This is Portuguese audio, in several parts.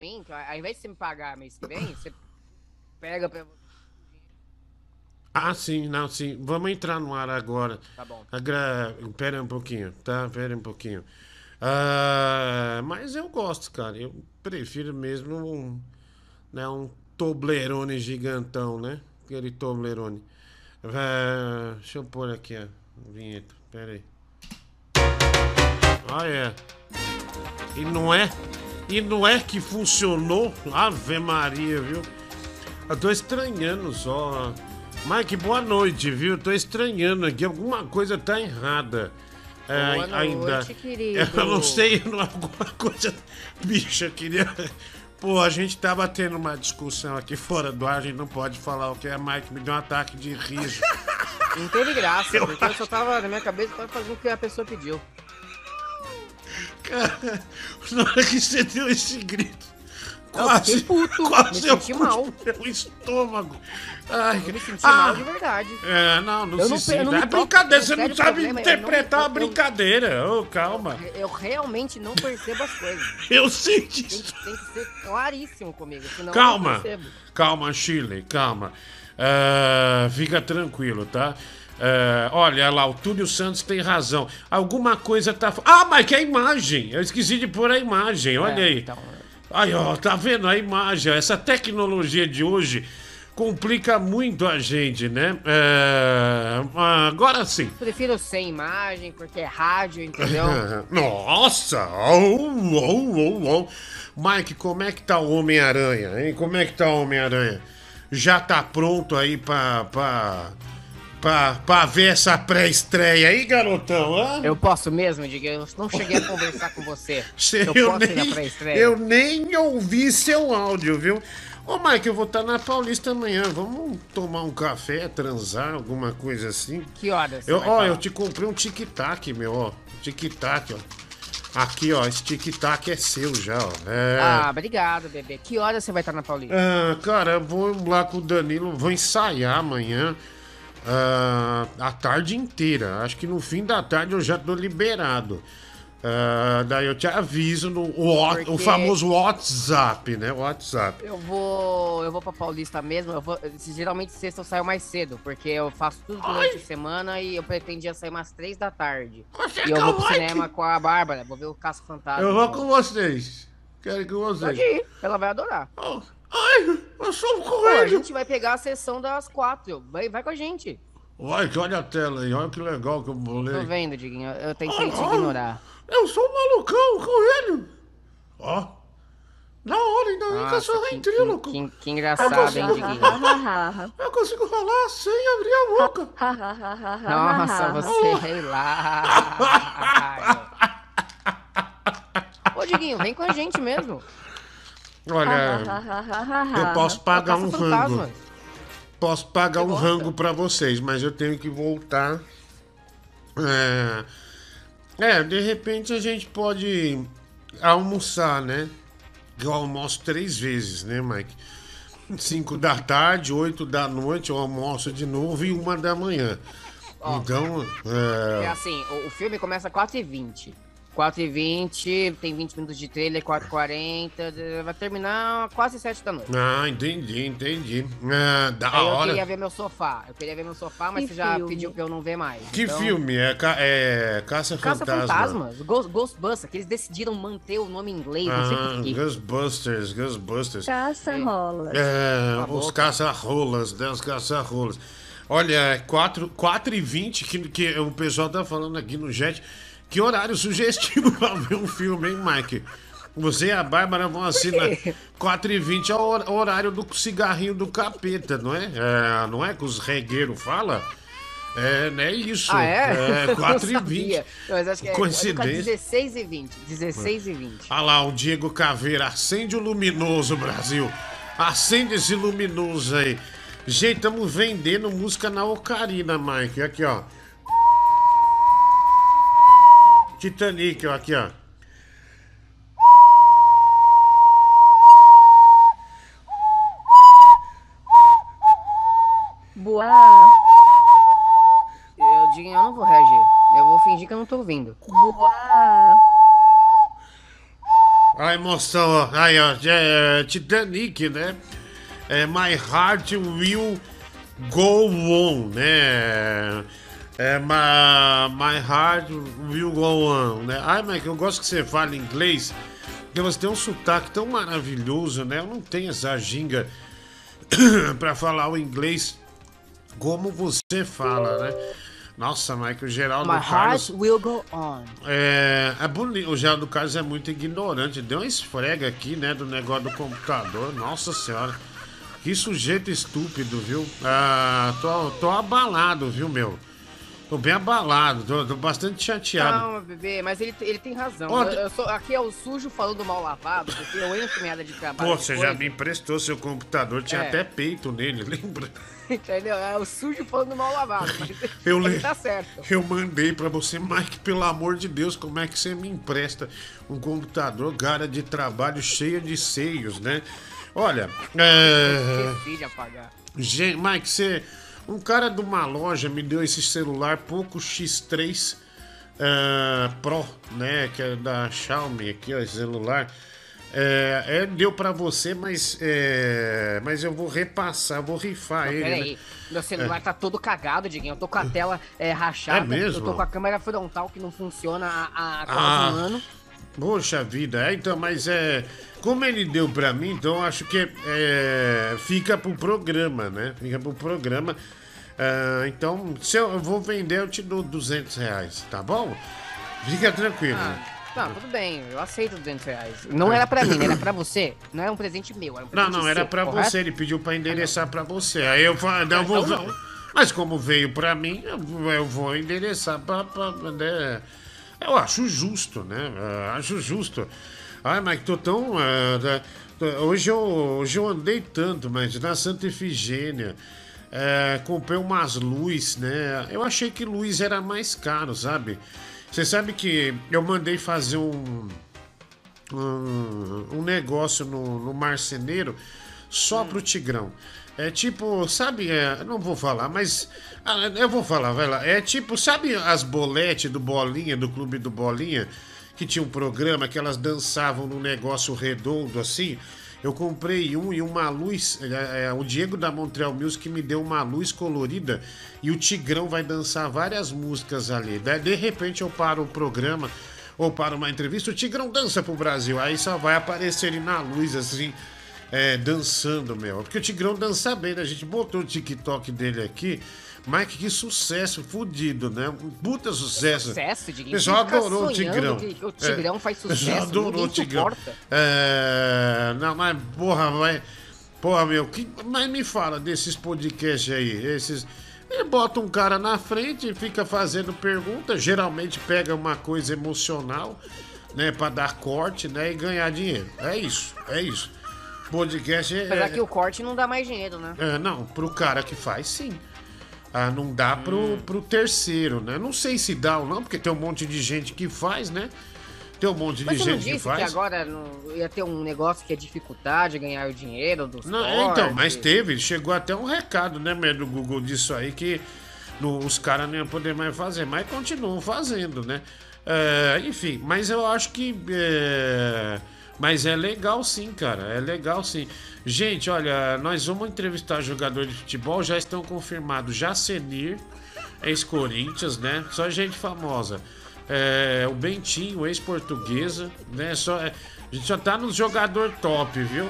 mim, ao invés de você me pagar mês que vem, você pega pra. Ah, sim, não, sim. Vamos entrar no ar agora. Tá bom. Agra... Pera um pouquinho, tá? Pera um pouquinho. Ah, mas eu gosto, cara. Eu prefiro mesmo um, né, um Toblerone gigantão, né? Aquele Toblerone. Ah, deixa eu pôr aqui a vinheta. Pera aí. Ah, é. E não é? E não é que funcionou? Ave Maria, viu? Eu tô estranhando só. Mike, boa noite, viu? Tô estranhando aqui. Alguma coisa tá errada. É, Boa noite, ainda. querido. Eu não sei, alguma coisa. Bicho, eu queria. Pô, a gente tava tendo uma discussão aqui fora do ar, a gente não pode falar o que é. Mike me deu um ataque de riso. Não teve graça, porque eu só tava na minha cabeça tava fazendo o que a pessoa pediu. Cara, na hora que você deu esse grito. Eu Quase, puto, quase me eu senti mal. Meu estômago. Ai, Eu me senti ah, mal de verdade. É, não, não Eu se não- sinta. eu não É brincadeira, é você não sabe problema, eu não me interpretar a toco, eu- brincadeira. Ô, calma. Eu realmente não percebo as coisas. Eu Tem disso. que, tem que ser claríssimo comigo, senão eu Calma, não percebo. calma, Chile, calma. Ah, fica tranquilo, tá? Ah, olha lá, o Túlio Santos tem razão. Alguma coisa tá. Ah, mas que é a imagem! Eu esqueci de pôr a imagem, olha É, aí. então, Aí, ó, tá vendo a imagem? Essa tecnologia de hoje complica muito a gente, né? É, agora sim. prefiro sem imagem, porque é rádio, entendeu? Nossa! Oh, oh, oh, oh. Mike, como é que tá o Homem-Aranha, hein? Como é que tá o Homem-Aranha? Já tá pronto aí pra, pra, pra, pra ver essa pré-estreia aí, garotão? hã? Eu posso mesmo, Diga? Eu não cheguei a conversar com você. Cê- Eu, eu, posso ir na nem, pré-estreia? eu nem ouvi seu áudio, viu? Ô, Mike, eu vou estar na Paulista amanhã. Vamos tomar um café, transar, alguma coisa assim? Que horas? Eu, ó, eu te comprei um tic-tac, meu, ó. Tic-tac, ó. Aqui, ó, esse tic-tac é seu já, ó. É. Ah, obrigado, bebê. Que horas você vai estar na Paulista? Ah, cara, eu vou lá com o Danilo, vou ensaiar amanhã ah, a tarde inteira. Acho que no fim da tarde eu já tô liberado. Ah, daí eu te aviso no o, o famoso WhatsApp, né? WhatsApp. Eu vou. Eu vou pra Paulista mesmo. Eu vou, geralmente sexta eu saio mais cedo, porque eu faço tudo durante a semana e eu pretendia sair umas três da tarde. Você E eu vou pro vai cinema com a Bárbara, vou ver o Caso Fantasma. Eu vou com vocês. Quero ir com Pode vocês. ir, ela vai adorar. Oh, ai, eu sou um Pô, a gente vai pegar a sessão das quatro. Vai, vai com a gente. Olha, que olha a tela aí, olha que legal que eu Tô bolei. vendo, Diguinho. Eu tentei te Ah, ignorar. Eu sou um malucão, coelho. Ó, da hora, ainda bem que eu sou Nossa, que, ventríloco. que, que engraçado, hein, Diguinho? Eu consigo falar sem abrir a boca. Nossa, você sei lá. Ô, Diguinho, vem com a gente mesmo. Olha, eu posso pagar um rango. Posso pagar um rango pra vocês, mas eu tenho que voltar. É, é, de repente a gente pode almoçar, né? Eu almoço três vezes, né, Mike? Cinco da tarde, oito da noite, eu almoço de novo e uma da manhã. Ó, Então, É é, assim, o, o filme começa às 4h20. 4h20, tem 20 minutos de trailer, 4h40, vai terminar quase 7 da noite. Ah, entendi, entendi. Ah, da Aí eu hora. queria ver meu sofá. Eu queria ver meu sofá, mas Que você já filme? pediu pra eu não ver mais. Que Então, filme? É, ca é Caça Caça Fantasma. Fantasmas, Ghost, Ghostbusters, que eles decidiram manter o nome em inglês, não sei Ah, por quê. Ghostbusters, Ghostbusters. Caça rola. É, a os caça-rolas, né? Os caça-rolas. Olha, 4, 4 e 20 que, que o pessoal tá falando aqui no chat. Que horário sugestivo pra ver um filme, hein, Mike? Você e a Bárbara vão assinar. 4 e 20 é o horário do cigarrinho do capeta, não é? é não é que os regueiros falam? É, não é isso. Ah, é? É, 4 e Não 20. sabia. Mas acho que é, Coincidência. é 16 e 20. 16 e 20. Olha lá, o Diego Caveira. Acende o luminoso, Brasil. Acende esse luminoso aí. Gente, estamos vendendo música na Ocarina, Mike. Aqui, ó. Titanic, ó, aqui, ó. Boa. Eu digo, eu não vou reagir. Eu vou fingir que eu não tô ouvindo. Boa. A emoção, ó. Aí, ó. É, Titanic, né? É My Heart Will Go On, né? É My, my Heart Will Go On, né? Ai, Mike, eu gosto que você fale inglês, porque você tem um sotaque tão maravilhoso, né? Eu não tenho essa ginga pra falar o inglês como você fala, né? Nossa, Mike, o Geraldo My Carlos. heart will go on. É, é bonito. O Geraldo Carlos é muito ignorante. Deu uma esfrega aqui, né? Do negócio do computador. Nossa senhora. Que sujeito estúpido, viu? Ah, tô, tô abalado, viu, meu? Tô bem abalado, tô, tô bastante chateado. Calma, bebê, mas ele, ele tem razão. Ó, Eu- eu sou- aqui é o sujo falando mal lavado, porque eu entro merda de trabalho. Pô, você já me emprestou seu computador, tinha É. até peito nele, lembra? Entendeu? É o sujo falando mal lavado. Eu ele le- tá certo. Eu mandei pra você, Mike, pelo amor de Deus, como é que você me empresta um computador, cara de trabalho cheio de seios, né? Olha, é... Esqueci de apagar. Gente, Mike, você. Um cara de uma loja me deu esse celular Poco X3 ah, Pro, né? Que é da Xiaomi aqui, ó, esse celular. É, é, deu pra você, mas é, mas eu vou repassar, vou rifar ele. Peraí, né? meu celular tá todo cagado, Diguinho. Eu tô com a tela é, rachada. É mesmo? Eu tô com a câmera frontal que não funciona há, há quase Ah. um ano. Poxa vida, é, então, mas é. Como ele deu pra mim, então acho que é, fica pro programa, né? Fica pro programa. Ah, então, se eu, eu vou vender, eu te dou 200 reais, tá bom? Fica tranquilo. Ah, tá, tudo bem, eu aceito 200 reais. Não era pra mim, era pra você. Não era um presente meu, era um Não, presente não, era seu, pra correto? você, ele pediu pra endereçar pra você. Aí eu falei, eu vou. então não. Mas como veio pra mim, eu vou- eu vou endereçar pra. pra né? Eu acho justo, né? Eu acho justo. Ai, mas tô tão. tá- tô- hoje, eu, hoje eu andei tanto, mas na Santa Efigênia. é, comprei umas luzes, né? Eu achei que luz era mais caro, sabe? Você sabe que eu mandei fazer um um, um negócio no, no marceneiro só pro Tigrão. É tipo, sabe, é, não vou falar, mas ah, eu vou falar, vai lá. É tipo, sabe as boletes do Bolinha, do Clube do Bolinha, que tinha um programa que elas dançavam num negócio redondo assim? Eu comprei um e uma luz. é, é, o Diego da Montreal Music me deu uma luz colorida e o Tigrão vai dançar várias músicas ali. De repente eu paro o programa ou para uma entrevista, o Tigrão dança pro Brasil. Aí só vai aparecer ele na luz, assim, é, dançando, meu. Porque o Tigrão dança bem, né? A gente botou o TikTok dele aqui. Mike, que sucesso, fudido, né? Puta sucesso. Sucesso, O Diguinho. pessoal adorou o Tigrão. o Tigrão faz o pessoal sucesso, adorou o Tigrão. É, não, mas, porra, vai. Porra, meu, que, mas me fala desses podcasts aí. Esses. Ele bota um cara na frente e fica fazendo pergunta, geralmente pega uma coisa emocional, né, pra dar corte, né, e ganhar dinheiro. É isso, é isso. Podcast é. Apesar que o corte não dá mais dinheiro, né? É, não, pro cara que faz, sim. Ah, não dá pro, Hum. pro terceiro, né? Não sei se dá ou não, porque tem um monte de gente que faz, né? Tem um monte Mas de gente que disse que, faz. agora não- ia ter um negócio que é dificuldade ganhar o dinheiro dos Não, cortes? então, mas teve, chegou até um recado, né, do Google disso aí, que no- os caras não iam poder mais fazer, mas continuam fazendo, né? É, enfim, mas eu acho que. é, mas é legal sim, cara. É legal sim. Gente, olha, nós vamos entrevistar jogador de futebol, já estão confirmados Jacenir, ex-Corinthians, né? Só gente famosa. É, o Bentinho, ex-portuguesa, né? Só, a gente só tá nos jogador top, viu?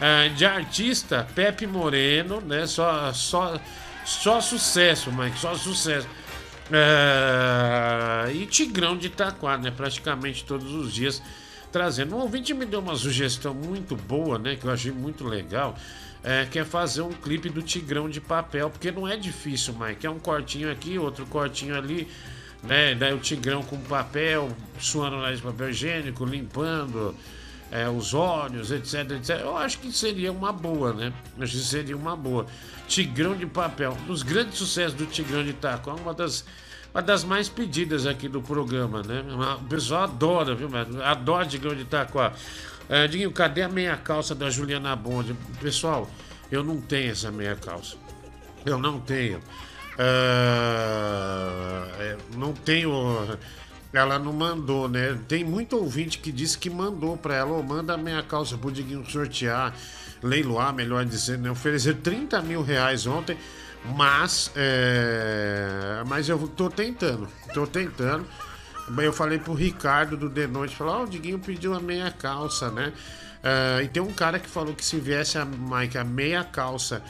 É, de artista, Pepe Moreno, né? Só, só, só sucesso, Mike, só sucesso. É, e Tigrão de Itaquá, né? Praticamente todos os dias trazendo. Um ouvinte me deu uma sugestão muito boa, né? Que eu achei muito legal. É, que é fazer um clipe do Tigrão de papel, porque não é difícil, Mike. É um cortinho aqui, outro cortinho ali, né? Daí o Tigrão com papel, suando lá de papel higiênico, limpando é, os olhos, etc, etc. Eu acho que seria uma boa, né? Acho que seria uma boa. Tigrão de papel. Um dos grandes sucessos do Tigrão de Itaquá, uma das, uma das mais pedidas aqui do programa, né? O pessoal adora, viu, mano? Adora Tigrão de Itaquá. É, Diguinho, cadê a meia calça da Juliana Bonde? Pessoal, eu não tenho essa meia calça. Eu não tenho. É, não tenho. ela não mandou, né? Tem muito ouvinte que disse que mandou pra ela, ô, manda a minha calça pro Diguinho sortear, leiloar, melhor dizendo, né? Oferecer 30 mil reais ontem, mas, é... mas eu tô tentando, tô tentando. Eu falei pro Ricardo do The Noite, falou, ó, o Diguinho pediu a meia calça, né? É, e tem um cara que falou que se viesse a Mike a meia calça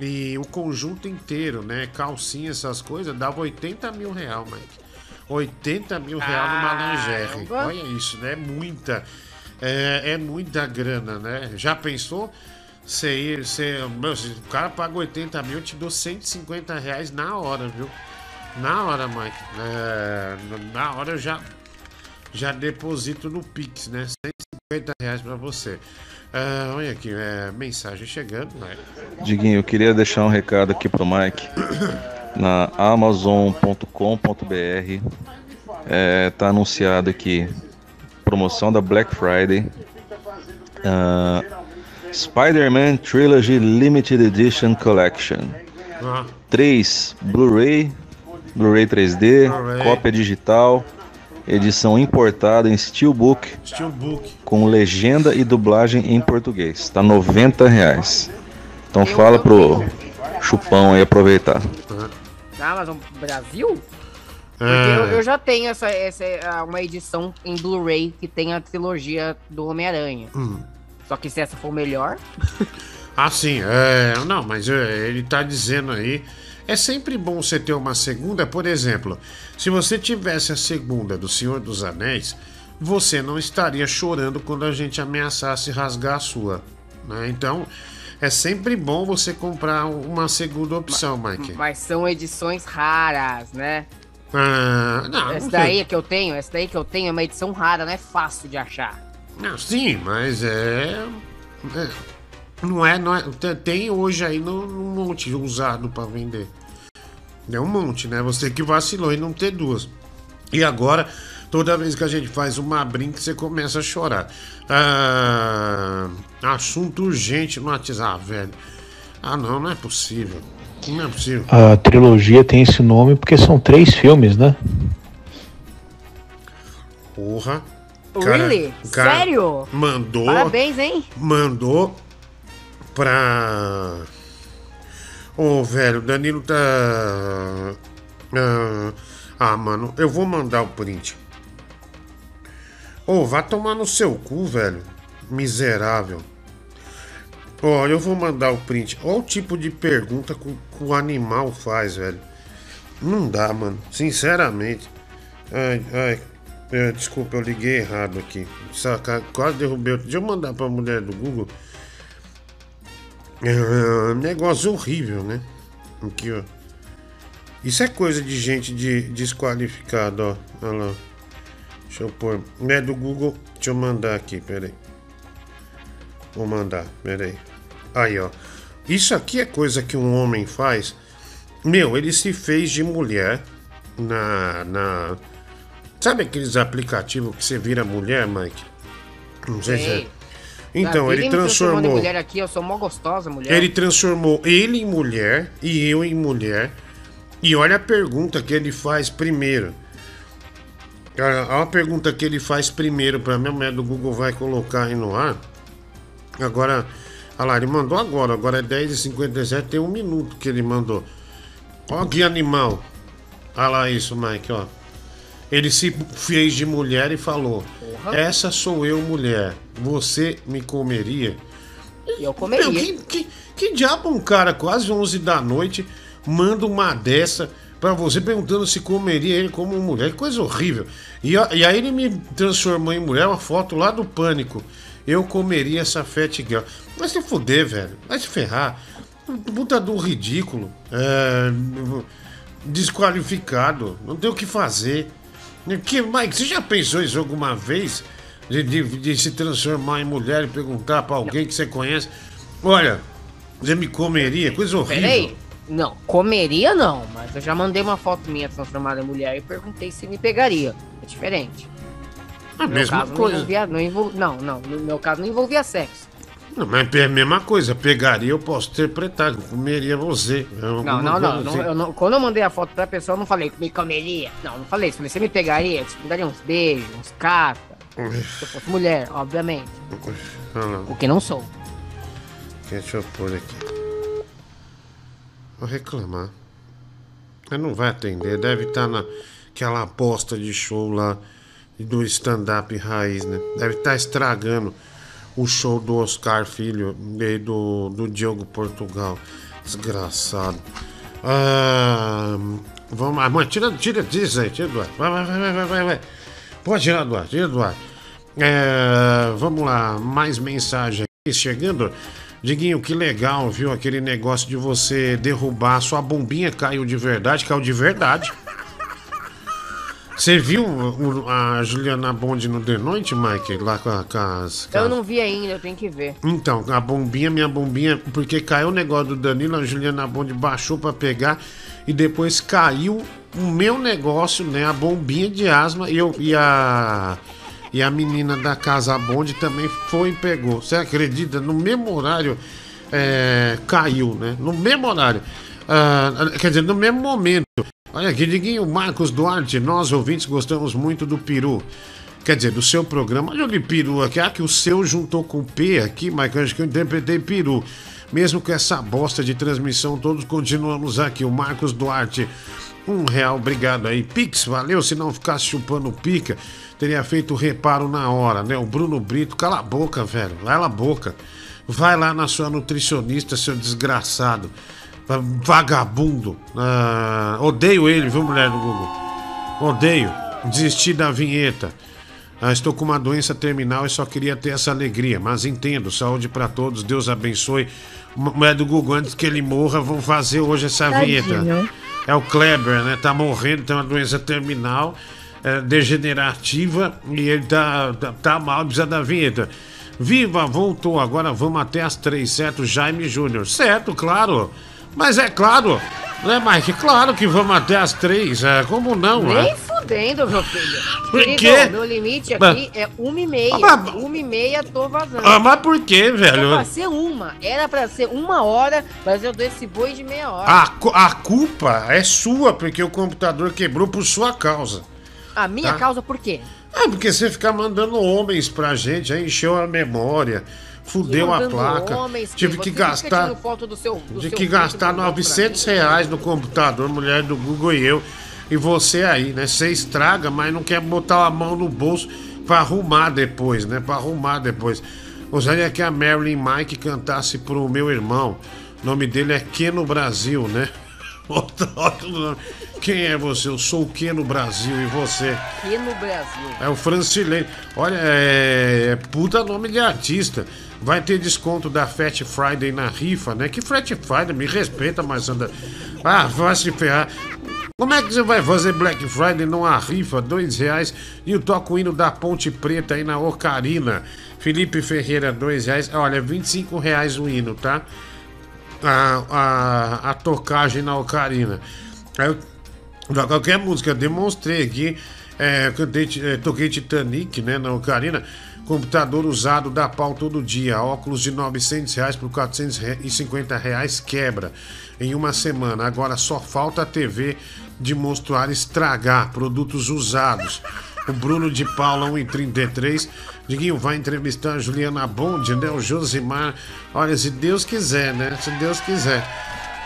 e o conjunto inteiro, né? Calcinha, essas coisas, dava 80 mil real, Mike. 80 mil real numa lingerie. Olha isso, né? Muita. É, é muita grana, né? Já pensou? Você, você, meu, se o cara paga 80 mil, eu te dou 150 reais na hora, viu? Na hora, Mike. É, na hora eu já, já deposito no Pix, né? 150 reais pra você. É, olha aqui, é, mensagem chegando, né? Diguinho, eu queria deixar um recado aqui pro Mike. Na Amazon.com.br é, tá anunciado aqui promoção da Black Friday. Uh, Spider-Man Trilogy Limited Edition Collection. Ah, 3 Blu-ray, Blu-ray 3D, Blu-ray. cópia digital, edição importada em Steelbook Steelbook. com legenda e dublagem em português. Tá 90 reais. Então fala pro. Chupão aí aproveitar. Na Amazon Brasil? Porque É, eu, eu já tenho essa, essa uma edição em Blu-ray que tem a trilogia do Homem-Aranha. Hum. Só que se essa for melhor, Ah, sim, é. Não, mas é, ele tá dizendo aí. É sempre bom você ter uma segunda, por exemplo, se você tivesse a segunda do Senhor dos Anéis, você não estaria chorando quando a gente ameaçasse rasgar a sua. Né? Então, é sempre bom você comprar uma segunda opção, Mike. mas são edições raras, né? Ah, não, essa não daí que eu tenho, essa daí que eu tenho é uma edição rara, não é fácil de achar. Não, sim, mas é. é, não é, não é. te- Tem hoje aí no, um monte usado pra vender. É um monte, né? Você que vacilou em não ter duas. E agora, toda vez que a gente faz uma brinca, você começa a chorar. Ah, assunto urgente no WhatsApp, velho. Ah, não, não é possível. Não é possível. A trilogia tem esse nome porque são três filmes, né? Porra. Cara- really? Sério? Mandou. Parabéns, hein? mandou pra. Ô, velho, o Danilo tá. Ah, ah, mano, eu vou mandar o print. Ô, vá tomar no seu cu, velho. Miserável. Ó, eu vou mandar o print. Olha o tipo de pergunta que, o- que o animal faz, velho. Não dá, mano. Sinceramente. Ai, ai. É, desculpa, eu liguei errado aqui. Saca, quase derrubei. Deixa eu mandar pra mulher do Google. É, negócio horrível, né? Aqui, ó. Isso é coisa de gente de, desqualificada, ó. Olha lá. Deixa eu pôr. É do Google. Deixa eu mandar aqui, peraí. Vou mandar, peraí. Aí, ó. Isso aqui é coisa que um homem faz. Meu, ele se fez de mulher na. na... Sabe aqueles aplicativos que você vira mulher, Mike? Não sei se é. Então, ele transformou. mulher aqui, eu sou mó gostosa, mulher. Ele transformou ele em mulher e eu em mulher. E olha a pergunta que ele faz primeiro. Olha olha a pergunta que ele faz primeiro para mim. A mulher do Google vai colocar aí no ar. Agora, olha lá, ele mandou agora. Agora é 10h57, tem um minuto que ele mandou. Ó que animal. Olha lá isso, Mike, ó. Ele se fez de mulher e falou: Essa sou eu, mulher. Você me comeria? Eu comeria. Meu, que, que, que diabo um cara quase 11 da noite manda uma dessa pra você perguntando se comeria ele como mulher? Que coisa horrível. E, e aí ele me transformou em mulher, uma foto lá do pânico. Eu comeria essa fat girl. Vai se fuder, velho. Vai se ferrar. Puta do ridículo. É, desqualificado. Não tem o que fazer. Que, Mike, você já pensou isso alguma vez? De, de- de se transformar em mulher e perguntar pra alguém que você conhece: Olha, você me comeria? Coisa horrível. Peraí. Não, comeria não, mas eu já mandei uma foto minha transformada em mulher e perguntei se me pegaria. É diferente. A No mesma caso, não coisa. envolvia. Não, envol... não, não, no meu caso não envolvia sexo. Não, mas é a mesma coisa, pegaria, eu posso interpretar, eu comeria você. Não, não, não, não, eu não- Quando eu mandei a foto pra pessoa, eu não falei que me comeria. Não, não falei isso. Falei, você me pegaria, você me daria uns beijos, uns catas. Se eu fosse mulher, obviamente. O que não sou. deixa eu pôr aqui. Vou reclamar. Ele não vai atender, deve estar naquela aposta de show lá do stand-up raiz, né? Deve estar estragando o show do Oscar Filho e do, do Diogo Portugal. Desgraçado. Ah, vamos lá, mãe, tira, tira disso aí, tira do ar. Vai, vai, vai, vai, vai, vai. Pode tirar do ar, tira do ar. É, vamos lá, mais mensagem aqui chegando. Diguinho, que legal, viu? Aquele negócio de você derrubar. Sua bombinha caiu de verdade, caiu de verdade. Você viu a Juliana Bond no The Noite, Mike? Lá com, a- com as. Eu não vi ainda, eu tenho que ver. então, a bombinha, minha bombinha, porque caiu o negócio do Danilo, a Juliana Bond baixou pra pegar e depois caiu o meu negócio, né? A bombinha de asma e, eu, e a. E a menina da Casa Bond também foi e pegou. Você acredita? No mesmo horário é, caiu, né? No mesmo horário. Ah, quer dizer, no mesmo momento. Olha aqui, Diguinho Marcos Duarte, nós ouvintes gostamos muito do peru. Quer dizer, do seu programa. Olha o peru aqui. Ah, que o seu juntou com o P aqui, eu acho que eu interpretei peru. Mesmo com essa bosta de transmissão, todos continuamos aqui. O Marcos Duarte, um real, obrigado aí. Pix, valeu. Se não ficasse chupando pica, teria feito reparo na hora, né? O Bruno Brito, cala a boca, velho. Cala a boca. Vai lá na sua nutricionista, seu desgraçado. Vagabundo. Ah, odeio ele, viu, mulher do Google? Odeio. Desisti da vinheta. Ah, estou com uma doença terminal e só queria ter essa alegria. Mas entendo. Saúde pra todos. Deus abençoe. Mulher do Google, antes que ele morra, vão fazer hoje essa vinheta. Tadinho. É o Kleber, né? Tá morrendo, tem uma doença terminal, é, degenerativa, e ele tá, tá, tá mal, precisa da vinheta. Viva, voltou, agora vamos até as três, certo? Jaime Júnior. Certo, claro. Mas é claro, né, Mike? Claro que vamos até as três. É, como não? Nem é? fudendo, meu filho. Por Querido, quê? Meu limite aqui é uma e meia. Ah, mas- Uma e meia, tô vazando. Ah, mas por quê, Era velho? pra ser uma. Era pra ser uma hora, mas eu dou esse boi de meia hora. A, a culpa é sua, porque o computador quebrou por sua causa. A minha tá. causa por quê? É, porque você fica mandando homens pra gente, aí encheu a memória, fudeu a placa. homens, Tive que gastar. do seu, do Tive que gastar mandando pra 900 mim. reais no computador, mulher do Google e eu. E você aí, né? Você estraga, mas não quer botar a mão no bolso pra arrumar depois, né? Pra arrumar depois. Gostaria que a Marilyn Mike cantasse pro meu irmão. O nome dele é Keno Brasil, né? Quem é você? Eu sou o Keno Brasil e você? Aqui no Brasil. É o Francilene. Olha, é, é puta nome de artista. Vai ter desconto da Fat Friday na rifa, né? Que Fat Friday? Me respeita, mas anda. Ah, vai se ferrar. Como é que você vai fazer Black Friday numa rifa? Dois reais. E o toco hino da Ponte Preta aí na Ocarina. Felipe Ferreira, dois reais. Olha, 25 reais o hino, tá? A, a, a tocagem na Ocarina. Eu qualquer música, eu demonstrei aqui. É, cantei, é, toquei Titanic, né, na Ocarina. Computador usado dá pau todo dia. Óculos de 900 reais por 450 reais quebra em uma semana. Agora só falta a TV de monstruar estragar produtos usados. O Bruno de Paula, 1,33. Diguinho vai entrevistar a Juliana Bond, né? O Josimar. Olha, se Deus quiser, né? Se Deus quiser.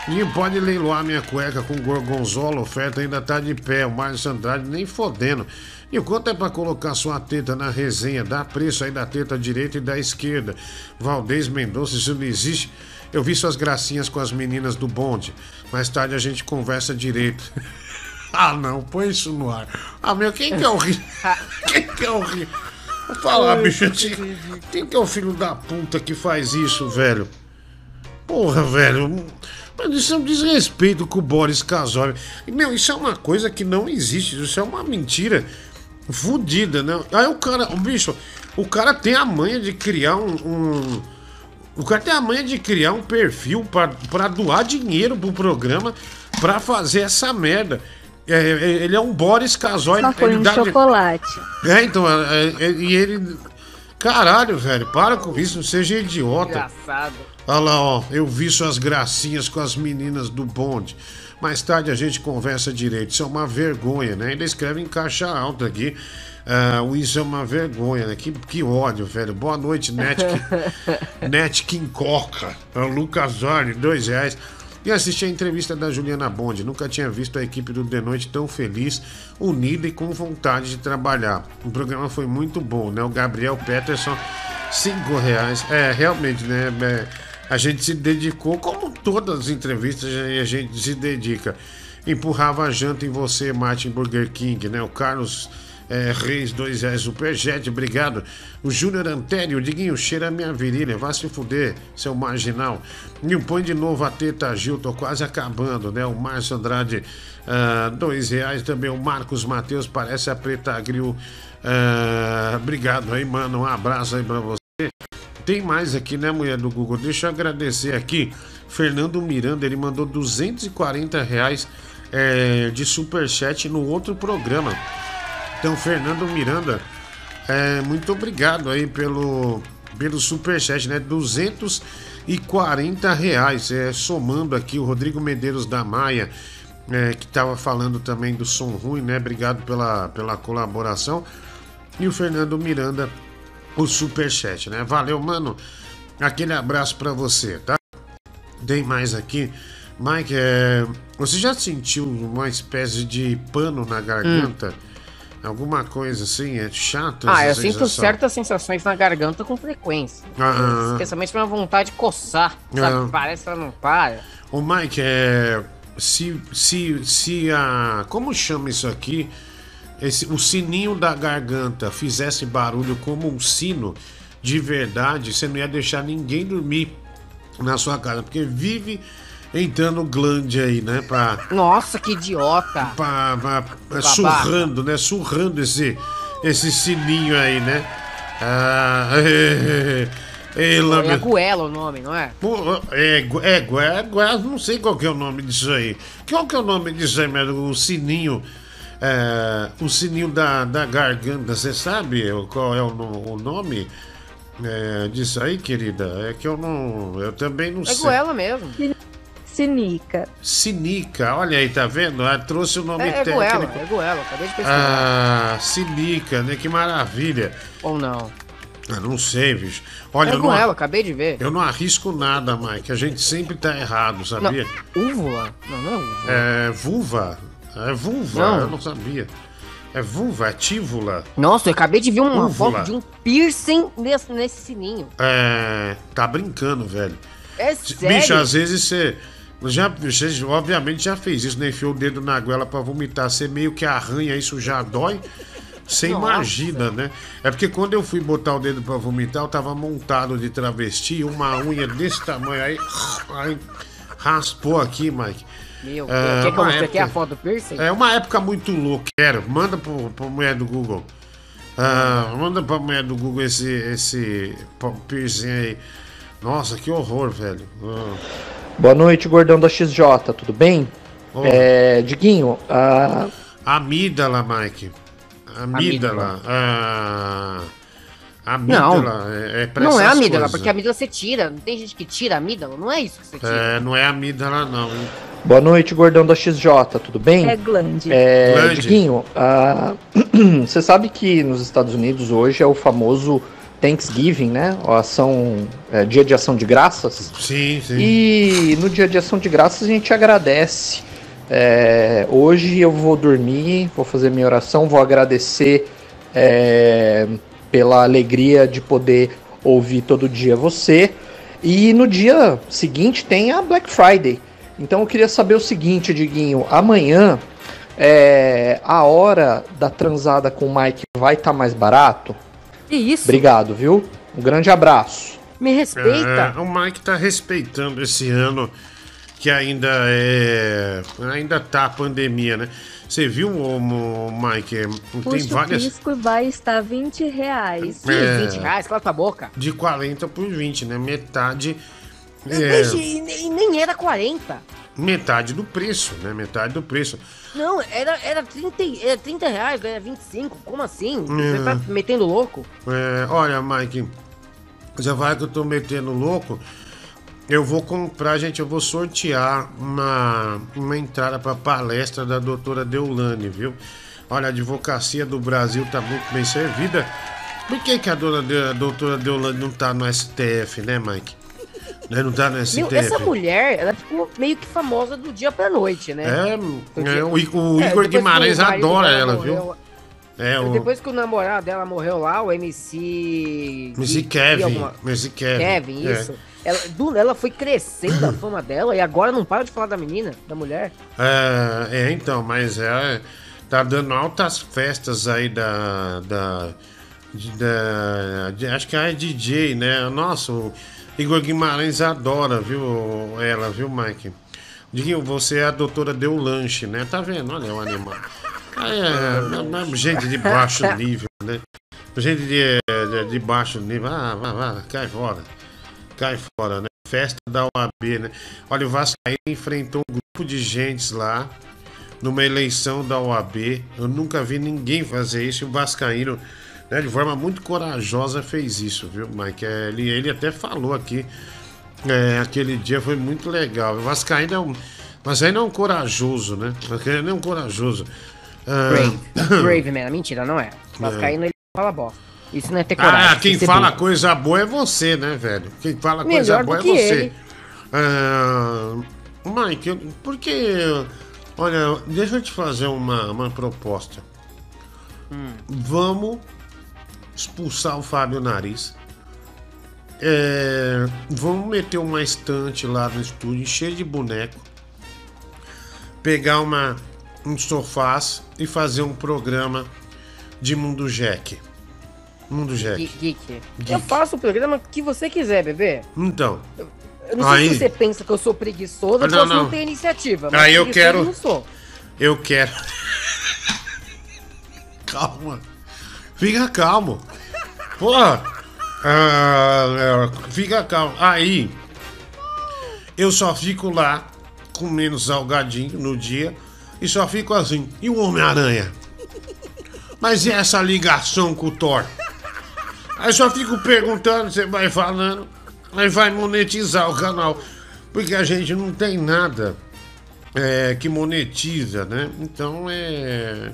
E pode leiloar minha cueca com gorgonzola, oferta ainda tá de pé. O Márcio Andrade nem fodendo. E quanto é pra colocar sua teta na resenha? Dá preço aí da teta direita e da esquerda. Valdez Mendonça, isso não existe. Eu vi suas gracinhas com as meninas do bonde. Mais tarde a gente conversa direito. ah, não, põe isso no ar. Ah, meu, quem que é o ri? quem que é o ri? Vou falar, bicho. Quem que é o filho da puta que faz isso, velho? Porra, velho. Mas isso é um desrespeito com o Boris. E, Meu, isso é uma coisa que não existe. Isso é uma mentira fudida, né? Aí o cara, o bicho, o cara tem a manha de criar um. um- o cara tem a manha de criar um perfil pra, pra doar dinheiro pro programa pra fazer essa merda. É, é, ele é um Boris Casoy. Só foi ele um de- chocolate. é, então, é, é, e ele. Caralho, velho, para com isso, não seja idiota. Engraçado. Olha lá, ó, eu vi suas gracinhas com as meninas do bonde. Mais tarde a gente conversa direito. Isso é uma vergonha, né? Ele escreve em caixa alta aqui. Ah, isso é uma vergonha, né? Que, que ódio, velho. Boa noite, Net, Net Kim Coca. É Lucas Zorni, dois reais. E assisti a entrevista da Juliana Bond. Nunca tinha visto a equipe do The Noite tão feliz, unida e com vontade de trabalhar. O programa foi muito bom, né? O Gabriel Peterson, cinco reais. É, realmente, né? É, a gente se dedicou, como todas as entrevistas, a gente se dedica. Empurrava a janta em você, Martin Burger King, né? O Carlos é, Reis, dois reais, superjet, obrigado. O Júnior Antério, Diguinho, cheira a minha virilha, vá se fuder, seu marginal. Me põe de novo a teta Gil, tô quase acabando, né? O Márcio Andrade, ah, dois reais também. O Marcos Matheus, parece a Preta Grill. Ah, obrigado aí, mano, um abraço aí pra você. Tem mais aqui, né, mulher do Google? Deixa eu agradecer aqui. Fernando Miranda, ele mandou 240 reais é, de superchat no outro programa. Então, Fernando Miranda, é, muito obrigado aí pelo, pelo superchat, né? 240 reais. É, somando aqui o Rodrigo Medeiros da Maia, é, que estava falando também do som ruim, né? Obrigado pela, pela colaboração. E o Fernando Miranda, o superchat, né? Valeu, mano. Aquele abraço para você, tá? Tem mais aqui. Mike, é, você já sentiu uma espécie de pano na garganta? Alguma coisa assim? É chato Ah, eu sinto sensação? certas sensações na garganta com frequência. Ah. Especialmente uma vontade de coçar, sabe? Ah. Parece que ela não para. Ô Mike, é. Se, se, se a. Como chama isso aqui? Esse, o sininho da garganta fizesse barulho como um sino de verdade, você não ia deixar ninguém dormir na sua casa, porque vive entrando glande aí, né? Pra, Nossa, que idiota. pra, pra- pra- surrando, né? Surrando esse, esse sininho aí, né? Ah, ela, É Guela o nome, não é? É, é, é, gu- não sei qual que é o nome disso aí. Qual que é o nome disso aí, mesmo? O sininho. É, o sininho da, da garganta, você sabe qual é o, o nome é, disso aí, querida? É que eu não. Eu também não É sei. Guela mesmo. Sinica. Sinica, olha aí, tá vendo? Ah, trouxe o nome É, é técnico. Guela, é Guela. Acabei de pesquisar. Ah, sinica, né? Que maravilha. Ou não? Ah, não sei, bicho. Olha, É eu não, Guela, acabei de ver. eu não arrisco nada, Mike. A gente sempre tá errado, sabia? Úvula? Não, não é úvula. É vulva. É vulva, Não. eu não sabia. É vulva, é tívula. Nossa, eu acabei de ver uma Úvula. foto de um piercing nesse, nesse sininho. É. Tá brincando, velho. É sério? Bicho, às vezes você. Já, você obviamente já fez isso, né? Enfiou o dedo na goela pra vomitar. Você meio que arranha, isso já dói. Você Nossa. imagina, né? É porque quando eu fui botar o dedo pra vomitar, eu tava montado de travesti, uma unha desse tamanho aí. aí raspou aqui, Mike. Meu É. Quer que eu uma mostre aqui a época- foto do piercing? É uma época muito louca. Quero. Manda pro, pro mulher do Google. Ah, manda pra mulher do Google esse, esse piercing aí. Nossa, que horror, velho. Ah, Boa noite, gordão da XJ, tudo bem? oh. É, Diguinho, ah, Amígdala, Mike. Amígdala. Ah, amígdala. É, é pra Não é amígdala, coisas. porque a amígdala você tira. Não tem gente que tira a amígdala, não é isso que você tira. É, não é amígdala, não. hein? boa noite, gordão da XJ, tudo bem? É glande. É, Grande. Diguinho, ah, você sabe que nos Estados Unidos hoje é o famoso Thanksgiving, né? A ação, é, dia de ação de graças. Sim, sim. E no dia de ação de graças a gente agradece. É, hoje eu vou dormir, vou fazer minha oração, vou agradecer é, pela alegria de poder ouvir todo dia você. E no dia seguinte tem a Black Friday. Então eu queria saber o seguinte, Diguinho, amanhã é, a hora da transada com o Mike vai estar mais barato? Que isso? Obrigado, viu? Um grande abraço. Me respeita. É, o Mike tá respeitando esse ano que ainda é. Ainda tá a pandemia, né? Você viu, ô, ô, Mike? é, Tem Puxa o várias. pisco vai estar 20 reais. É. 20 reais, cala tua boca. De 40 por 20, né? Metade. É, e nem, era 40. metade do preço, né? Metade do preço. Não, era, era, 30, era 30 reais, era 25. Como assim? Você tá metendo louco? É, olha, Mike, já vai que eu tô metendo louco. Eu vou comprar, gente, eu vou sortear uma, uma entrada para palestra da doutora Deulane, viu? Olha, a advocacia do Brasil tá muito bem servida. Por que, que a, dona, a doutora Deolane não tá no STF, né, Mike? Né, não tá no STF. Meu, essa mulher, ela ficou meio que famosa do dia pra noite, né? É, é o, o é, Igor Guimarães adora ela, morreu, viu? É, o... Depois que o namorado dela morreu lá, o MC. MC Kevin. Alguma... MC Kevin. Kevin, é. isso. É. Ela, do, ela foi crescendo a fama dela e agora não para de falar da menina, da mulher. É, é então, mas é. Tá dando altas festas aí da. da da, de, acho que é DJ, né? Nossa, o Igor Guimarães adora, viu? Ela, viu, Mike? Diguinho, você é a doutora Deu Lanche, né? Tá vendo? Olha o animal. É, é, é, gente de baixo nível, né? Gente de, de, de baixo nível. Ah, vai, vai, cai fora. Cai fora, né? Festa da OAB, né? Olha, o Vascaíno enfrentou um grupo de gente lá numa eleição da OAB. Eu nunca vi ninguém fazer isso. E o Vascaíno né, de forma muito corajosa fez isso, viu, Mike? É, ele, ele até falou aqui, é, aquele dia foi muito legal. O Vascaíno é um, Vascaíno é um corajoso, né? Vascaíno é um corajoso. Uh... Brave. Brave, man. Mentira, não é. Vascaíno, é. ele fala bosta. Isso não é ter coragem. Ah, quem fala coisa boa é você, né, velho? Quem fala Melhor coisa boa é você. Uh, Mike, porque. Olha, deixa eu te fazer uma, uma proposta. Hum. Vamos expulsar o Fábio Nariz. É, vamos meter uma estante lá no estúdio cheio de boneco. Pegar uma, um sofás e fazer um programa de Mundo Jack. Mundo Jack. Geek. Geek. Eu faço o programa que você quiser, bebê. Então. Eu, eu não aí... sei se você pensa que eu sou preguiçoso, não, não. não tenho iniciativa. Mas aí eu quero. Eu, não sou. eu quero. Calma. Fica calmo. Porra. Ah, é, fica calmo. Aí. Eu só fico lá comendo salgadinho no dia e só fico assim. E o Homem-Aranha? Mas e essa ligação com o Thor? Aí só fico perguntando, você vai falando, aí vai monetizar o canal. Porque a gente não tem nada é, que monetiza, né? Então é.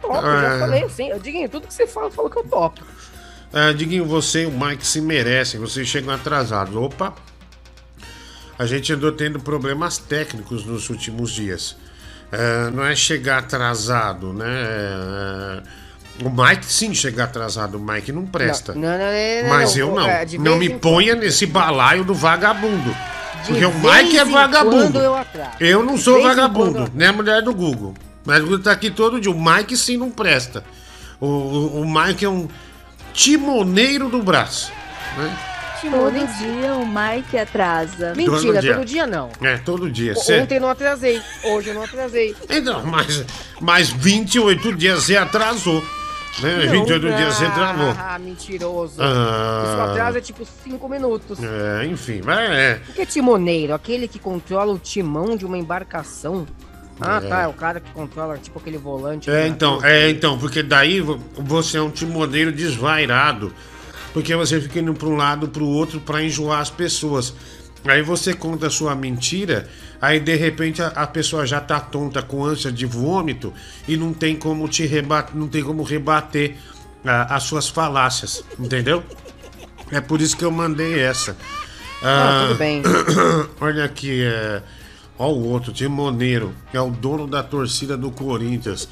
Topo, ah, já falei assim. Diguinho, tudo que você fala, falou que eu topo. Ah, Diguinho, você e o Mike se merecem, vocês chegam atrasados. Opa! A gente andou tendo problemas técnicos nos últimos dias. É, não é chegar atrasado, né? É, o Mike sim chega atrasado, o Mike não presta. Não, não, não, Mas eu não. É, não me ponha nesse balaio do vagabundo. Porque o Mike é vagabundo. Eu, eu, não sou vagabundo, nem a mulher do Google. Mas o tá aqui todo dia. O Mike sim não presta. O, o, o Mike é um timoneiro do braço. Né? Todo dia o Mike atrasa. Mentira, todo dia, todo dia não. É, todo dia. Cê... Ontem eu não atrasei, hoje eu não atrasei. Então, mas, mas 28 dias você atrasou. Né? Não, 28 ah, dias você travou. Ah, mentiroso. Ah, Isso atrasa é tipo 5 minutos. É, enfim, mas é. O que é timoneiro? Aquele que controla o timão de uma embarcação? Ah, é. tá, é o cara que controla, tipo aquele volante. É, então, é, então, porque daí você é um timoneiro desvairado. Porque você fica indo para um lado para o outro para enjoar as pessoas. Aí você conta a sua mentira, aí de repente a, a, pessoa já tá tonta com ânsia de vômito e não tem como te rebater, não tem como rebater a, as suas falácias, entendeu? É por isso que eu mandei essa. Ah, ah tudo bem. Olha aqui, é. Ó o outro, Timoneiro, é o dono da torcida do Corinthians.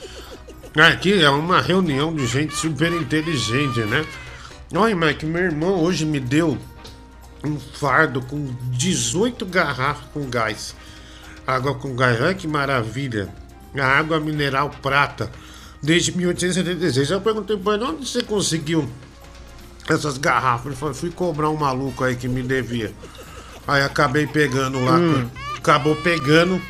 Aqui é uma reunião de gente super inteligente, né? Olha, Mike, meu irmão hoje me deu um fardo com 18 garrafas com gás. Água com gás, olha que maravilha. A água mineral prata, desde 1876. Eu perguntei para ele, onde você conseguiu essas garrafas? Ele falou, fui cobrar um maluco aí que me devia. Aí acabei pegando lá. Hum acabou pegando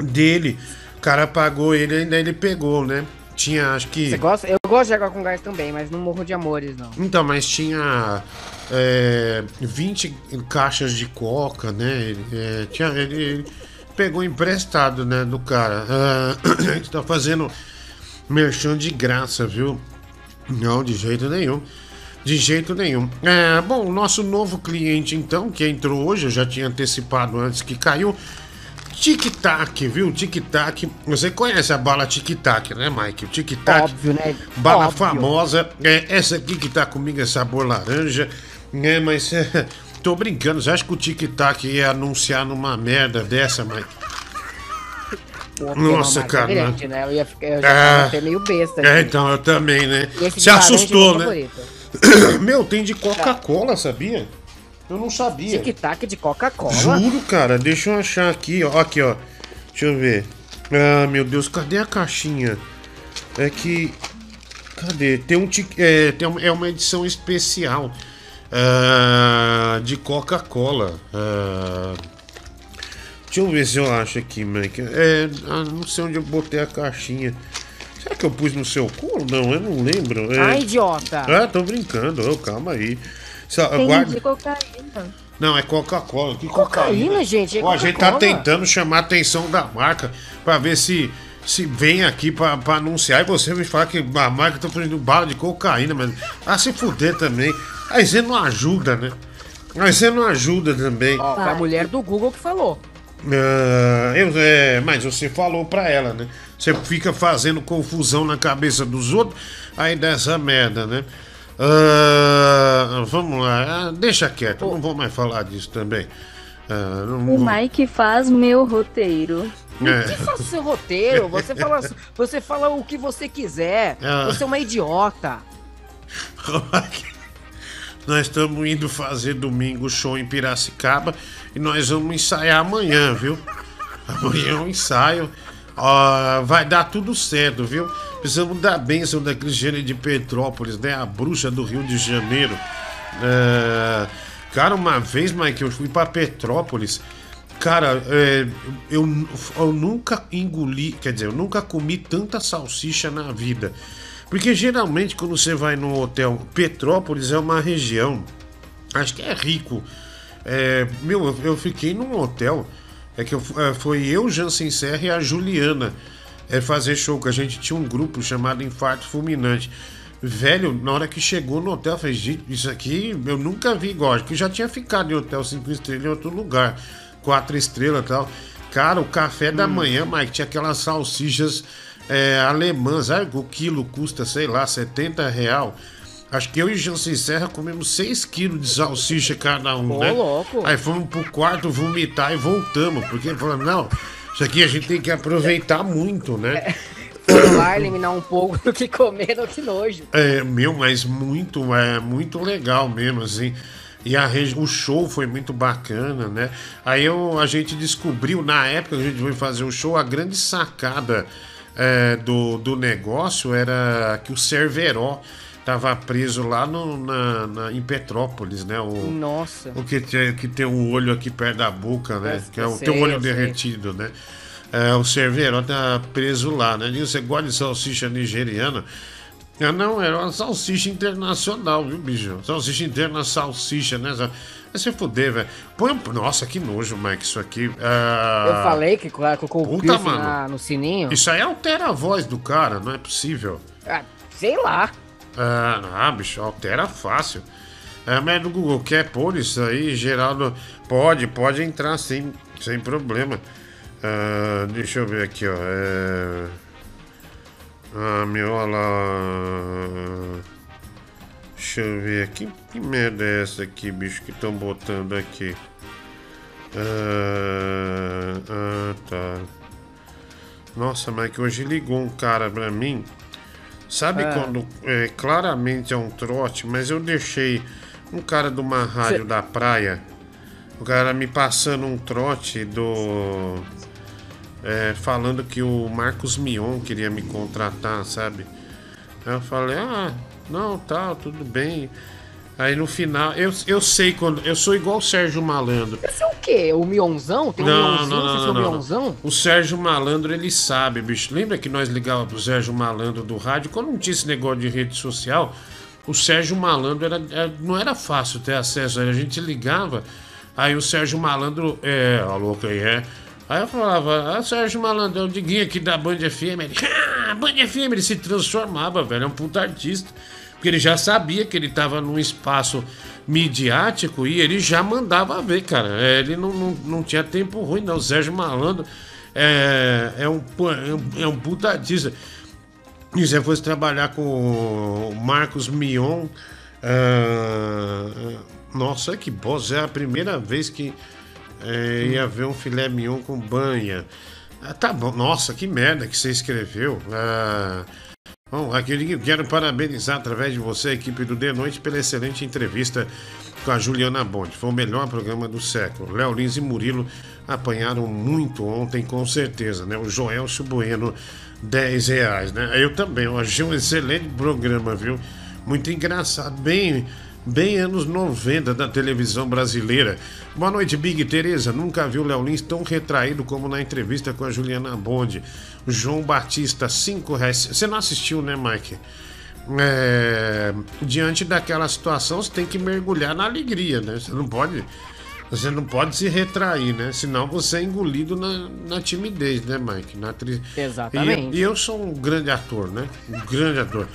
dele. O cara pagou ele, ainda ele pegou, né? Tinha, acho que. Você gosta? Eu gosto de água com gás também, mas não morro de amores, não. Então, mas tinha é, 20 caixas de coca, né? É, tinha, ele, pegou emprestado, né, do cara. Ah, a gente tá fazendo merchan de graça, viu? Não, de jeito nenhum. De jeito nenhum. É, bom, o nosso novo cliente, então, que entrou hoje, eu já tinha antecipado antes que caiu. Tic-tac, viu? Tic-tac. Você conhece a bala tic-tac, né, Mike? O tic-tac. Óbvio, né? Bala Óbvio. famosa. É, essa aqui que tá comigo é sabor laranja. É, mas é, tô brincando. Você acha que o tic-tac ia anunciar numa merda dessa? Pô, porque Nossa, é uma cara, grande, né? Eu, ia ficar, eu já Ah. até meio besta. É, aqui. então, eu também, né? Se é assustou, né? Meu, tem de Coca-Cola, sabia? Eu não sabia. Tic-tac de Coca-Cola. Juro, cara. Deixa eu achar aqui, ó. Aqui, ó. Deixa eu ver. Ah, meu Deus, cadê a caixinha? É que. Cadê? Tem um tic- é, tem um- é uma edição especial ah, de Coca-Cola. Ah, deixa eu ver se eu acho aqui, Mike. É, ah, não sei onde eu botei a caixinha. Será que eu pus no seu cu? Não, eu não lembro. É... Ai, idiota. Ah, tô brincando. Ô, calma aí. Só, Tem guarda- de cocaína. Não, é Coca-Cola. Que Cocaína, gente, é Ó, a gente tá tentando chamar a atenção da marca pra ver se se vem aqui pra, pra anunciar e você me fala que a marca tá fazendo bala de cocaína, mas ah, se fuder também. Aí você não ajuda, né? Aí você não ajuda também. Ó, a mulher do Google que falou. Ah, eu, é, mas você falou pra ela, né? Você fica fazendo confusão na cabeça dos outros, aí dá essa merda, né? Ah, vamos lá, deixa quieto, não vou mais falar disso também. Ah, não O Mike faz meu roteiro. É. Faça o seu roteiro, você fala, você fala o que você quiser. Ah. Você é uma idiota. Nós estamos indo fazer domingo show em Piracicaba e nós vamos ensaiar amanhã, viu? Amanhã é um ensaio. Ó, vai dar tudo certo, viu? Precisamos da bênção da Cristiane de Petrópolis, né? A bruxa do Rio de Janeiro. É, Cara, uma vez, Mike, eu fui pra Petrópolis. Cara, é, eu, eu nunca engoli, quer dizer, eu nunca comi tanta salsicha na vida. Porque geralmente quando você vai no hotel, Petrópolis é uma região, acho que é rico. É, meu, eu, fiquei num hotel, é que eu, é, foi eu, Jansen Serra e a Juliana é, fazer show, que a gente tinha um grupo chamado Infarto Fulminante. Velho, na hora que chegou no hotel, eu falei, isso aqui eu nunca vi igual, acho que já tinha ficado em hotel 5 estrelas em outro lugar, 4 estrelas e tal. Cara, o café da manhã, Mike, tinha aquelas salsichas é, alemãs, sabe? O quilo custa, sei lá, 70 real. Acho que eu e Jansen Serra comemos 6 quilos de salsicha cada um, Ô, né? louco. Aí fomos pro quarto vomitar e voltamos, porque falamos, não, isso aqui a gente tem que aproveitar muito, né? Foram lá eliminar um pouco do que comeram, que nojo. É, meu, mas muito, é muito legal mesmo, assim. E a o show foi muito bacana, né? Aí eu, a gente descobriu, na época que a gente foi fazer o show, a grande sacada é, do, do negócio era que o Cerveró tava preso lá no, na, na- em Petrópolis, né? O, Nossa. o que tem, que tem um olho aqui perto da boca, né? Que é o sei, teu olho sei. derretido, né? É, o Cerveró tá preso lá, né? E você gosta de salsicha nigeriana? Ah, não, era uma salsicha internacional, viu, bicho? Salsicha interna, salsicha, né? Vai se fuder, velho. Põe um... Nossa, que nojo, Mike, isso aqui. Ah, Eu falei que colocou o Puta, mano. na- no sininho. Isso aí altera a voz do cara, não é possível. Ah, sei lá. Ah, não, bicho, altera fácil. É, mas no Google quer pôr isso aí, Geraldo? Pode, pode entrar sim, sem problema. Ah, deixa eu ver aqui, ó. É... Ah, meu, olha lá. Deixa eu ver aqui. Que merda é essa aqui, bicho, que estão botando aqui? Ah, ah, tá. Nossa, mas que hoje ligou um cara pra mim. Sabe Ah. quando é, claramente é um trote, mas eu deixei um cara de uma rádio Cê- da praia, o cara me passando um trote do. É, falando que o Marcos Mion queria me contratar, sabe? Aí eu falei, ah, não, tal, tudo bem. Aí no final, eu, eu sei quando. Eu sou igual o Sérgio Malandro. Esse é o quê? O Mionzão? Tem um Não, Mionzinho? não, Você não, é o não, Mionzão? O Sérgio Malandro, ele sabe, bicho. Lembra que nós ligávamos pro Sérgio Malandro do rádio? Quando não tinha esse negócio de rede social, o Sérgio Malandro era, era- não era fácil ter acesso. A gente ligava, aí o Sérgio Malandro, é, alô, quem é? Aí eu falava, ah, Sérgio Malandrão, Diguinho aqui da Band FM. Ele, ah, Band FM, ele se transformava, velho, é um puta artista. Porque ele já sabia que ele tava num espaço midiático e ele já mandava ver, cara. É, ele não, não, não tinha tempo ruim, não. O Sérgio Malandro é, é, um, é um puta artista. E você fosse trabalhar com o Marcos Mion. Uh, nossa, que boss! É a primeira vez que é, ia ver um filé mignon com banha. Ah, tá bom. Nossa, que merda que você escreveu. Ah, bom, aqui quero parabenizar através de você a equipe do De Noite pela excelente entrevista com a Juliana Bond. Foi o melhor programa do século. Léo Lins e Murilo apanharam muito ontem, com certeza, né? O Joel Bueno 10 reais, né? Eu também, eu achei um excelente programa, viu? Muito engraçado, bem, bem anos 90 da televisão brasileira. Boa noite, Big Tereza. Nunca vi o Léo Lins tão retraído como na entrevista com a Juliana Bond. João Batista, 5 reais. Você não assistiu, né, Mike? É... Diante daquela situação, você tem que mergulhar na alegria, né? Você não pode você não pode se retrair, né? Senão você é engolido na, na timidez, né, Mike? Na tri... Exatamente. E, e, eu sou um grande ator, né? Um grande ator.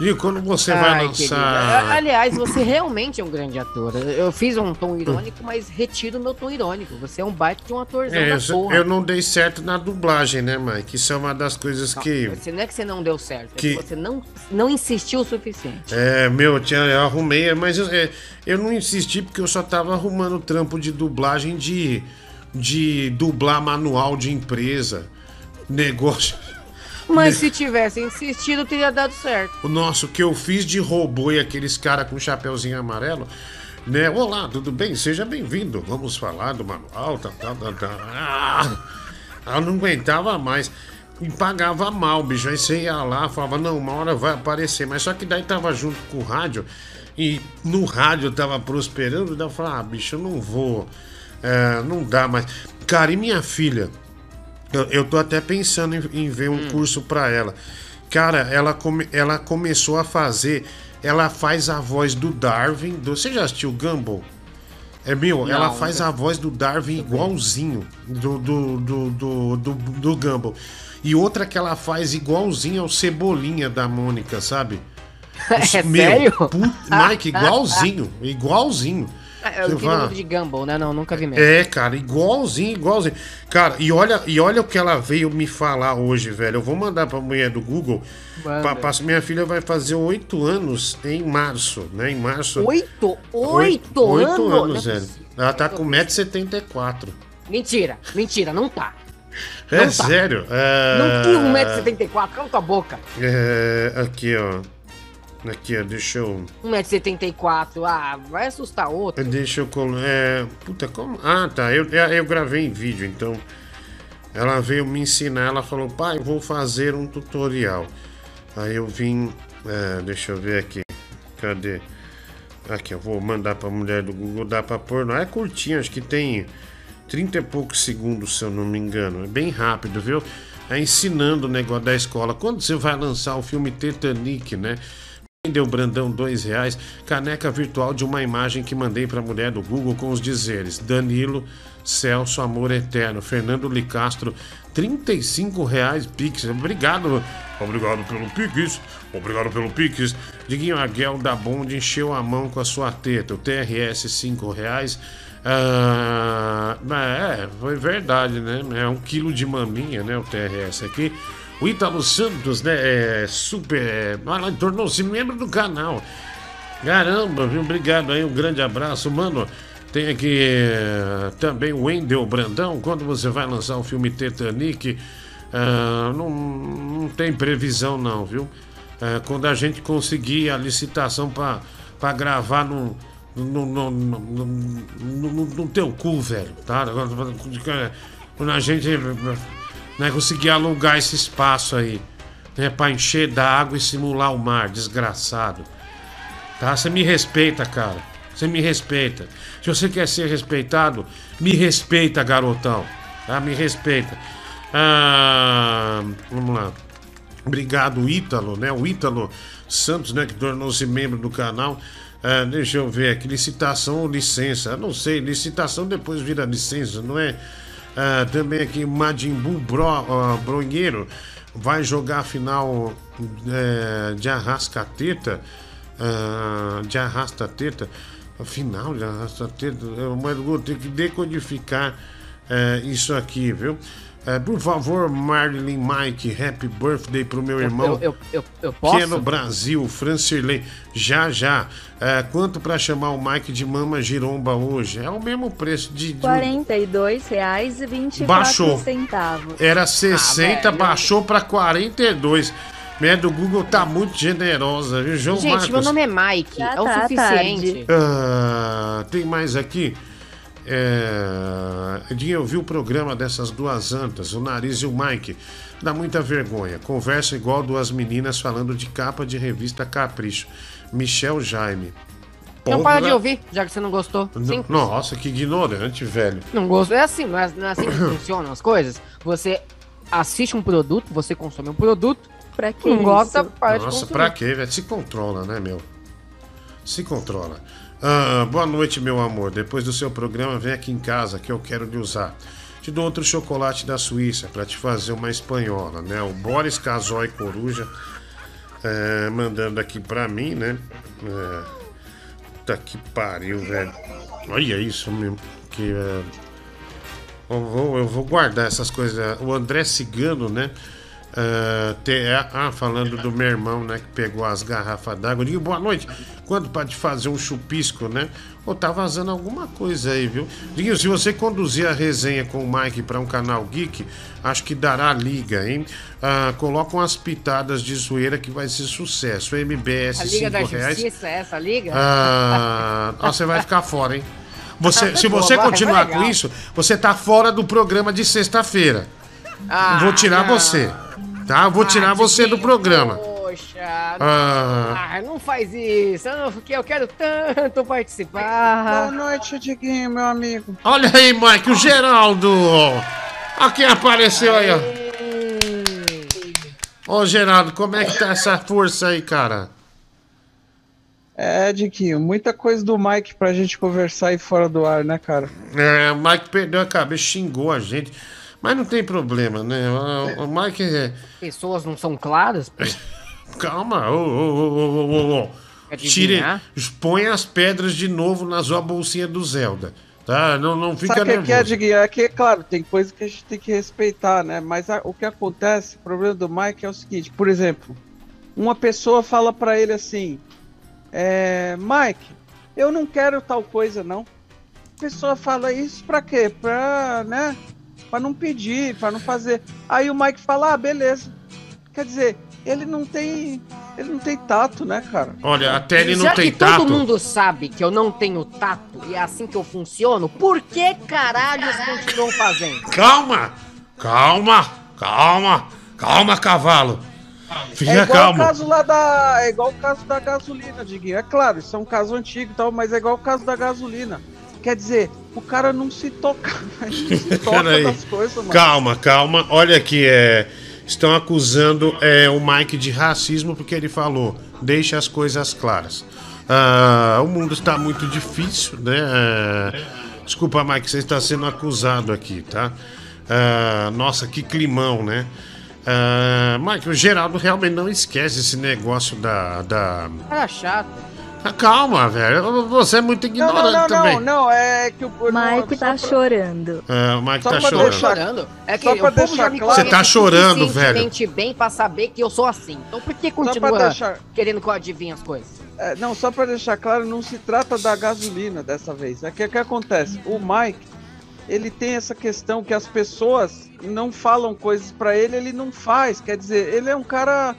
E quando você Ai, vai lançar. Aliás, você realmente é um grande ator. Eu fiz um tom irônico, mas retiro o meu tom irônico. Você é um baita de um atorzão é, da porra. Eu não dei certo na dublagem, né, Mike? Isso é uma das coisas não, que. Você não é que você não deu certo, que... é que você não, não insistiu o suficiente. É, meu, eu, tinha, eu arrumei, mas eu, é, eu não insisti porque eu só tava arrumando trampo de dublagem de, de dublar manual de empresa. Negócio. Mas se tivesse insistido, teria dado certo. O nosso que eu fiz de robô e aqueles caras com chapeuzinho amarelo, né? Olá, tudo bem? Seja bem-vindo. Vamos falar do manual, tá, tá, tá, tá. Ah, eu não aguentava mais. E pagava mal, bicho. Aí você ia lá, falava, não, uma hora vai aparecer. Mas só que daí tava junto com o rádio. E no rádio tava prosperando. Daí eu falava, ah, bicho, eu não vou. É, não dá mais. Cara, e minha filha? Eu, eu tô até pensando em, em ver um hum. curso para ela. Cara, ela, come, ela começou a fazer. Ela faz a voz do Darwin. Do, você já assistiu Gumball? É meu, não, ela faz a voz do Darwin igualzinho do, do, do, do, do, do Gumball. E outra que ela faz igualzinho ao Cebolinha da Mônica, sabe? É meu, sério? Put... Mike, igualzinho, igualzinho. É, eu vi de Gumball, né? Não, nunca vi mesmo. É, cara, igualzinho, igualzinho. Cara, e olha, e olha o que ela veio me falar hoje, velho. Eu vou mandar pra mulher do Google. Pra, pra, minha filha vai fazer oito anos em março, né? Em março. Oito? Oito, oito anos? anos, velho. Ela tá com 1,74m. Mentira, mentira, não tá. É não tá. sério? É... Não tem 1,74m, cala tua boca. É, aqui, ó. Aqui, ó, deixa eu. 1,74m. Ah, vai assustar outro. Deixa eu colocar. É... Puta, como. Ah, tá. Eu, eu gravei em vídeo, então. Ela veio me ensinar. Ela falou, pai, vou fazer um tutorial. Aí eu vim. É, deixa eu ver aqui. Cadê? Aqui, eu vou mandar pra mulher do Google. Dá pra pôr. Não é curtinho, acho que tem 30 e poucos segundos, se eu não me engano. É bem rápido, viu? É ensinando o negócio da escola. Quando você vai lançar o filme Titanic, né? Deu Brandão dois reais, caneca virtual de uma imagem que mandei para a mulher do Google com os dizeres Danilo, Celso, Amor Eterno, Fernando Licastro, 35 reais Pix. Obrigado, obrigado pelo Pix, obrigado pelo Pix. Diguinho Aguel da Bond encheu a mão com a sua teta, o TRS 5 reais. Ah, é, foi verdade, né? É um quilo de maminha, né? O TRS aqui. O Ítalo Santos, né? É super. Tornou-se membro do canal. Caramba, viu? Obrigado aí, um grande abraço, mano. Tem aqui é, também o Wendel Brandão. Quando você vai lançar o filme Titanic, uh, não, não tem previsão, não, viu? Uh, quando a gente conseguir a licitação para gravar no no, no, no, no, no, teu cu, velho, tá? Quando a gente né, conseguir alugar esse espaço aí, né, encher da água e simular o mar, desgraçado. Tá? Você me respeita, cara. Você me respeita. Se você quer ser respeitado, me respeita, garotão. Tá? Me respeita. Ah, vamos lá. Obrigado, Ítalo, né? O Ítalo Santos, né? Que tornou-se membro do canal. Ah, deixa eu ver aqui. Licitação ou licença? Não sei. Licitação depois vira licença, não é? Ah, também aqui Majin Buu Bro, ó, Bronheiro vai jogar a final é, de Arrascateta. ah, de Arrasta-Teta. A final de Arrasta-Teta. Eu mas eu vou ter que decodificar é, isso aqui, viu? É, por favor, Marilyn Mike, happy birthday pro meu irmão. Eu, eu, eu, eu Que é posso? no Brasil, Francirley. Já, já. É, quanto pra chamar o Mike de Mama Giromba hoje? É o mesmo preço de. de- R$ 42,24 Baixou. centavos. Era 60, velho. baixou pra 42. Minha do Google tá muito generosa, viu, João Gente, Marcos? meu nome é Mike. Já é o tá suficiente. Ah, tem mais aqui. É... Edinho, eu vi o programa dessas duas antas, o Nariz e o Mike. Dá muita vergonha. Conversa igual duas meninas falando de capa de revista Capricho. Michel Jaime. Não para de ouvir, já que você não gostou. Sim. Nossa, que ignorante, velho. Não gosto. É assim, não é, não é assim que funcionam as coisas. Você assiste um produto, você consome um produto, Pra que não isso? gosta, para de Nossa, consumir. pra quê, velho? Se controla, né, meu? Se controla. Ah, boa noite, meu amor. Depois do seu programa, vem aqui em casa que eu quero lhe usar. Te dou outro chocolate da Suíça pra te fazer uma espanhola, né? O Boris Casói Coruja é, mandando aqui pra mim, né? É, tá que pariu, velho. Olha isso, meu. Que, é, eu, vou, eu vou guardar essas coisas. O André Cigano, né? Ah, te- ah, falando do meu irmão, né? Que pegou as garrafas d'água. Digo, boa noite. Quando pode fazer um chupisco, né? Ou tá vazando alguma coisa aí, viu? Digo, se você conduzir a resenha com o Mike para um canal geek, acho que dará liga, hein? Ah, coloca umas pitadas de zoeira que vai ser sucesso. MBS A Liga da 5 reais. Justiça, é essa liga? Ah, ah, você vai ficar fora, hein? Você, se você Boa, continuar com isso, você tá fora do programa de sexta-feira. Ah, Vou tirar não. você. Tá? Vou tirar Ah, você do programa. Poxa, Ah, ah, não faz isso. Não, porque eu quero tanto participar. noite, Diguinho, meu amigo. olha aí, Mike, o Geraldo. Olha quem apareceu aí, ó. Ô, Geraldo, como é que tá essa força aí, cara? É, Diguinho, muita coisa do Mike pra gente conversar aí fora do ar, né, cara? É, o Mike perdeu a cabeça, xingou a gente. Mas não tem problema, né? O, o Mike é. Pessoas não são claras? Calma, ô, ô, ô, ô, ô, Tire, adivinhar? põe as pedras de novo na sua bolsinha do Zelda. Tá? Não, não fica Sabe o que que é, nervoso. Diguinho? É que, claro, tem coisa que a gente tem que respeitar, né? Mas a- o que acontece, o problema do Mike é o seguinte, por exemplo, uma pessoa fala pra ele assim, é, Mike, eu não quero tal coisa, não. A pessoa fala isso pra quê? Pra, né? Pra não pedir, pra não fazer. Aí o Mike fala, ah, beleza. Quer dizer, ele não tem, ele não tem tato, né, cara? Olha, até ele não Já tem que tato. todo mundo sabe que eu não tenho tato e é assim que eu funciono, por que caralhos continuam fazendo? Calma! Calma! Calma! Calma, cavalo! Fica É igual calmo. o caso lá da. É igual o caso da gasolina, Diguinho. É claro, isso é um caso antigo e tal, mas é igual o caso da gasolina. Quer dizer, o cara não se toca, não se toca das coisas, mano. Calma, calma. Olha aqui, é. Estão acusando é, o Mike de racismo porque ele falou: deixa as coisas claras. Ah, o mundo está muito difícil, né? É, desculpa, Mike, você está sendo acusado aqui, tá? Ah, nossa, que climão, né? Ah, Mike, o Geraldo realmente não esquece esse negócio da. da... Cara chato. Ah, calma, velho. Você é muito Não, ignorante não, não, também. não, não, é que o. Mike tá pra- chorando. Ah, o Mike Só tá chorando. deixar- chorando. É que Só pra deixar claro- Você tá chorando, suficientemente bem pra saber que eu sou assim. Então por que continua deixar. querendo que eu adivinhe as coisas? É, não, só pra deixar claro, não se trata da gasolina dessa vez. É que o que acontece? O Mike, ele tem essa questão que as pessoas não falam coisas pra ele, ele não faz. Quer dizer, ele é um cara,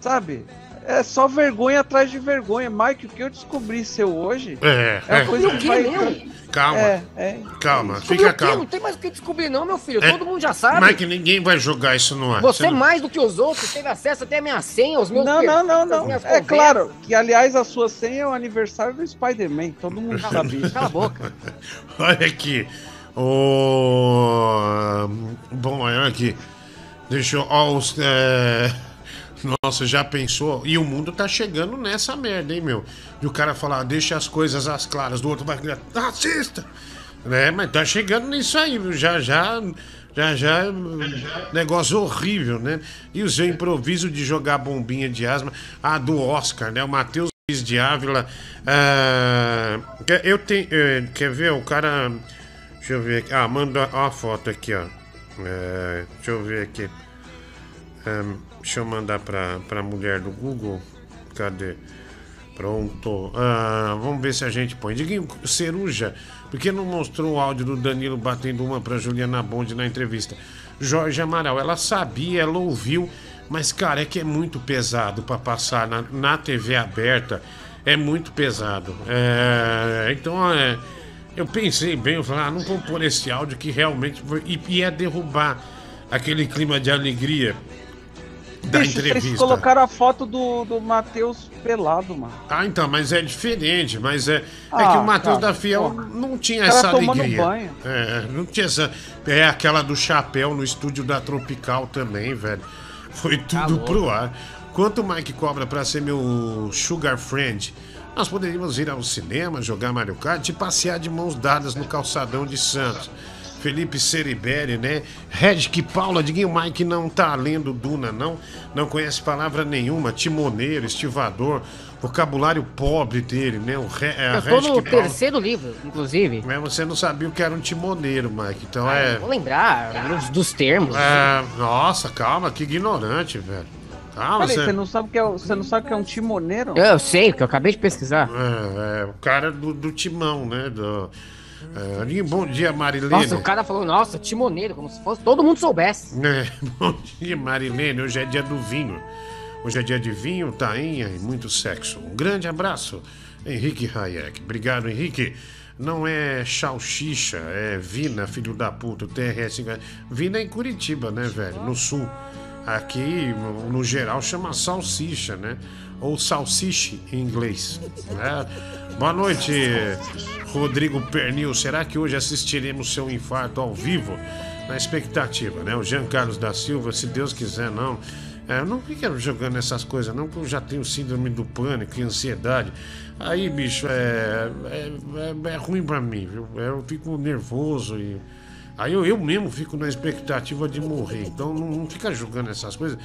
sabe? É só vergonha atrás de vergonha. Mike, o que eu descobri seu hoje É, é uma é. coisa O que vai. Calma, É, é. calma. Descobri Fica calmo. Não tem mais o que descobrir não, meu filho. É, Todo mundo já sabe. Mike, ninguém vai jogar isso no ar. Você não- mais do que os outros teve acesso até a minha senha, os meus Não, não, não, não. É conversas. claro que, aliás, a sua senha é o aniversário do Spider-Man. Todo mundo sabe isso. Cala a boca. Olha aqui. O... Bom, olha aqui. Deixa eu... Ó, os, é, Nossa, já pensou? E o mundo tá chegando nessa merda, hein, meu? De o cara falar, deixa as coisas às claras, do outro vai gritar, racista! É, mas tá chegando nisso aí? Já já. Já já, negócio horrível, né? E o seu improviso de jogar bombinha de asma, a do Oscar, né? O Matheus de Ávila. ah, eu tenho. eh, quer ver? O cara. Deixa eu ver aqui. Ah, manda a foto aqui, ó. É, deixa eu ver aqui. Ahn, deixa eu mandar pra, pra mulher do Google. Cadê? Pronto. Ah, vamos ver se a gente põe. Diguinho, Ceruja, por que não mostrou o áudio do Danilo batendo uma pra Juliana Bonde na entrevista? Jorge Amaral, ela sabia, ela ouviu, mas, cara, é que é muito pesado pra passar na, na TV aberta. É muito pesado. É, então, é, eu pensei bem, eu falei, ah, não vou pôr esse áudio que realmente foi- ia derrubar aquele clima de alegria da Bicho, entrevista. colocaram a foto do, do Matheus pelado, mano. Ah, então, mas é diferente, mas é, é Ah, que o Matheus tá. da Fiel Pô. não tinha essa alegria. banho. É, não tinha essa. É aquela do chapéu no estúdio da Tropical também, velho. Foi tudo louco. pro ar. Quanto o Mike cobra pra ser meu sugar friend? Nós poderíamos ir ao cinema, jogar Mario Kart e passear de mãos dadas no calçadão de Santos. Felipe Ceriberi, né? Redick Paula, Diguinho Mike não tá lendo Duna, não. Não conhece palavra nenhuma. Timoneiro, estivador, vocabulário pobre dele, né? O Re, é, Eu tô no Paula. terceiro livro, inclusive. Mas você não sabia o que era um timoneiro, Mike. Então Ah, é. Vou lembrar dos, dos termos. é, Nossa, calma, que ignorante, velho. Calma, Peraí, você. você não sabe que é, o- você não sabe que é um timoneiro? Eu sei, porque eu acabei de pesquisar. É, é, o cara do, do timão, né? Do, é, bom dia, Marilene. Nossa, o cara falou, nossa, timoneiro, como se fosse todo mundo soubesse. É, bom dia, Marilene. Hoje é dia do vinho. Hoje é dia de vinho, tainha e muito sexo. Um grande abraço, Henrique Hayek. Obrigado, Henrique. Não é salsicha, é Vina, filho da puta, TRS. Vina é em Curitiba, né, velho? No sul. Aqui, no geral, chama salsicha, né? Ou salsiche em inglês. né? Boa noite, Rodrigo Pernil. Será que hoje assistiremos seu infarto ao vivo? Na expectativa, né? O Jean Carlos da Silva, se Deus quiser, não. É, eu não fico jogando essas coisas, não, porque eu já tenho síndrome do pânico e ansiedade. Aí, bicho, é, é, é, é ruim pra mim, viu? Eu fico nervoso e. Aí eu, eu mesmo fico na expectativa de morrer. Então não, não fica julgando essas coisas,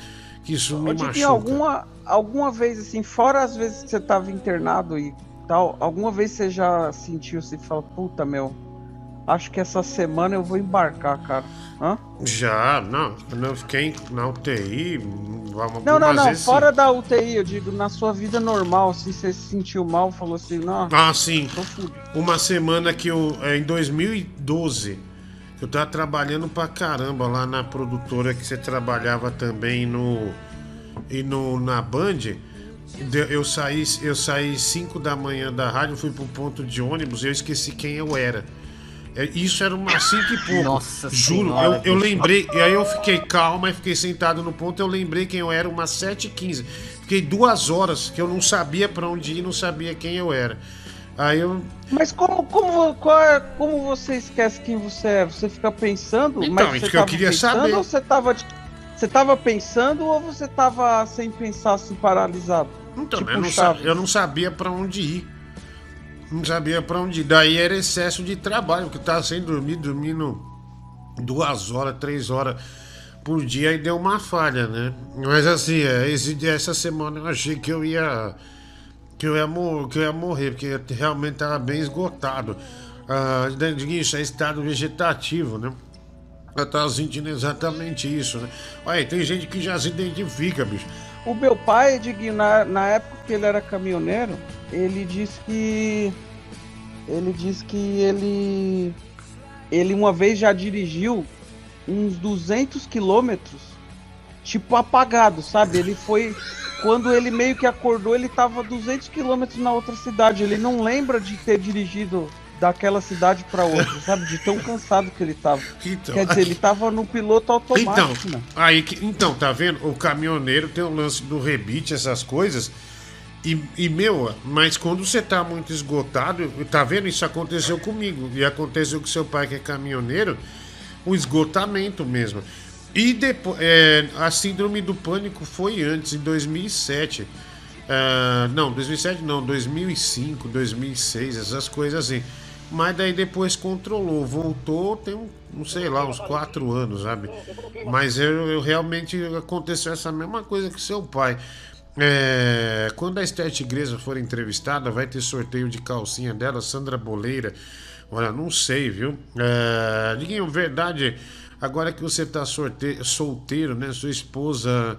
que isso me machuca. alguma, alguma vez, assim, fora as vezes que você tava internado e tal, alguma vez você já sentiu, você fala, puta, meu, acho que essa semana eu vou embarcar, cara. Hã? Já, não, quando eu fiquei na UTI, vamos Não, não, não, vezes, fora sim. da UTI, eu digo, na sua vida normal, assim, você se sentiu mal, falou assim, não, Ah, sim. Uma semana que eu. É, em 2012, eu tava trabalhando pra caramba lá na produtora que você trabalhava também no. E no, na Band. Eu saí, eu saí 5 da manhã da rádio, fui pro ponto de ônibus e eu esqueci quem eu era. É, Isso era umas 5 e pouco. Nossa Juro, Senhora, eu, eu lembrei. E aí eu fiquei calma e fiquei sentado no ponto. Eu lembrei quem eu era, umas 7 e 15 Fiquei duas horas que eu não sabia pra onde ir, não sabia quem eu era. Aí eu. Mas como, como, qual é- como você esquece quem você é? Você fica pensando? Então, mas isso que eu queria pensando saber. Ou você tava, você tava pensando ou você tava sem pensar, assim, paralisado? Então, Tipo eu, não Chaves. sa- eu não sabia pra onde ir. Não sabia pra onde ir. Daí era excesso de trabalho, porque eu tava sem dormir, dormindo duas horas, três horas por dia e deu uma falha, né? Mas assim, é, esse, essa semana eu achei que eu ia. Que eu ia, mor- que eu ia morrer, porque realmente tava bem esgotado. Ah, isso é estado vegetativo, né? Eu tava sentindo exatamente isso, né? Olha, tem gente que já se identifica, bicho. O meu pai, na, na época que ele era caminhoneiro, ele disse que. Ele disse que ele. Ele uma vez já dirigiu uns 200 quilômetros, tipo apagado, sabe? Ele foi. Quando ele meio que acordou, ele tava 200 quilômetros na outra cidade. Ele não lembra de ter dirigido daquela cidade pra outra, sabe? De tão cansado que ele tava. Então, Quer dizer, ele tava no piloto automático, Então, né? aí que, então, tá vendo? O caminhoneiro tem o lance do rebite, essas coisas. E, e, meu, mas quando você tá muito esgotado, tá vendo? Isso aconteceu comigo. E aconteceu com seu pai, que é caminhoneiro, o esgotamento mesmo. E depois, é, a síndrome do pânico foi antes, em 2007. Ah, não, 2007 não, 2005, 2006, essas coisas assim. mas daí depois controlou, voltou, tem um, não sei lá, uns quatro anos, sabe? Mas eu, eu realmente aconteceu essa mesma coisa que seu pai. É, quando a Esther Tigresa for entrevistada, vai ter sorteio de calcinha dela, Sandra Boleira. Olha, não sei, viu? É, Diguinho, verdade, agora que você tá sorte... solteiro, né? Sua esposa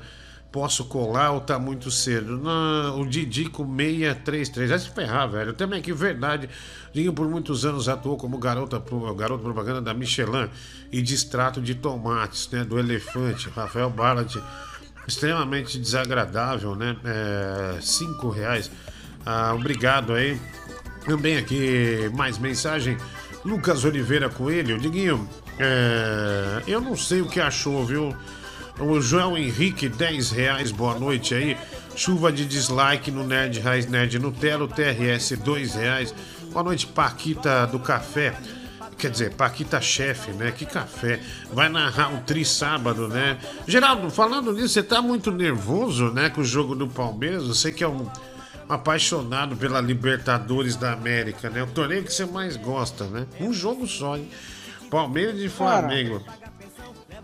posso colar ou tá muito cedo? Não, o Didico 633. Vai se ferrar, velho. Também que verdade. Dinho por muitos anos atuou como garota, garoto propaganda da Michelin e de extrato de tomates, né? Do elefante. Rafael Ballat. Extremamente desagradável, né? É, cinco reais. Ah, obrigado aí. Também aqui mais mensagem. Lucas Oliveira Coelho. Diguinho, é, eu não sei o que achou, viu? O João Henrique, 10 reais, boa noite aí. Chuva de dislike no Nerd Raiz Nerd Nutella, TRS, 2 reais. Boa noite, Paquita do Café. Quer dizer, Paquita Chefe, né? Que café. Vai narrar o Tri sábado, né? Geraldo, falando nisso, você tá muito nervoso, né? Com o jogo do Palmeiras. Você que é um apaixonado pela Libertadores da América, né? O torneio que você mais gosta, né? Um jogo só, hein? Palmeiras e Flamengo.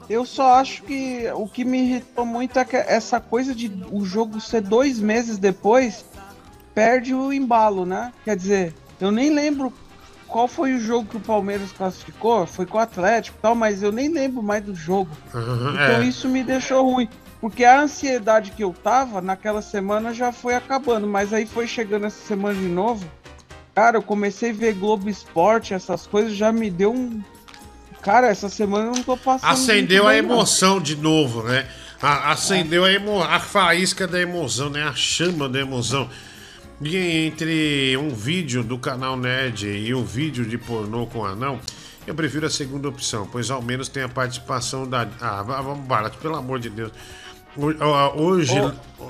Eu só acho que o que me irritou muito é que essa coisa de o jogo ser dois meses depois perde o embalo, né? Quer dizer, eu nem lembro qual foi o jogo que o Palmeiras classificou, foi com o Atlético e tal, mas eu nem lembro mais do jogo. Aham, Então é. isso me deixou ruim. Porque a ansiedade que eu tava naquela semana já foi acabando, mas aí foi chegando essa semana de novo. Cara, eu comecei a ver Globo Esporte, essas coisas, já me deu um. Cara, essa semana eu não tô passando. Acendeu a bem, não. emoção de novo, né? A- acendeu a, emo... a faísca da emoção, né? A chama da emoção. E entre um vídeo do canal Nerd e um vídeo de pornô com anão, eu prefiro a segunda opção, pois ao menos tem a participação da. Ah, vamos, Barat, pelo amor de Deus. Hoje.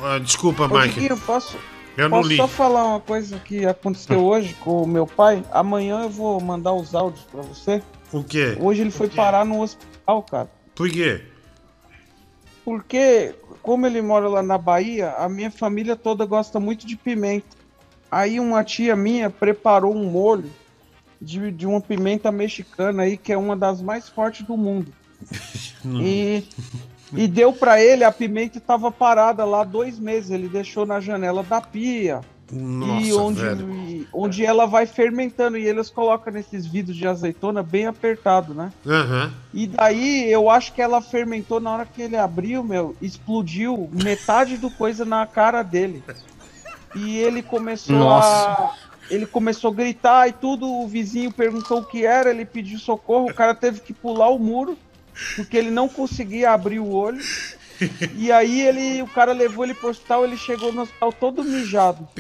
ah, Desculpa, Ô, Mike. Diguinho, posso, Eu não posso li. só falar uma coisa que aconteceu hoje com o meu pai? Amanhã eu vou mandar os áudios pra você. O quê? Hoje ele foi parar no hospital, cara. Por quê? Porque, como ele mora lá na Bahia, a minha família toda gosta muito de pimenta. Aí uma tia minha preparou um molho de, de uma pimenta mexicana aí, que é uma das mais fortes do mundo. E, e deu pra ele, a pimenta estava parada lá dois meses. Ele deixou na janela da pia. Nossa, e onde, velho. onde ela vai fermentando. E eles colocam nesses vidros de azeitona bem apertado, né? Aham. E daí eu acho que ela fermentou na hora que ele abriu, meu, explodiu metade do coisa na cara dele. E ele começou a. Ele começou a gritar e tudo, o vizinho perguntou o que era, ele pediu socorro, o cara teve que pular o muro, porque ele não conseguia abrir o olho. E aí ele, o cara levou ele pro hospital, ele chegou no hospital todo mijado.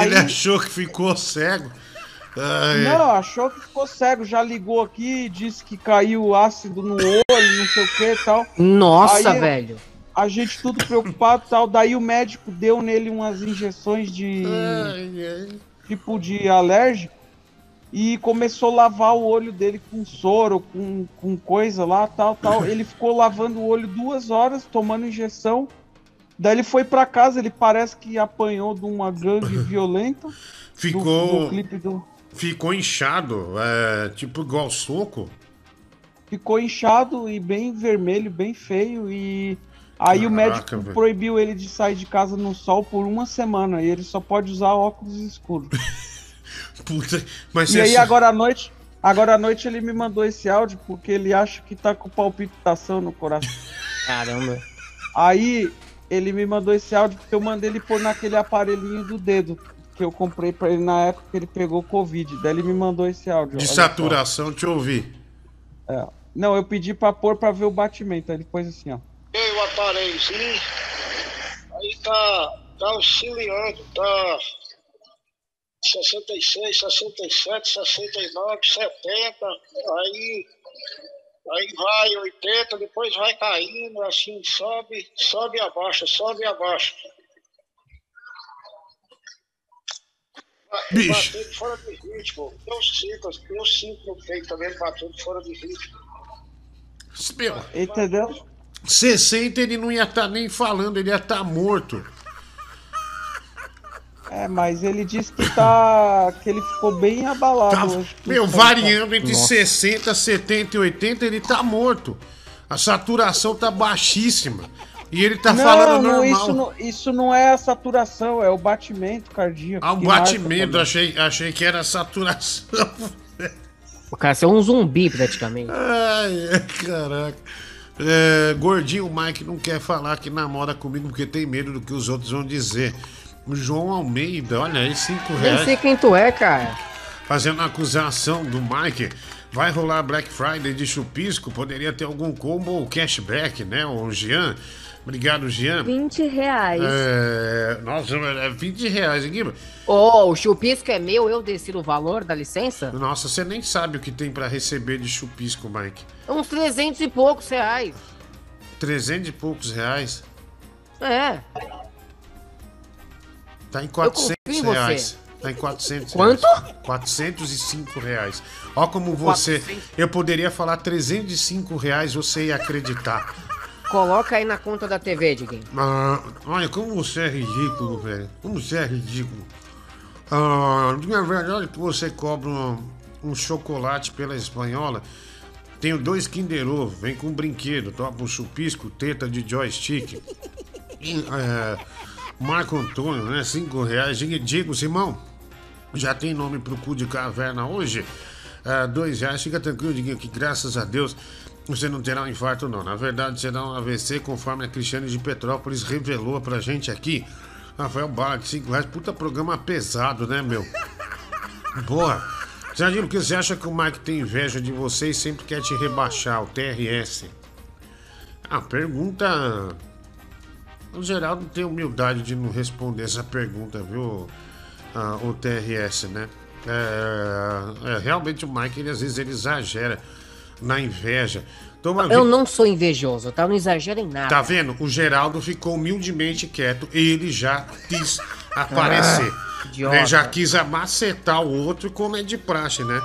Ele Aí- achou que ficou cego. Ai, Não, achou que ficou cego, já ligou aqui, disse que caiu ácido no olho, não sei o que e tal. Nossa, Aí- velho. A gente tudo preocupado e tal. Daí o médico deu nele umas injeções de ai, ai. tipo de alérgico e começou a lavar o olho dele com soro, com, com coisa lá, tal, tal. Ele ficou lavando o olho duas horas, tomando injeção. Daí ele foi pra casa, ele parece que apanhou de uma gangue violenta. Do, Ficou, do clipe do. ficou inchado, é, tipo igual soco. Ficou inchado e bem vermelho, bem feio. E aí o Caraca, médico velho. proibiu ele de sair de casa no sol por uma semana. E ele só pode usar óculos escuros. Puta, mas E aí você- agora à noite, agora à noite ele me mandou esse áudio porque ele acha que tá com palpitação no coração. Caramba. Aí ele me mandou esse áudio porque eu mandei ele pôr naquele aparelhinho do dedo que eu comprei pra ele na época que ele pegou Covid. Daí ele me mandou esse áudio. de saturação, te ouvi. É. Não, eu pedi pra pôr pra ver o batimento. Aí ele pôs assim, ó. Ei, o aparelhozinho, aí tá, tá oscilando, tá 66, 67, 69, 70, aí, aí vai 80, depois vai caindo, assim, sobe, sobe e abaixa, sobe e abaixa. Bicho. Batendo fora de ritmo. Eu sinto, eu sinto no peito também batendo fora de ritmo. Meu, Entendeu? 60 ele não ia estar nem falando, ele ia estar morto. É, mas ele disse que tá. que ele ficou bem abalado Tá, hoje. meu, variando entre Nossa. 60, 70 e 80, ele tá morto. A saturação tá baixíssima. E ele tá não, falando não, normal. isso não, isso não é a saturação, é o batimento cardíaco. Ah, o batimento, achei, achei que era saturação. O cara é um zumbi praticamente. Ai, ai, caraca. É, gordinho, o Mike não quer falar que namora comigo porque tem medo do que os outros vão dizer. O João Almeida, olha aí, 5 Nem reais. sei quem tu é, cara. Fazendo acusação do Mike. Vai rolar Black Friday de chupisco? Poderia ter algum combo ou cashback, né? O Jean. Obrigado, Jean. 20 reais. É, nossa, é 20 reais aqui. Ô, o chupisco é meu, eu decido o valor da licença? Nossa, você nem sabe o que tem pra receber de chupisco, Mike. Uns 300 e poucos reais. 300 e poucos reais. É. Tá em confio 400 em você. reais. Tá em 400 Quanto? reais. 405 reais. Ó como você... 400. Eu poderia falar 305 reais, você ia acreditar. Coloca aí na conta da TV, Diguinho. Ah, olha, como você é ridículo, velho. Como você é ridículo. Ah, na verdade que você cobra um, um chocolate pela espanhola. Tenho dois Kinder Ovo, vem com um brinquedo, topa um chupisco, teta de joystick. E, é, Marco Antônio, né? Cinco reais. Digo, Simão, já tem nome pro cu de caverna hoje? Ah, dois reais, fica tranquilo, Diguinho, que graças a Deus você não terá um infarto, não. Na verdade, será um AVC, conforme a Cristiane de Petrópolis revelou pra gente aqui. Rafael de 5 reais. Puta programa pesado, né, meu? Porra. Jardim, porque você acha que o Mike tem inveja de você e sempre quer te rebaixar, o TRS? A pergunta. O Geraldo tem humildade de não responder essa pergunta, viu? Ah, o TRS, né? É, é, realmente o Mike, ele, às vezes, ele exagera na inveja. Toma Eu vi- não sou invejoso, tá? Não exagero em nada. Tá vendo? O Geraldo ficou humildemente quieto. Ele já quis aparecer. idiota. Ele já quis amacetar o outro, como é de praxe, né?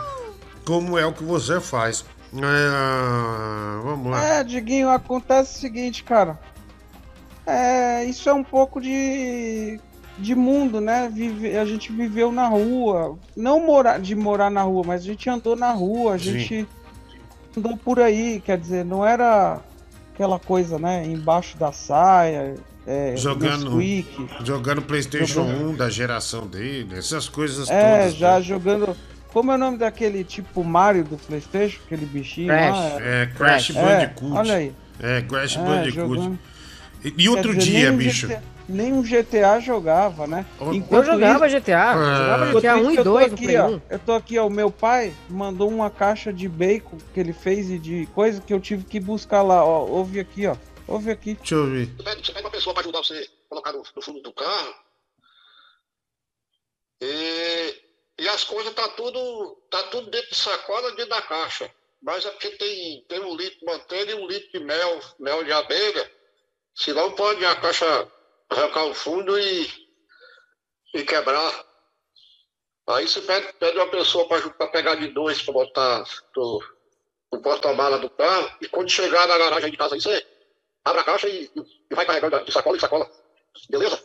Como é o que você faz. É, vamos lá. É, Diguinho, acontece o seguinte, cara. É, isso é um pouco de, de mundo, né? Vive, a gente viveu na rua. Não morar, de morar na rua, mas a gente andou na rua, a Sim. gente andou por aí, quer dizer, não era aquela coisa, né? Embaixo da saia, é, Jogando- Nesquik. Jogando PlayStation Jogando- 1 da geração dele, essas coisas É, todas. já né? jogando. Como é o nome daquele tipo Mario do PlayStation? Aquele bichinho Crash. lá? É, Crash É, Bandicoot. olha aí. É, Crash É, Bandicoot. jogando. E, e outro dizer, dia, nem um bicho. GTA nem um GTA jogava, né? Eu Eu jogava GTA. Ah. Jogava Enquanto GTA 1 isso, e eu tô 2 no aqui, ó, 1. Eu tô aqui, ó. O meu pai mandou uma caixa de bacon que ele fez e de coisa que eu tive que buscar lá, ó. Ouve aqui, ó. Ouve aqui. Deixa eu ver. Você pede, você pede uma pessoa para ajudar você a colocar no, no fundo do carro. E, e as coisas tá tudo, tá tudo dentro de sacola dentro da caixa. Mas é porque tem, tem um litro de manteiga e um litro de mel, mel de abelha. Senão pode a caixa arrancar o fundo e, e quebrar. Aí você pede, pede uma pessoa para pegar de dois para botar no, no porta-mala do carro. E quando chegar na garagem de casa aí, você abre a caixa e, e vai carregando de sacola em sacola. Beleza?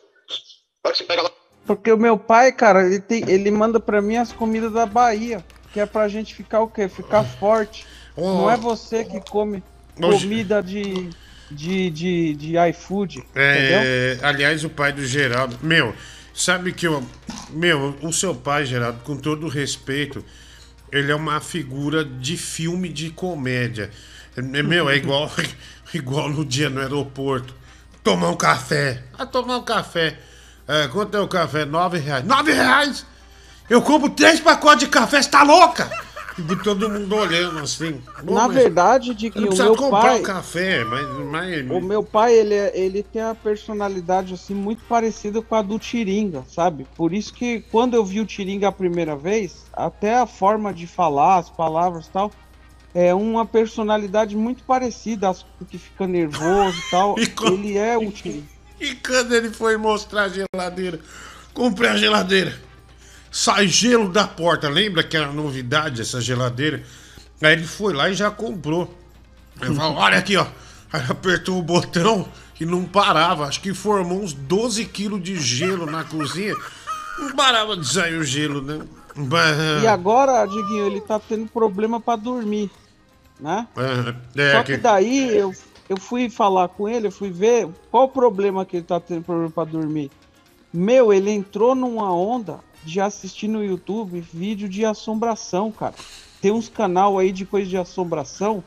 Vai que você pega lá. Porque o meu pai, cara, ele, tem, ele manda pra mim as comidas da Bahia. Que é pra gente ficar o quê? Ficar forte. Ô, Não é você que come comida de, de, de, de iFood. Entendeu? É, aliás, o pai do Geraldo. Meu, sabe que eu. Meu, o seu pai, Geraldo, com todo respeito, ele é uma figura de filme de comédia. É, Meu, é igual, igual no dia no aeroporto. Tomar um café. Ah, tomar um café. É, quanto é o café? Nove reais. Nove reais? Eu compro três pacotes de café, você tá louca? E todo mundo olhando assim. Pô, Na verdade, Diguinho, não o precisa meu comprar pai. o café, mas. mas... O meu pai, ele, ele tem uma personalidade assim muito parecida com a do Tiringa, sabe? Por isso que quando eu vi o Tiringa a primeira vez, até a forma de falar, as palavras e tal, é uma personalidade muito parecida, que fica nervoso e tal. E co- Ele é o Tiringa. E quando ele foi mostrar a geladeira, comprei a geladeira. Sai gelo da porta, lembra que era novidade essa geladeira? Aí ele foi lá e já comprou. Ele falou, olha aqui, ó. Aí apertou o botão e não parava. Acho que formou uns 12 quilos de gelo na cozinha. Não parava de sair o gelo, né? E agora, Diguinho, ele tá tendo problema pra dormir, né? É, Só que daí eu, eu fui falar com ele, eu fui ver qual o problema que ele tá tendo problema pra dormir. Meu, ele entrou numa onda de assistir no YouTube vídeo de assombração, cara. Tem uns canal aí de coisa de assombração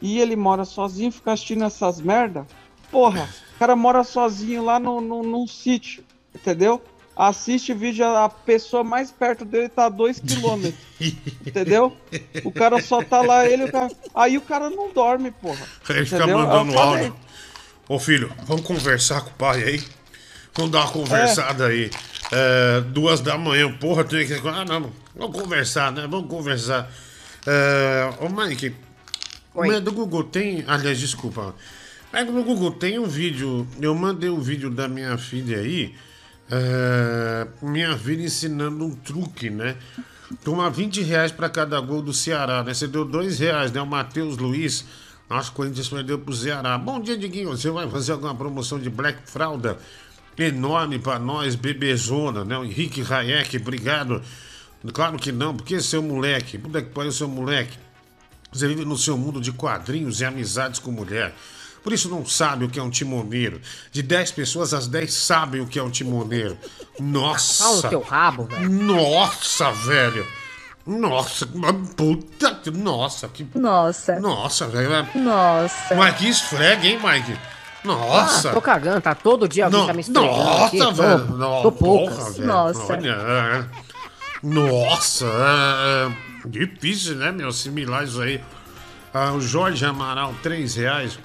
e ele mora sozinho, fica assistindo essas merda. Porra, o cara mora sozinho lá no, no, num sítio, entendeu? Assiste vídeo, a pessoa mais perto dele tá a 2 km. entendeu? O cara só tá lá, ele, o cara... aí o cara não dorme, porra. Ele fica entendeu? mandando Eu falei, áudio. Ô filho, vamos conversar com o pai aí. Vamos dar uma conversada aí. É, duas da manhã, porra, tem que. Ah, não, vamos conversar, né? Vamos conversar. É, ô Mike, Oi. mas do Google tem. Aliás, desculpa. Mas no Google tem um vídeo. Eu mandei um vídeo da minha filha aí. é, minha filha ensinando um truque, né? Toma 20 reais pra cada gol do Ceará, né? Você deu 2 reais, né? O Matheus Luiz. Nossa, o Corinthians perdeu pro Ceará. Bom dia, Diguinho. Você vai fazer alguma promoção de Black Fralda enorme pra nós, bebezona, né? O Henrique Hayek, obrigado. Claro que não, porque seu moleque, puta que pariu, seu moleque. Você vive no seu mundo de quadrinhos e amizades com mulher. Por isso não sabe o que é um timoneiro. De 10 pessoas, as 10 sabem o que é um timoneiro. Nossa! Fala no teu rabo, velho. Nossa, velho! Nossa, puta que. Nossa, que. Nossa. Nossa, velho. Nossa. Mas que esfrega, hein, Mike? Nossa! Ah, tô cagando, tá todo dia alguém tá me esfregando aqui. Nossa, tô, velho! Tô poucas. porra, velho. Nossa. Olha, é. Nossa, é, é difícil, né, meu, assimilar isso aí. Ah, o Jorge Amaral, três reais.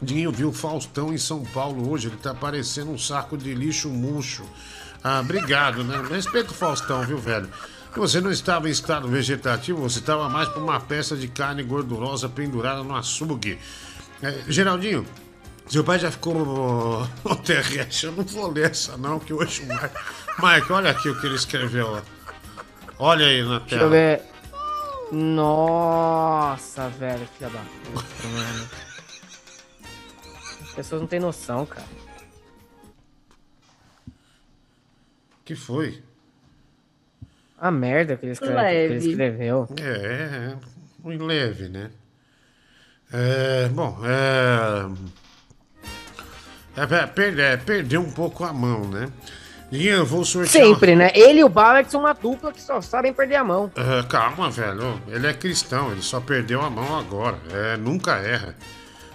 Dinho viu o Faustão em São Paulo hoje, ele tá parecendo um saco de lixo murcho. Ah, obrigado, né? Respeito o Faustão, viu, velho? Você não estava em estado vegetativo, você estava mais para uma peça de carne gordurosa pendurada no açougue. É, Geraldinho, seu pai já ficou no terrestre. Eu não vou ler essa, não, que hoje o Mike. Mike, olha aqui o que ele escreveu. ó. Olha aí na Deixa eu tela. ver. Nossa, velho, filha da puta, mano. As pessoas não têm noção, cara. que foi? A merda que ele, escreve, que Leve. ele escreveu. É, é, muito leve, né? É, bom, é. É, é, per- é, perdeu um pouco a mão, né? E eu vou sortear. Sempre, né? Ele e o Balak são uma dupla que só sabem perder a mão. É, calma, velho. Ele é cristão, ele só perdeu a mão agora. É, nunca erra.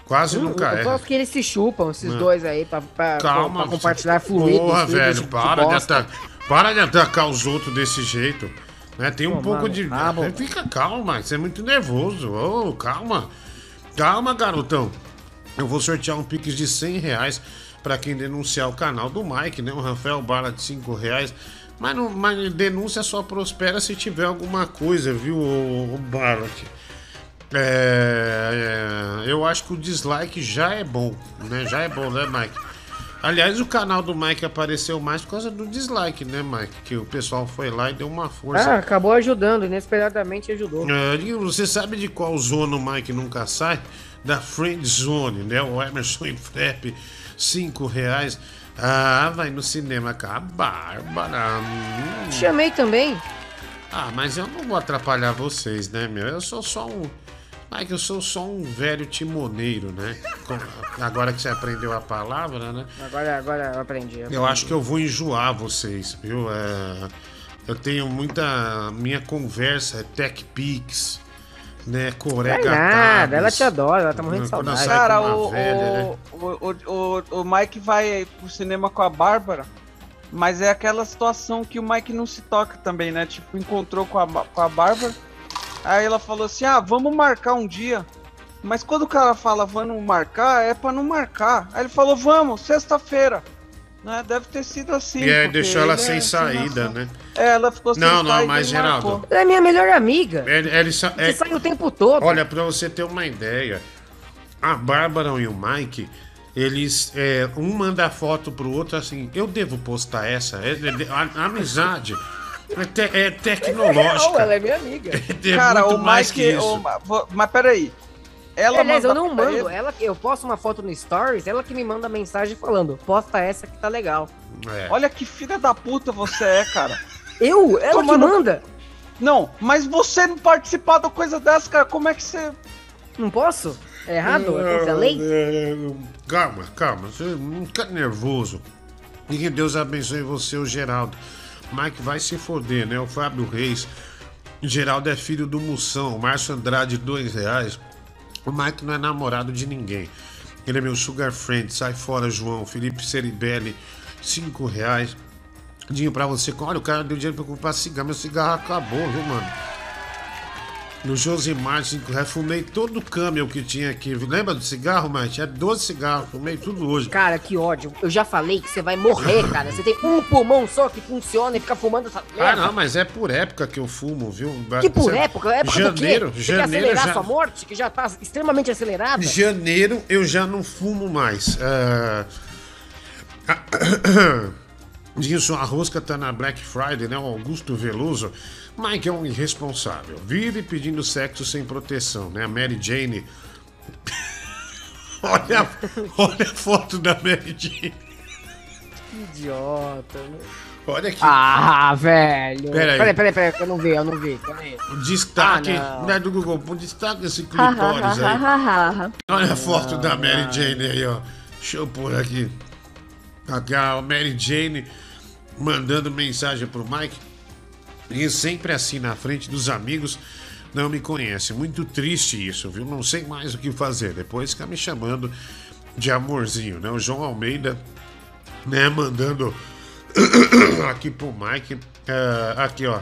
Quase nunca eu erra. acho que eles se chupam, esses Não. dois aí, pra, pra, Calma, pra compartilhar fluidos. Porra, velho, de- de para de, atacar, para de atacar os outros desse jeito. Né? Tem um Pô, pouco mano, de. tá Fica calma, você é muito nervoso. Ô, calma. Calma, garotão. Eu vou sortear um Pix de 100 reais pra quem denunciar o canal do Mike, né? O Rafael Bala de 5 reais. Mas, não, mas denúncia só prospera se tiver alguma coisa, viu, o, Barlat? É, é, eu acho que o dislike já é bom, né? Já é bom, né, Mike? Aliás, o canal do Mike apareceu mais por causa do dislike, né, Mike? Que o pessoal foi lá e deu uma Ah, força. acabou ajudando, inesperadamente ajudou. É, você sabe de qual zona o Mike nunca sai? Da Friend Zone, né? O Emerson e Frep, 5 reais. Ah, vai no cinema com a Bárbara. Hum. Chamei também. Ah, mas eu não vou atrapalhar vocês, né, meu? Eu sou só um. Mike, eu sou só um velho timoneiro, né? Agora que você aprendeu a palavra, né? Agora, agora eu aprendi. Eu acho que eu vou enjoar vocês, viu? É, eu tenho muita. Minha conversa é Tech Pix, né? Não Corega é nada, ela te adora, ela tá morrendo de saudade. Cara, o, velha, né? o, o, o, o Mike vai pro cinema com a Bárbara, mas é aquela situação que o Mike não se toca também, né? Tipo, encontrou com a, com a Bárbara, aí ela falou assim: ah, vamos marcar um dia. Mas quando o cara fala vamos marcar, é pra não marcar. Aí ele falou: vamos, sexta-feira. Né? Deve ter sido assim. E aí porque deixou ela ele sem é saída, né? É, ela ficou sem Não, não, saída mas e Geraldo. marcou. Ela é minha melhor amiga. Ele, ele só- Você é- sai o tempo todo. Olha, pra você ter uma ideia, a Bárbara e o Mike, eles. é, um manda foto pro outro assim, eu devo postar essa. É, é- a, a amizade é, te- é tecnológica. Não, ela é minha amiga. É Cara, muito o mais Mike. que isso. o mas peraí. Ela Aliás, eu mandar não mando. Ela, eu posto uma foto no Stories, ela que me manda mensagem falando, posta essa que tá legal. É. Olha que filha da puta você é, cara. Eu? Ela Tomando- que manda? Não, mas você não participar da coisa dessa, cara, como é que você. Não posso? É errado? É contra a lei? É, Calma, calma. Você não fica nervoso. E que Deus abençoe você, o Geraldo. Mike vai se foder, né? O Fábio Reis. Geraldo é filho do Moção. Márcio Andrade, dois reais. O Mike não é namorado de ninguém. Ele é meu sugar friend. Sai fora, João. Felipe Ceribelli, cinco reais. Dinho pra você. Olha, o cara deu dinheiro pra comprar cigarro. Meu cigarro acabou, viu, mano? No Josimar, 5 reais. Fumei todo o camel que tinha aqui. Lembra do cigarro, mas Tinha 12 cigarros. Fumei tudo hoje. Cara, que ódio. Eu já falei que você vai morrer, cara. Você tem um pulmão só que funciona e fica fumando essa Ah, merda. não, mas é por época que eu fumo, viu? Que por Você- época? Época janeiro, do quê? Você janeiro quer acelerar já... sua morte, que já tá extremamente acelerada? Janeiro eu já não fumo mais. É... Disso, a rosca tá na Black Friday, né? O Augusto Veloso. Mike é um irresponsável. Vive pedindo sexo sem proteção, né? A Mary Jane. olha, olha a foto da Mary Jane. Que idiota. né? Olha aqui. Ah, velho. Pera aí. Peraí, peraí, peraí, eu não vi, eu não vi. Peraí. Destaque. Ah, não. né, do Google. O destaque desse clitóris aí. Olha a foto da Mary Jane aí, ó. Deixa eu pôr aqui. Aqui a Mary Jane mandando mensagem pro Mike. E sempre assim na frente dos amigos. Não me conhece. Muito triste isso, viu? Não sei mais o que fazer. Depois fica me chamando de amorzinho, né? O João Almeida, né? Mandando aqui pro Mike. É, aqui, ó.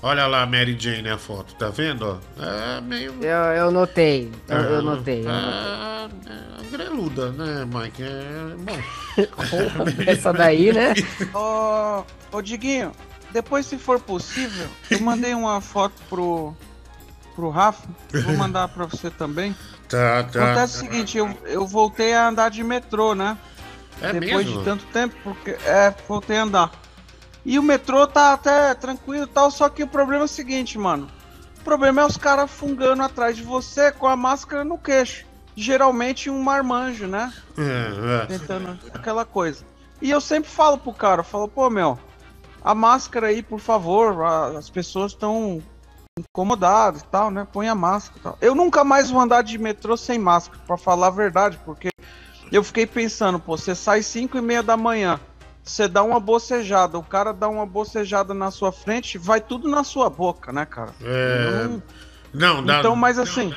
Olha lá a Mary Jane a foto, tá vendo? ó? É meio. Eu, eu notei, eu, eu notei. eu notei. É, é greluda, né, Mike? É, bom. Essa daí, né? Ô, ô Diguinho, depois se for possível, eu mandei uma foto pro, pro Rafa. Vou mandar pra você também. Tá, tá. Acontece o seguinte, eu, eu voltei a andar de metrô, né? É Depois mesmo? de tanto tempo, porque é, voltei a andar. E o metrô tá até tranquilo e tal, só que o problema é o seguinte, mano. O problema é os caras fungando atrás de você com a máscara no queixo. Geralmente um marmanjo, né? É, é. Tentando aquela coisa. E eu sempre falo pro cara, eu falo, pô, meu, a máscara aí, por favor, as pessoas estão incomodadas e tal, né? Põe a máscara tal. Eu nunca mais vou andar de metrô sem máscara, pra falar a verdade, porque eu fiquei pensando, pô, você sai 5 e meia da manhã, você dá uma bocejada, o cara dá uma bocejada na sua frente, vai tudo na sua boca, né, cara? É, não- Não, dá. Então, mas assim,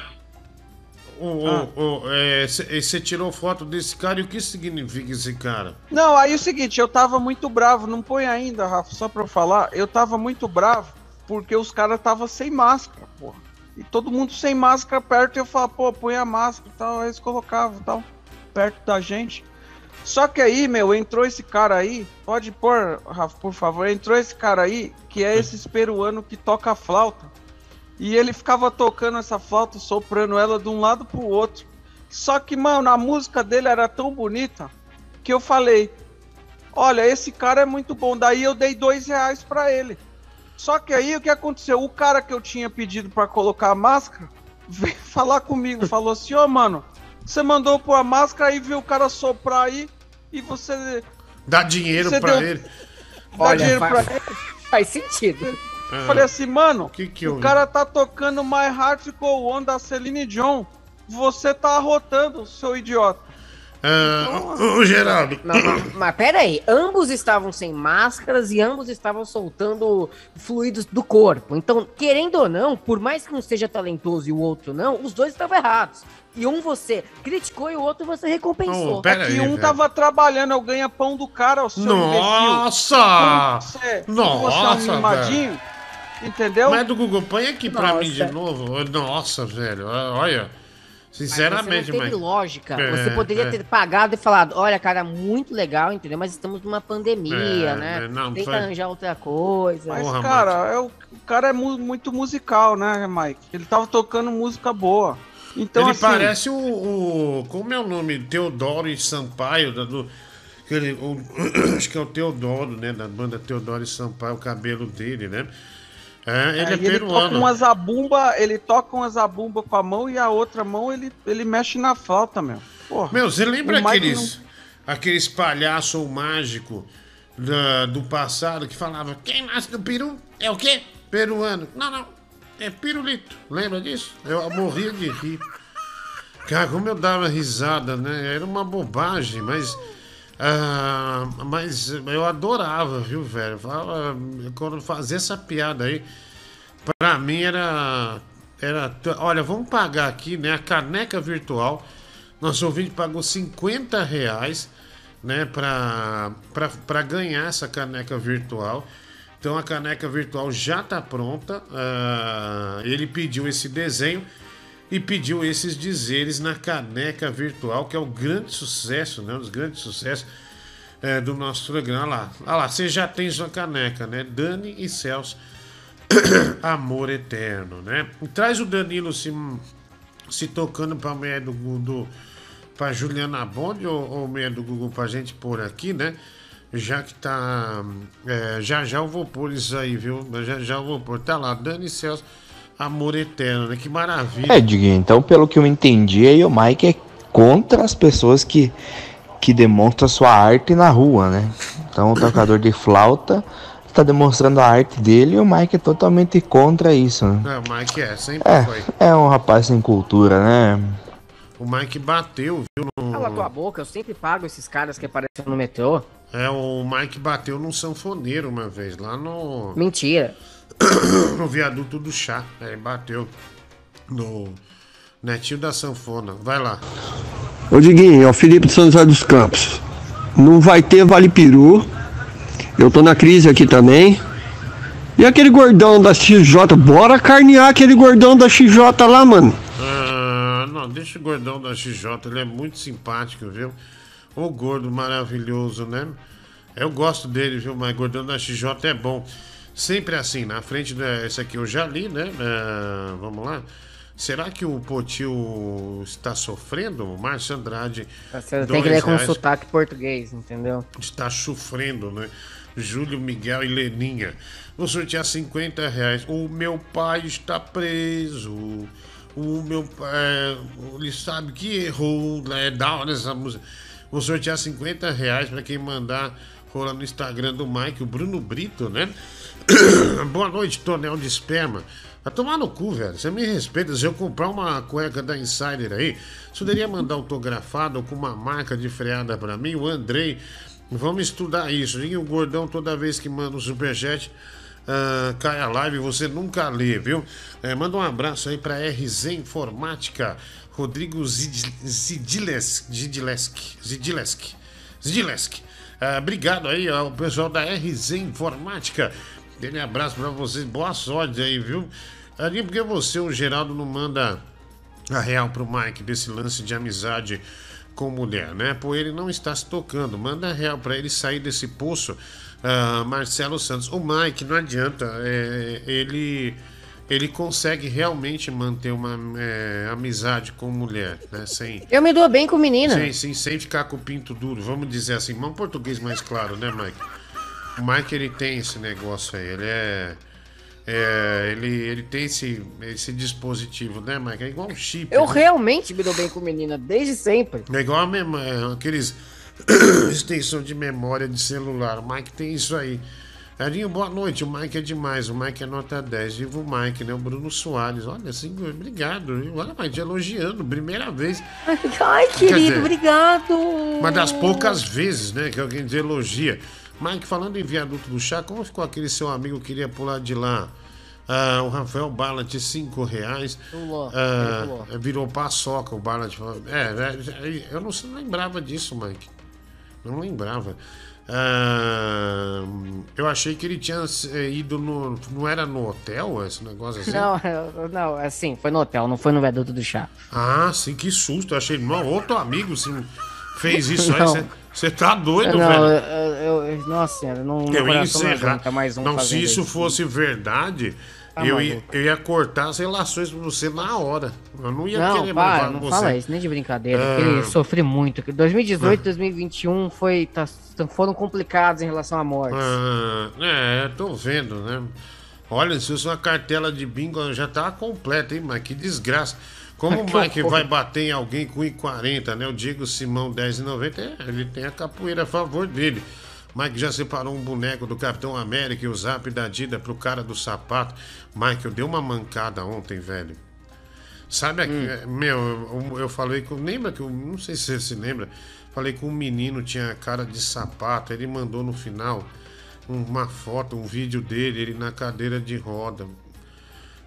O- o- o- é, cê- Você tirou foto desse cara e o que significa esse cara? Não, aí é o seguinte, eu tava muito bravo, não põe ainda, Rafa, só pra eu falar, eu tava muito bravo porque os caras tava sem máscara, porra. E todo mundo sem máscara perto, e eu falava, pô, põe a máscara e tal, aí eles colocavam e tal, perto da gente. Só que aí, meu, entrou esse cara aí, pode pôr, Rafa, por favor, entrou esse cara aí, que é esse peruano que toca flauta. E ele ficava tocando essa flauta, soprando ela de um lado pro outro. Só que, mano, a música dele era tão bonita que eu falei: Olha, esse cara é muito bom. Daí eu dei dois reais pra ele. Só que aí o que aconteceu? O cara que eu tinha pedido pra colocar a máscara veio falar comigo, falou assim: Ô, mano, você mandou pôr a máscara aí, viu o cara soprar aí e você Dá dinheiro Você pra deu- ele. dá Olha, dinheiro fa- pra ele. Faz sentido. Eu falei assim, mano, que que o eu- cara tá tocando My Heart Go On da Celine Dion. Você tá arrotando, seu idiota. Ah, ô, ô, Geraldo. Mas, mas- mas pera aí, ambos estavam sem máscaras e ambos estavam soltando fluidos do corpo. Então, querendo ou não, por mais que um seja talentoso e o outro não, os dois estavam errados. E um você criticou e o outro você recompensou. Oh, pera é que aí, um velho. tava trabalhando, eu ganha pão do cara, o seu Nossa! imbecil. Você, Nossa, você é um mimadinho, entendeu? Mas do Google, põe aqui pra mim de Nossa. novo. Nossa, velho. Olha. Mas Sinceramente, você não teve mas. lógica. É, você poderia é. ter pagado e falado: olha, cara, muito legal, entendeu? Mas estamos numa pandemia, É, né? é, não, Tenta foi- arranjar outra coisa. Mas, Porra, cara, é o, o cara é mu- muito musical, né, Mike? Ele tava tocando música boa. Então, ele assim, parece o, o- Como é o nome? Teodoro e Sampaio. Da, do, aquele, o- acho que é o Teodoro, né? Da banda Teodoro e Sampaio, o cabelo dele, né? É, ele é, Aí ele toca peruano. uma zabumba, ele toca uma zabumba com a mão e a outra mão ele, ele mexe na flauta, meu. Porra. Meu, você lembra aqueles, aqueles palhaço mágico da- do passado que falava quem nasce do peru é o quê? Peruano. Não, não. É pirulito. Lembra disso? Eu morria de rir. Cara, como eu dava risada, né? Era uma bobagem, mas. Ah, mas eu adorava, viu, velho? Falava- Quando fazia essa piada aí, pra mim era. era olha, vamos pagar aqui, né? A caneca virtual. Nosso ouvinte pagou 50 reais, né? Pra, pra, pra ganhar essa caneca virtual. Então a caneca virtual já tá pronta. ah, ele pediu esse desenho e pediu esses dizeres na caneca virtual, que é o grande sucesso, né? Um dos grandes sucessos é, do nosso programa. Olha lá, olha lá, você já tem sua caneca, né? Dani e Celso, amor eterno, né? E traz o Danilo se, se tocando pra mulher do Google, pra Juliana Bond ou, ou mulher do Google pra gente pôr aqui, né? Já que tá. é, já já eu vou pôr isso aí, viu? Já já eu vou pôr. Tá lá, Dani Celso, amor eterno, né? Que maravilha. É, Diguinho, então pelo que eu entendi, aí o Mike é contra as pessoas que, que demonstram sua arte na rua, né? Então o tocador de flauta está demonstrando a arte dele e o Mike é totalmente contra isso, né? É, o Mike é, sempre É, foi. é um rapaz sem cultura, né? O Mike bateu, viu? no- Cala tua boca, eu sempre pago esses caras que aparecem no metrô. É, o Mike bateu num sanfoneiro uma vez, lá no, Mentira. no viaduto do chá. Ele bateu no netinho da sanfona. Vai lá. Ô Diguinho, é o Felipe de São José dos Campos. Não vai ter Vale Peru. Eu tô na crise aqui também. E aquele gordão da XJ, bora carnear aquele gordão da XJ lá, mano. Ah, não, deixa o gordão da XJ, ele é muito simpático, viu? O gordo maravilhoso, né? Eu gosto dele, viu? Mas gordão da XJ é bom. Sempre assim, na frente da. Esse aqui eu já li, né? Ah, vamos lá. Será que o Potil está sofrendo? Márcio Andrade. Você tem dois que ler com reais. sotaque português, entendeu? está sofrendo, né? Júlio Miguel e Leninha. Vou sortear 50 reais. O meu pai está preso. O meu pai. Ele sabe que errou. É da hora essa música. Vou sortear 50 reais para quem mandar rolar no Instagram do Mike, o Bruno Brito, né? Boa noite, tonel de esperma. Vai tomar no cu, velho. Você me respeita. Se eu comprar uma cueca da Insider aí, você poderia mandar autografado com uma marca de freada pra mim, o Andrei. Vamos estudar isso. E o gordão, toda vez que manda um superchat, ah, cai a live, você nunca lê, viu? É, manda um abraço aí pra RZ Informática, Rodrigo Zid- Zidilesk. Zidilesk. Zidilesk. Zidilesk. Ah, obrigado aí ao pessoal da RZ Informática. Aquele abraço pra vocês. Boa sorte aí, viu? Ali porque você, o Geraldo, não manda a real pro Mike desse lance de amizade com mulher, né? Pô, ele não está se tocando. Manda a real pra ele sair desse poço. Ah, Marcelo Santos. O Mike, não adianta. é, ele, ele consegue realmente manter uma é, amizade com mulher, né? Sem, Eu me dou bem com menina. Sim, sim, sem ficar com o pinto duro. Vamos dizer assim, um português mais claro, né, Mike? O Mike, ele tem esse negócio aí, ele é... é, ele, ele tem esse, esse dispositivo, né, Mike? É igual um chip. Eu né? realmente me dou bem com menina, desde sempre. É igual a mem- é, aqueles extensão de memória de celular. O Mike tem isso aí. Edinho, boa noite. O Mike é demais. O Mike é nota 10. Viva o Mike, né? O Bruno Soares. Olha, assim, obrigado. Olha, Mike, elogiando. Primeira vez. Ai, querido, dizer, obrigado. Uma das poucas vezes, né, que alguém te elogia. Mike, falando em viaduto do chá, como ficou aquele seu amigo que queria pular de lá? Ah, o Rafael Ballant, 5 reais. Pulou, Ah, pulou. virou paçoca o Ballant. É, é, eu não lembrava disso, Mike. Não lembrava. Ah, eu achei que ele tinha eh, ido no. Não era no hotel esse negócio assim? Não, não, assim, foi no hotel, não foi no viaduto do chá. Ah, sim, que susto. Eu achei, outro amigo assim, fez isso aí. Não. Você tá doido, não, velho. eu, eu- nossa senhora, não, Eu ia encerrar. mais um não, se isso fosse verdade, Tá eu, ia, eu ia cortar as relações com você na hora. Eu não ia Não, querer para, levar não você. fala isso, nem de brincadeira. Ah. ele sofri muito. que 2018, 2021 foi, tá, foram complicados em relação à morte. Ah, é, tô vendo, né? Olha, se fosse uma cartela de bingo, já tava completa, hein, Mike? Que desgraça. Como o Que Mike vai bater em alguém com 1,40, né? O Diego Simão 10,90, é, ele tem a capoeira a favor dele. Mike já separou um boneco do Capitão América e o zap da Dida pro cara do sapato. Mike, eu dei uma mancada ontem, velho. Sabe, aqui, é, meu, eu, eu falei com. Lembra que eu. Não sei se você se lembra. Falei que um menino tinha cara de sapato. Ele mandou no final uma foto, um vídeo dele, ele na cadeira de roda.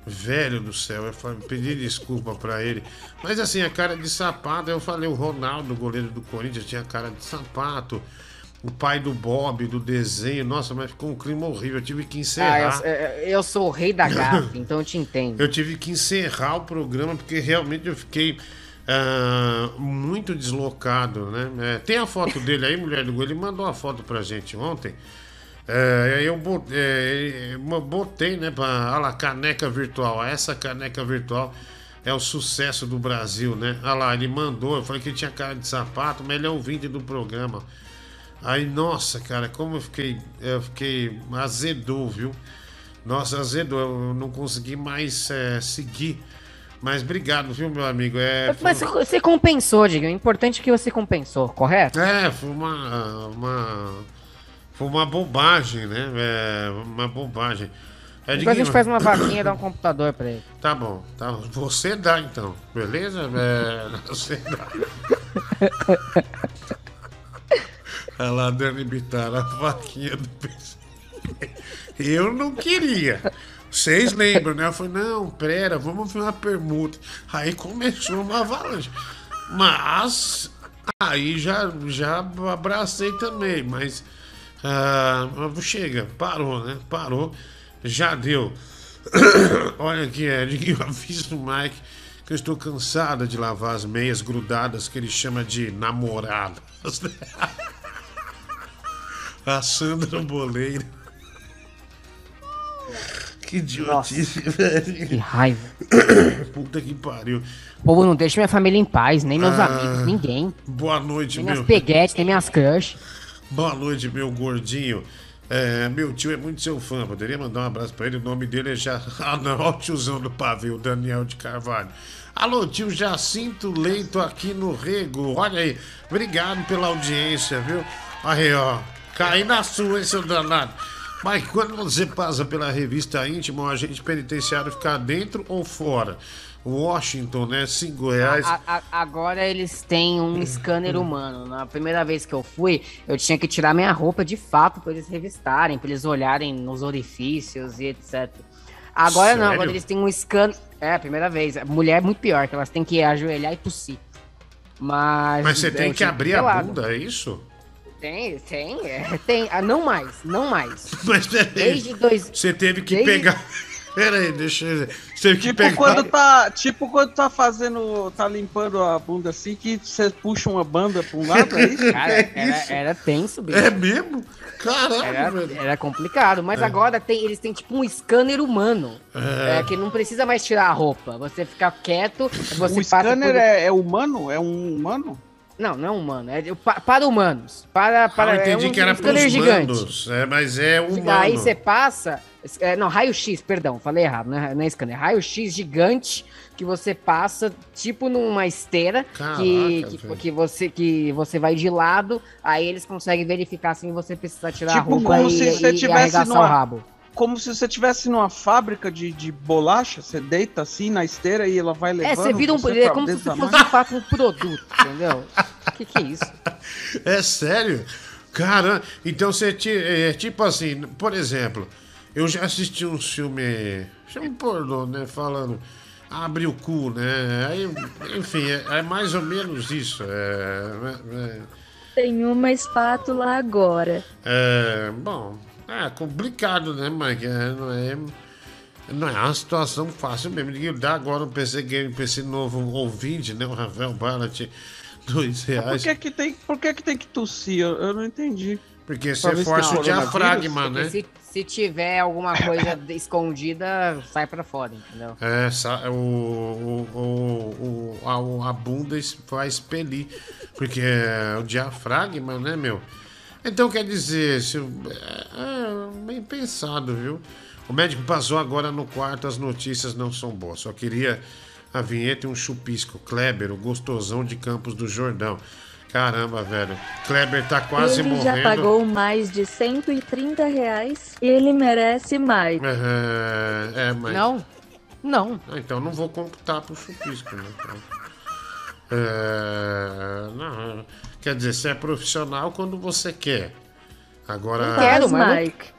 Velho do céu, eu falei, pedi desculpa pra ele. Mas assim, a cara de sapato, eu falei, o Ronaldo, goleiro do Corinthians, tinha cara de sapato. O pai do Bob, do desenho, nossa, mas ficou um clima horrível. Eu tive que Ah, encerrar. eu, eu- eu sou o rei da gafe, então eu te entendo. Eu tive que encerrar o programa porque realmente eu fiquei ah, muito deslocado, né? É, tem a foto dele aí, mulher do gol, ele mandou uma foto pra gente ontem. É, aí eu botei, é, botei né, pra olha lá, caneca virtual. Essa caneca virtual é o sucesso do Brasil, né? Olha lá, ele mandou, eu falei que ele tinha cara de sapato, mas ele é ouvinte do programa. Aí, nossa, cara, como eu fiquei, eu fiquei azedou, viu? Nossa, azedou, eu não consegui mais é, seguir. Mas obrigado, viu, meu amigo? É, Mas você- você compensou, Diego. O importante é que você compensou, correto? É, foi uma, uma. Foi uma bobagem, né? É, uma bobagem. É, Depois a gente faz uma vaquinha e dá um computador pra ele. Tá bom, tá. Você dá então, beleza? É, você dá. Olha lá, Dani Bittar, a vaquinha do PC. Eu não queria. Vocês lembram, né? Eu falei, não, pera, vamos fazer uma permuta. Aí começou uma avalanche. Mas aí já, já abracei também, mas ah, chega, parou, né? Parou, já deu. Olha aqui, Ed, eu aviso o Mike que eu estou cansada de lavar as meias grudadas que ele chama de namoradas. A Sandra Boleira. Que idiotice, velho. Que raiva. Puta que pariu. O povo não deixa minha família em paz, nem meus Ah, amigos, ninguém. Boa noite, Nem meu. minhas peguetes, nem minhas crush. Boa noite, meu gordinho. É, meu tio é muito seu fã. Poderia mandar um abraço pra ele. O nome dele é já. Ah, não, olha o tiozão do Daniel de Carvalho. Alô, tio Jacinto Leito aqui no Rego. Olha aí. Obrigado pela audiência, viu? Aí, ó. Caí na sua, hein, seu danado. Mas quando você passa pela revista íntima, o agente penitenciário fica dentro ou fora? Washington, né? Cinco reais. A- a- agora eles têm um scanner humano. Na primeira vez que eu fui, eu tinha que tirar minha roupa de fato pra eles revistarem, pra eles olharem nos orifícios e etc. Agora não, Sério? agora eles têm um scanner. É, a primeira vez. Mulher é muito pior, que elas têm que ajoelhar e tossir. Mas. Mas você tem que abrir a bunda, é isso? Tem, tem, é, tem. Ah, não mais, não mais. Mas peraí. Desde dois. Você teve que Desde- pegar. Peraí, deixa eu. Você Tipo pegar. quando tá, tipo quando tá fazendo, tá limpando a bunda assim, que você puxa uma banda pra um lado, é isso? Cara, era, era tenso, bicho. É mesmo? Caralho, Era, velho. era complicado, mas É. agora tem, eles têm tipo um scanner humano. É. É, que não precisa mais tirar a roupa. Você fica quieto, você o passa scanner por- é, é humano? É um humano? Não, não é humano. É para humanos. Para, para, Ah, eu entendi é um que era scanner pros gigante. mandos. É, mas é humano. Aí você passa. é, não, raio-x, perdão, falei errado, não é, não é scanner. Raio-x gigante que você passa, tipo numa esteira, que, Caraca, que, velho. que você, que você vai de lado, aí eles conseguem verificar sem você precisar tirar a Tipo roupa como e, se você e, e numa- o rabo. Como se você estivesse numa fábrica de, de bolacha, você deita assim na esteira e ela vai levando. É, você vira um. você É como se fosse de fato um produto, entendeu? que que é isso? É sério? Caramba, então você ti- é, tipo assim, por exemplo, eu já assisti um filme, chama pornô, né? Falando, abre o cu, né? Aí, enfim, é, é mais ou menos isso. É, é, Tem uma espátula agora. é, bom, é complicado, né, Mike? É, não, é, não é uma situação fácil mesmo. Ninguém dá agora um PC Game, PC novo ouvinte, né? O Rafael Ballat, dois Por reais. que, que, tem, por que, que tem que tossir? Eu, eu não entendi. Porque Pra você força o diafragma, né? se, se tiver alguma coisa escondida, sai pra fora, entendeu? É, sa- o, o, o, a, a bunda vai expelir, porque é o diafragma, né, meu? Então quer dizer, se, é, é bem pensado, viu? O médico passou agora no quarto, as notícias não são boas. Só queria a vinheta e um chupisco. Kleber, o gostosão de Campos do Jordão. Caramba, velho. Kleber tá quase ele morrendo. já pagou mais de 130 reais. Ele merece mais. É, é, mas. Não, não. Ah, então não vou computar pro chupisco, né? Então, é, não, quer dizer, você é profissional quando você quer. Agora. Não quero, não- Mike.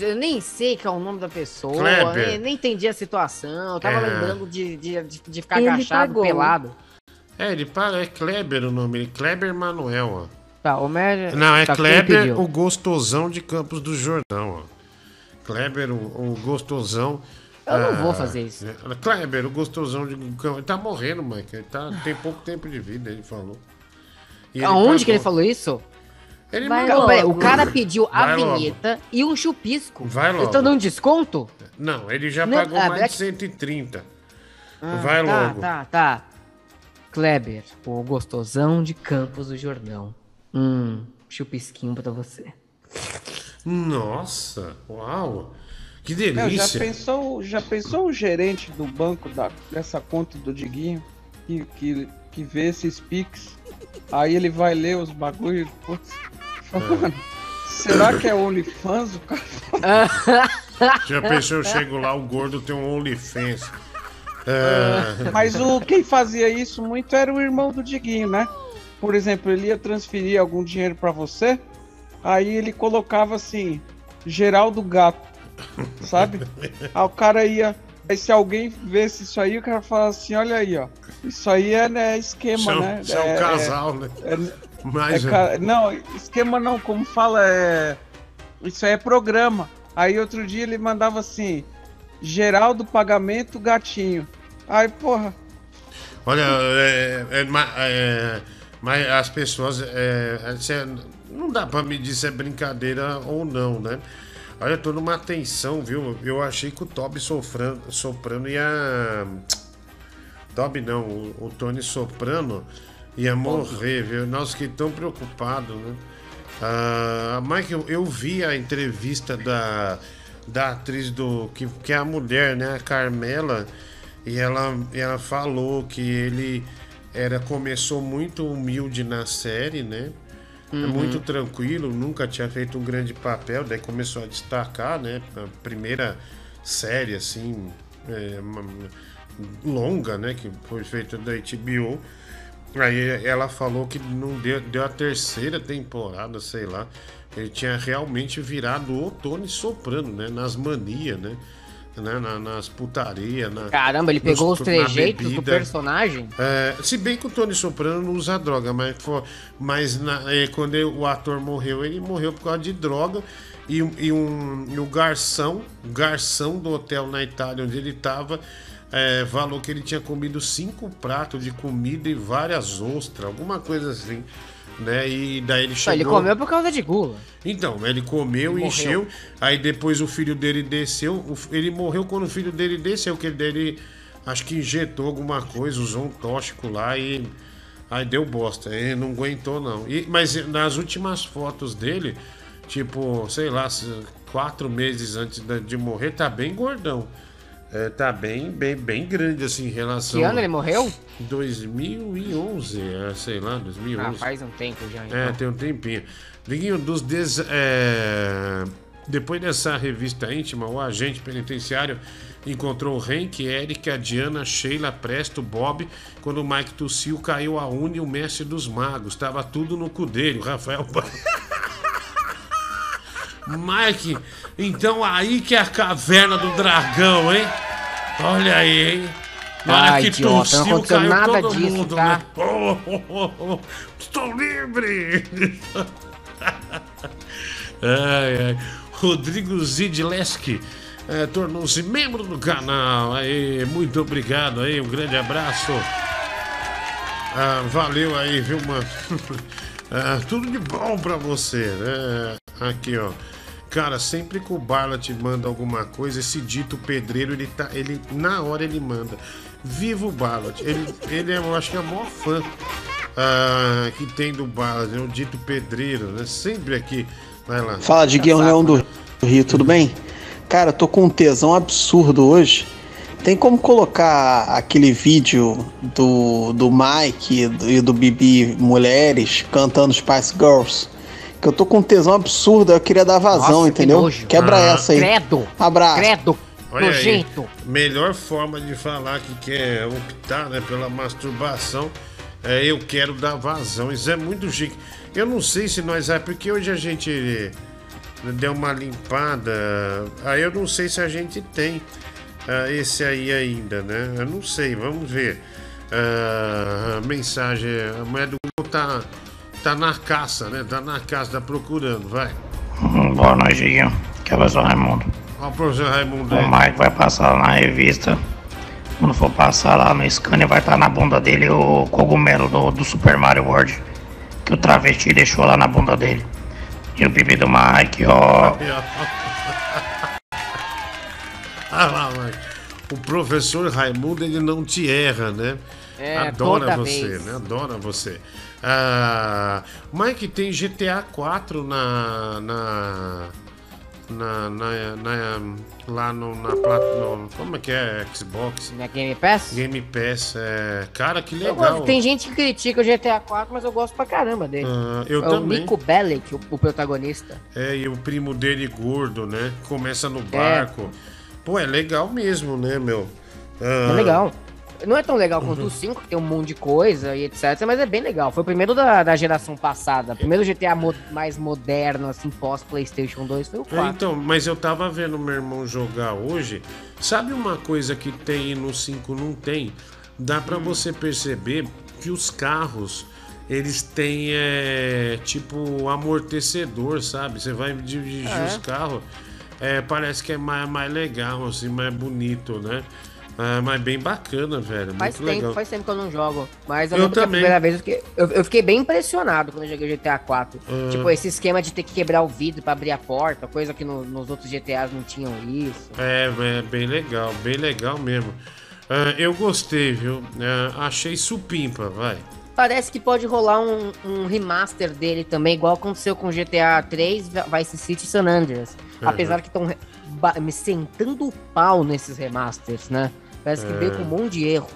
Eu nem sei que é o nome da pessoa, nem, nem entendi a situação. Eu tava É. lembrando de, de, de, ficar Ele agachado, pagou. pelado. É, ele para, é Kleber o nome, ele- Kleber Manuel, ó. Tá, o médico. Não, é tá, Kleber, o gostosão de Campos do Jordão, ó. Kleber, o, o gostosão. Eu não ah, vou fazer isso. é, Kleber, o gostosão de Campos. Ele tá morrendo, Mike. Ele tá, tem pouco tempo de vida, ele falou. E Aonde que ele falou isso? Ele Vai mandou- Não, peraí, o cara pediu a Vai logo. vinheta e um chupisco. Vai logo. estão dando desconto? Não, ele já Não, pagou ah, mais é de que- 130. Ah, Vai tá, logo. Tá, tá. Kleber, o gostosão de Campos do Jordão. Hum, chupisquinho pra você. Nossa, uau. Que já delícia. pensou, já pensou o gerente do banco da, dessa conta do Diguinho que, que, que vê esses pics? Aí ele vai ler os bagulhos. putz, fala, Mano, será que é OnlyFans o cara? Já pensou, eu chego lá, o gordo tem um OnlyFans. É, Mas o quem fazia isso muito era o irmão do Diguinho, né? Por exemplo, ele ia transferir algum dinheiro pra você, aí ele colocava assim, Geraldo Gato, sabe? Aí o cara ia. Aí se alguém vesse isso aí, o cara falava assim, olha aí, ó. Isso aí é né, esquema, é né? isso é um casal, né? é- Mas, é Não, esquema não, como fala, é. Isso aí é programa. Aí outro dia ele mandava assim, Geraldo Pagamento Gatinho. Aí, porra, Olha, é, é, é, mas as pessoas. é, é- não dá pra medir se é brincadeira ou não, né? Olha, tô numa tensão, viu? Eu achei que o Toby sofrando, soprano ia. Toby não, o, o Tony Soprano ia morrer, viu? Nós fiquei tão preocupado, né? Ah, Mike, eu, eu vi a entrevista da, da atriz do. Que, que é a mulher, né? A Carmela. E ela, ela falou que ele era começou muito humilde na série, né? Uhum. Muito tranquilo, nunca tinha feito um grande papel, daí começou a destacar, né? A primeira série, assim, é, uma- longa, né? Que foi feita da HBO. Aí ela falou que não deu, deu a terceira temporada, sei lá. Ele tinha realmente virado o Tony Soprano, né? Nas manias, né? Né? Na- nas putarias. Na, Caramba, ele pegou nos- os trejeitos do personagem? É, se bem que o Tony Soprano não usa droga, mas, fo- mas na- é, quando ele- o ator morreu, ele morreu por causa de droga. E, um- e um, e o garçom, garçom do hotel na Itália onde ele estava, falou que ele tinha comido cinco pratos de comida e várias ostras, alguma coisa assim. Né? E daí ele Não, chegou. ele comeu por causa de gula. Então, ele comeu, Morreu. encheu, aí depois o filho dele desceu, ele morreu quando o filho dele desceu, que ele dele acho que injetou alguma coisa, usou um tóxico lá e aí deu bosta, ele não aguentou não. E, mas nas últimas fotos dele, tipo, sei lá, quatro meses antes de morrer, tá bem gordão. É, tá bem, bem, bem grande assim em relação. Que ano ele morreu? 2011, é, sei lá, 2011. Ah, faz um tempo já, então. É, tem um tempinho. Liguinho, dos des... é, depois dessa revista íntima, o agente penitenciário encontrou o Henk, Eric, a Diana, Sheila, Presto, Bob. Quando o Mike tossiu, caiu a Uni o mestre dos magos. Tava tudo no cu dele, o Rafael. Mike, então aí que é a caverna do dragão, hein? Olha aí, hein? Na hora Ah, que idiota, não aconteceu caiu nada todo disso, mundo, tá? né? Oh, oh, oh, estou livre! ai, ai. Rodrigo Zidleski eh, tornou-se membro do canal. Aí, muito obrigado aí, um grande abraço. Ah, valeu aí, viu, mano? Ah, tudo de bom pra você, né? Aqui, ó. Cara, sempre que o Barla te manda alguma coisa, esse dito pedreiro, ele tá. Ele, na hora ele manda. Viva o Barlat. Ele, ele é, eu acho que é o maior fã ah, que tem do Barlat, é o dito pedreiro, né? Sempre aqui. Vai lá. Fala, Diguinho Leão do Rio, tudo bem? Cara, eu tô com um tesão absurdo hoje. Tem como colocar aquele vídeo do, do Mike e do, e do Bibi Mulheres cantando Spice Girls? Que eu tô com um tesão absurdo, eu queria dar vazão, Nossa, que entendeu? nojo. Quebra Ah, essa aí. Credo. Abraço. Credo. Olha aí, Nojento. melhor forma de falar que quer optar né, pela masturbação é eu quero dar vazão. Isso é muito chique. Eu não sei se nós é porque hoje a gente deu uma limpada. Aí eu não sei se a gente tem ah, esse aí ainda, né? Eu não sei, vamos ver. Ah, a mensagem, a mulher do Google tá, tá na caça, né? Tá na caça, tá procurando, vai. Boa noite, Guinho. Que é o professor Raimundo. Olha o professor Raimundo O aí. Mike vai passar lá na revista. Quando for passar lá no scanner, vai estar na bunda dele o cogumelo do, do Super Mario World. Que o travesti deixou lá na bunda dele. E o bebê do Mike, ó. Ó. Ah lá, Mike. O professor Raimundo, ele não te erra, né? É, Adora você, vez. né? Adora você. Ah, Mike, tem GTA 4 na. na. na. na, na- lá no, na plataforma. Como é que é? Xbox? Na Game Pass? Game Pass. É... Cara, que legal. tem gente que critica o GTA 4, mas eu gosto pra caramba dele. Ah, eu é também. o Nico Bellic, o, o protagonista. É, e o primo dele gordo, né? Começa no barco. Pô, é legal mesmo, né, meu? É Ah, legal. Não é tão legal quanto o 5, que tem um monte de coisa e etc, mas é bem legal. Foi o primeiro da, da geração passada. O primeiro GTA mo- mais moderno, assim, pós-PlayStation 2 foi o É, 4. então, mas eu tava vendo meu irmão jogar hoje. Sabe uma coisa que tem e no 5 não tem? Dá Hum. pra você perceber que os carros eles têm é, tipo amortecedor, sabe? Você vai dirigir É. os carros, é, parece que é mais, mais legal, assim, mais bonito, né? É, mas bem bacana, velho. Faz muito tempo, legal. faz tempo que eu não jogo. Mas eu, Eu também. primeira vez eu fiquei, eu, eu fiquei bem impressionado quando eu joguei GTA 4. Ah. Tipo, esse esquema de ter que quebrar o vidro pra abrir a porta, coisa que no- nos outros GTAs não tinham isso. É, é bem legal, bem legal mesmo. É, eu gostei, viu? É, achei supimpa, vai. Parece que pode rolar um, um remaster dele também, igual aconteceu com GTA 3, Vice City e San Andreas. Uhum. Apesar que estão me sentando o pau nesses remasters, né? Parece que É. veio com um monte de erro.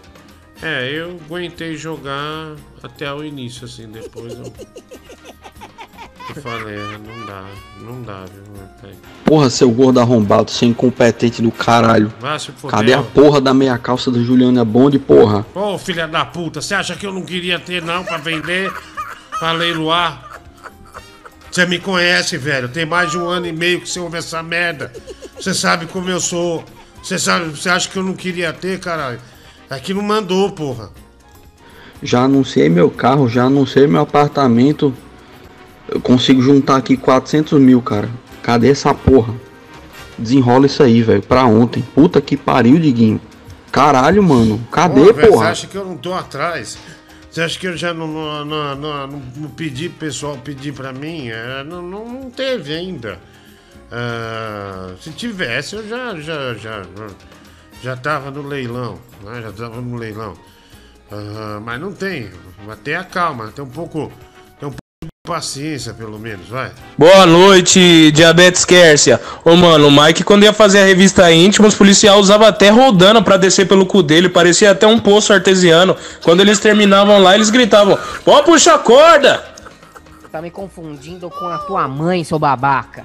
É, eu aguentei jogar até o início, assim, depois eu. Eu falei, é, não dá, não dá, viu? Porra, seu gordo arrombado, seu incompetente do caralho. Vai. Cadê a porra da meia calça do Juliano é Bonde, porra? Ô, filha da puta, você acha que eu não queria ter, não, pra vender? Pra leiloar? Você me conhece, velho. Tem mais de um ano e meio que você ouve essa merda. Você sabe como eu sou. Você sabe, você acha que eu não queria ter, caralho? Aqui não mandou, porra. Já anunciei meu carro, já anunciei meu apartamento. Eu consigo juntar aqui 400 mil, cara. Cadê essa porra? Desenrola isso aí, velho. Pra ontem. Puta que pariu, Diguinho. Caralho, mano. Cadê, velho, Você porra? acha que eu não tô atrás? Você acha que eu já não, não, não, não, não- pedi pro pessoal pedir pra mim? É, não, não, não teve ainda. Ah, se tivesse, eu já, já, já, já tava no leilão. Né? Já tava no leilão. Ah, mas não tem. Mas tenha calma, tem um pouco. Tem um pouco de paciência, pelo menos, vai. Boa noite, Diabetes Quércia. Ô, mano, o Mike, quando ia fazer a revista íntima, os policiais usavam até rodando pra descer pelo cu dele. Parecia até um poço artesiano. Quando eles terminavam lá, eles gritavam: Pô, puxa a corda! Tá me confundindo com a tua mãe, seu babaca.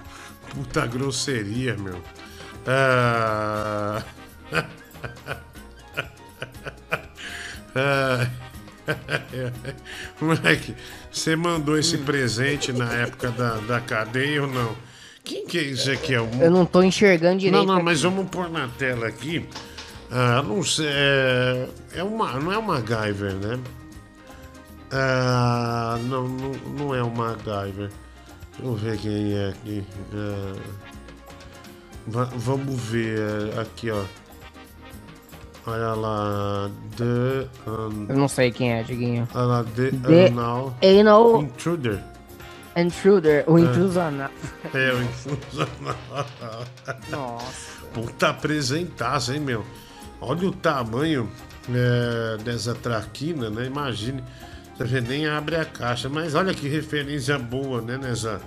Puta grosseria, meu. Ah... Ah... Moleque, você mandou esse presente na época da, da cadeia ou não? Quem que é isso aqui? É um... Eu não tô enxergando direito. Não, não, mas vamos pôr na tela aqui. Ah, não sei. É, é uma, não é uma MacGyver, né? Ah, não, não, não é o MacGyver. Vamos ver quem é aqui. Va- vamos ver aqui, ó. Olha lá. The. Um, Eu não sei quem é, Diguinho. olha lá, The, The Anal Anal Intruder. Intruder, o É. intruso anal. É, o intruso anal. Nossa. Puta apresentaço, hein, meu? Olha o tamanho é, dessa traquina, né? Imagine. Você nem abre a caixa. Mas olha que referência boa, né? Nessa,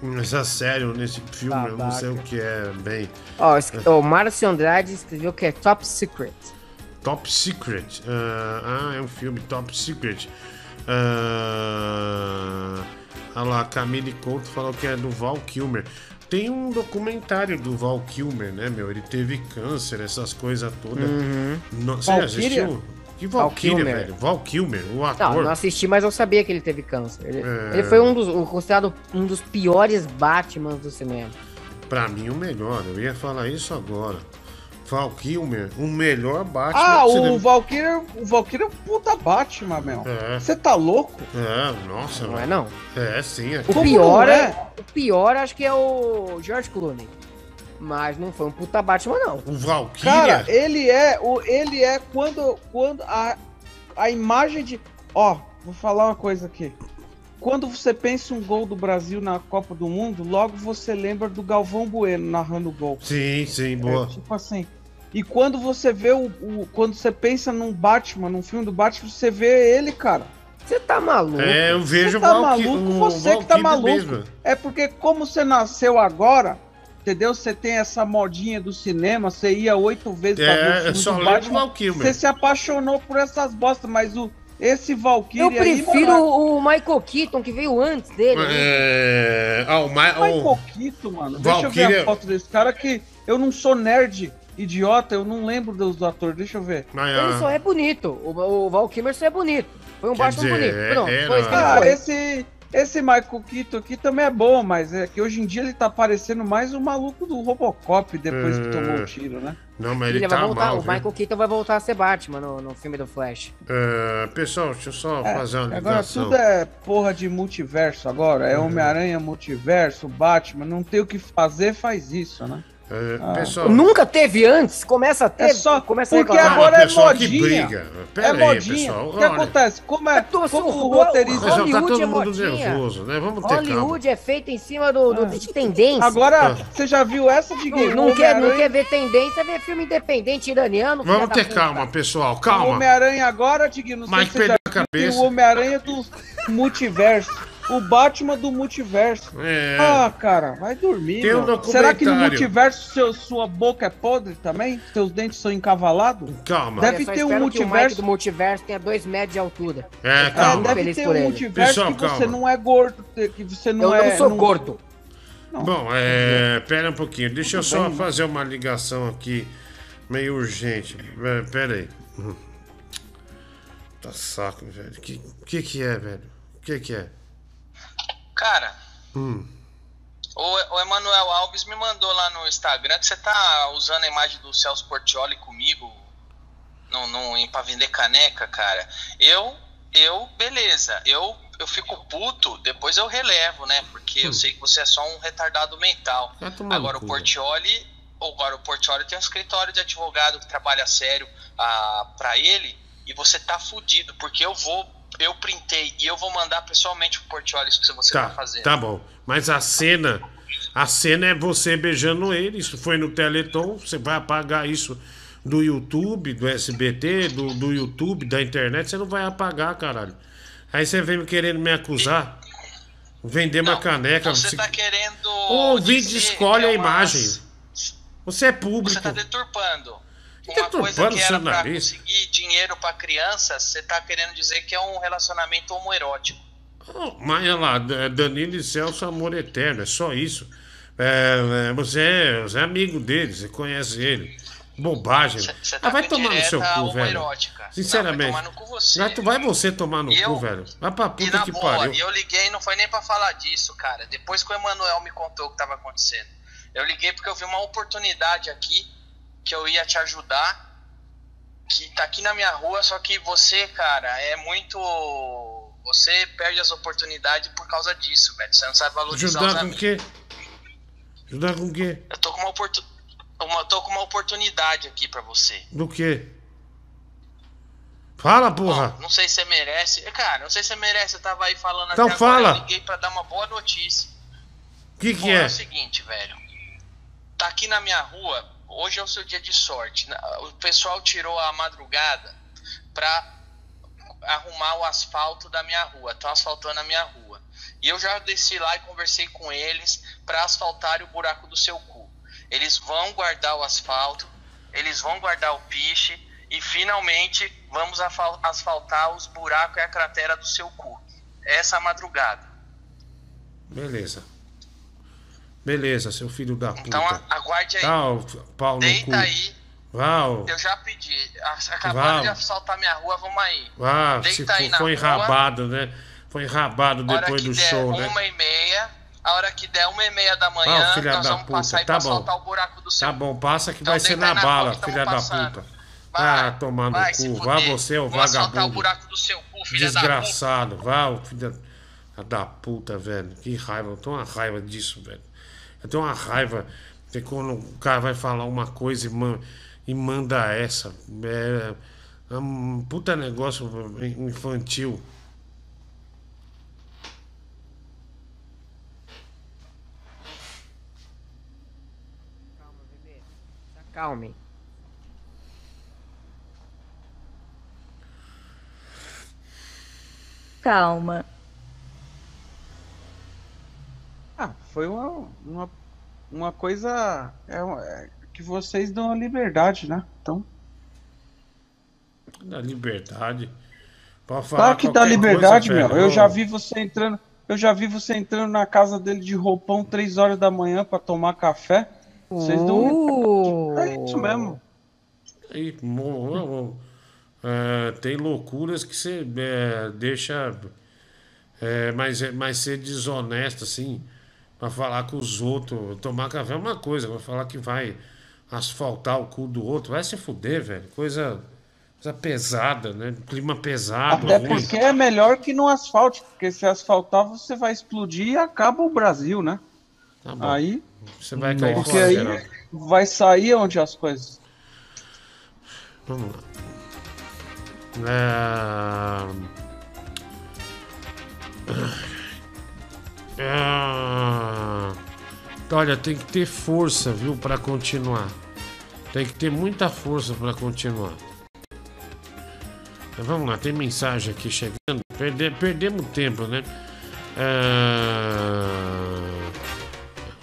Mas a sério, nesse filme, eu não sei o Babaca. que é bem. Ó, es- o Márcio Andrade escreveu que é Top Secret. Top Secret. Ah, ah, é um filme Top Secret. Ah, olha lá, Camille Couto falou que é do Val Kilmer. Tem um documentário do Val Kilmer, né, meu? Ele teve câncer, essas coisas todas. Uhum. No- Você Valkyria? assistiu? Que Val Valkyria, Kilmer. velho? Val Kilmer, o Não, ator. não assisti, mas eu sabia que ele teve câncer. Ele, É. ele foi um dos, considerado um dos piores Batmans do cinema. Pra mim, o melhor. Eu ia falar isso agora. Val Kilmer, o melhor Batman Ah, do o cinema. Valkyrie, o Valkyrie é um puta Batman, meu. É. Você tá louco? É, nossa, Não é não? É, sim. É. O pior é? o pior acho que é o George Clooney. Mas não foi um puta Batman não. O Valkyria? Cara, ele é o ele é quando quando a, a imagem de, ó, vou falar uma coisa aqui. Quando você pensa um gol do Brasil na Copa do Mundo, logo você lembra do Galvão Bueno narrando o gol. Sim, sim, boa. É, tipo assim. E quando você vê o, o- quando você pensa num Batman, num filme do Batman, você vê ele, cara. Você tá maluco? É, eu vejo Você tá o Valky- maluco, o você que tá Valkyrie maluco. mesmo. É porque como você nasceu agora, entendeu? Você tem essa modinha do cinema, você ia oito vezes É, pra ver o eu filme só do lembro do Batman, Val Kilmer. Você se apaixonou por essas bostas, mas o esse Valkyrie Eu aí, prefiro mano, o Michael Keaton, que veio antes dele. né? É. Ah, o Ma- o- Michael Keaton, mano. Deixa eu ver Valkyrie- a foto desse cara que eu não sou nerd, idiota, eu não lembro dos atores. Deixa eu ver. Mas, Ele só é bonito. O, o Val Kilmer só é bonito. Foi um dizer, bonito. é- Pronto, Ah, foi. esse, esse Michael Keaton aqui também é bom, mas é que hoje em dia ele tá parecendo mais o maluco do Robocop depois que É. tomou o tiro, né? Não, mas Ele ele, vai tá voltar, mal. o viu? Michael Keaton vai voltar a ser Batman no, no filme do Flash. É, pessoal, deixa eu só É, fazer uma Agora ligação. tudo é porra de multiverso agora. É Homem-Aranha multiverso, Batman, não tem o que fazer, faz isso, né? É, Ah. pessoal, Nunca teve antes, começa a ter. É só começa porque a agora é pessoal, que modinha. briga. Pera é aí, modinha. pessoal, O que olha. acontece? Como é tô- como o o- roteirista Pessoal, tá Hollywood todo é mundo modinha. nervoso, né? Vamos ter calma. Hollywood é feito em cima do, do- de tendência. Agora, você já viu essa de não, não quer, não quer ver tendência, vê filme independente iraniano. Vamos ter puta. calma, pessoal, O calma. Homem-Aranha agora, não sei Mike se você já perdeu a viu, o Homem-Aranha do multiverso. O Batman do multiverso. É. Ah, cara, vai dormir. Tem um. Será que no multiverso seu- sua boca é podre também? Seus dentes são encavalados? Calma. Deve só ter um que o Mike multiverso. do multiverso tenha dois metros de altura. É, É, calma. deve Feliz ter um multiverso Pessoal, que você calma. não é gordo, que você não Eu é. não sou gordo. Bom, é. Pera um pouquinho, deixa eu só bem. fazer uma ligação aqui meio urgente. É, Pera aí. Tá saco, velho. Que que, que é, velho? O que que é? Cara, Hum. o, o Emanuel Alves me mandou lá no Instagram que você tá usando a imagem do Celso Portioli comigo no, no, pra vender caneca, cara. Eu, eu, beleza. Eu, eu fico puto, depois eu relevo, né? Porque eu sei que você é só um retardado mental. Agora o Portioli, agora o Portioli tem um escritório de advogado que trabalha sério ah, pra ele e você tá fudido, porque eu vou, eu printei e eu vou mandar pessoalmente pro Portioli isso que você tá, Tá, fazendo. tá bom. Mas a cena. A cena é você beijando ele. Isso foi no Teleton. Você vai apagar isso do YouTube, do SBT, do, do YouTube, da internet. Você não vai apagar, caralho. Aí você vem querendo me acusar. Vender uma caneca. Você tá querendo. O vídeo escolhe a é uma- imagem. Você é público. Você tá deturpando. Uma deturpando coisa que era nariz? conseguir dinheiro pra criança, você tá querendo dizer que é um relacionamento homoerótico. Oh, Mas olha lá, Da- Danilo e Celso, amor eterno, é só isso. É, é, você, é, você é amigo dele, você conhece ele. Bobagem. Você ah, tá vai com tomar no seu cu, velho. homoerótica. Sinceramente. Não, vai tomar no cu você. Vai, tu- vai você tomar no cu, eu- velho. Vai pra E puta que boa, pariu. e eu liguei não foi nem pra falar disso, cara. Depois que o Emanuel me contou o que tava acontecendo. Eu liguei porque eu vi uma oportunidade aqui que eu ia te ajudar. Que tá aqui na minha rua, só que você, cara, é muito. Você perde as oportunidades por causa disso, velho. Você não sabe valorizar os Ajudar com o amigos. quê? Ajudar com o quê? Eu tô com uma, oportu... uma, tô com uma oportunidade aqui pra você. Do quê? Fala, porra. Não sei se você merece. Cara, não sei se você merece. Eu tava aí falando Então até agora. fala. Eu liguei pra dar uma boa notícia. O que que Pô, é? o seguinte, velho. Tá aqui na minha rua. Hoje é o seu dia de sorte. O pessoal tirou a madrugada pra arrumar o asfalto da minha rua. Estão asfaltando a minha rua. E eu já desci lá e conversei com eles para asfaltarem o buraco do seu cu. Eles vão guardar o asfalto, eles vão guardar o piche e finalmente vamos asfaltar os buracos e a cratera do seu cu. Essa madrugada. Beleza. Beleza, seu filho da puta. Então aguarde aí. Tá, ó, pau no Deita aí. Val. Eu já pedi. Acabaram Val. de assaltar minha rua, vamos aí. Ah, se Deita aí na foi rua. enrabado, né? Foi enrabado depois do show, né? uma e meia, a hora que der uma e meia da manhã, Ah, filha nós da vamos puta, passar tá bom. o buraco do seu Tá bom, passa que Então vai ser na na bala, filha da puta. Ah, tomar no vai cu. Vá você, ô Vamos assaltar o vagabundo. buraco do seu cu, filha da Desgraçado. Vá, filha da puta, velho. Que raiva. Eu tenho uma raiva disso, velho. Eu tenho uma raiva que quando o cara vai falar uma coisa e, man- e manda essa. É, é um puta negócio infantil. Calmem. Calma. Ah, foi uma, uma, uma coisa é, é que vocês dão a liberdade, né? Então, Da liberdade. Pode falar claro que dá liberdade, coisa, meu. velho. Eu já vi você entrando, eu já vi você entrando na casa dele de roupão três horas da manhã pra tomar café. Vocês dão É isso mesmo. Mo- mo- é, tem loucuras que você é, deixa. É, mas, é- mas ser desonesto, assim, pra falar com os outros. Tomar café é uma coisa, vai falar que vai asfaltar o cu do outro. Vai se fuder, velho. Coisa, coisa pesada, né? Clima pesado. Até ruim. porque é melhor que no asfalto, porque se asfaltar você vai explodir e acaba o Brasil, né? Tá bom. Aí, Você vai cair porque fora, aí Geraldo. vai sair onde as coisas. Vamos lá. É... Ah, Olha, tem que ter força, viu, para continuar. Tem que ter muita força para continuar. Mas vamos lá, tem mensagem aqui chegando. Perde, perdemos tempo, né? Ah,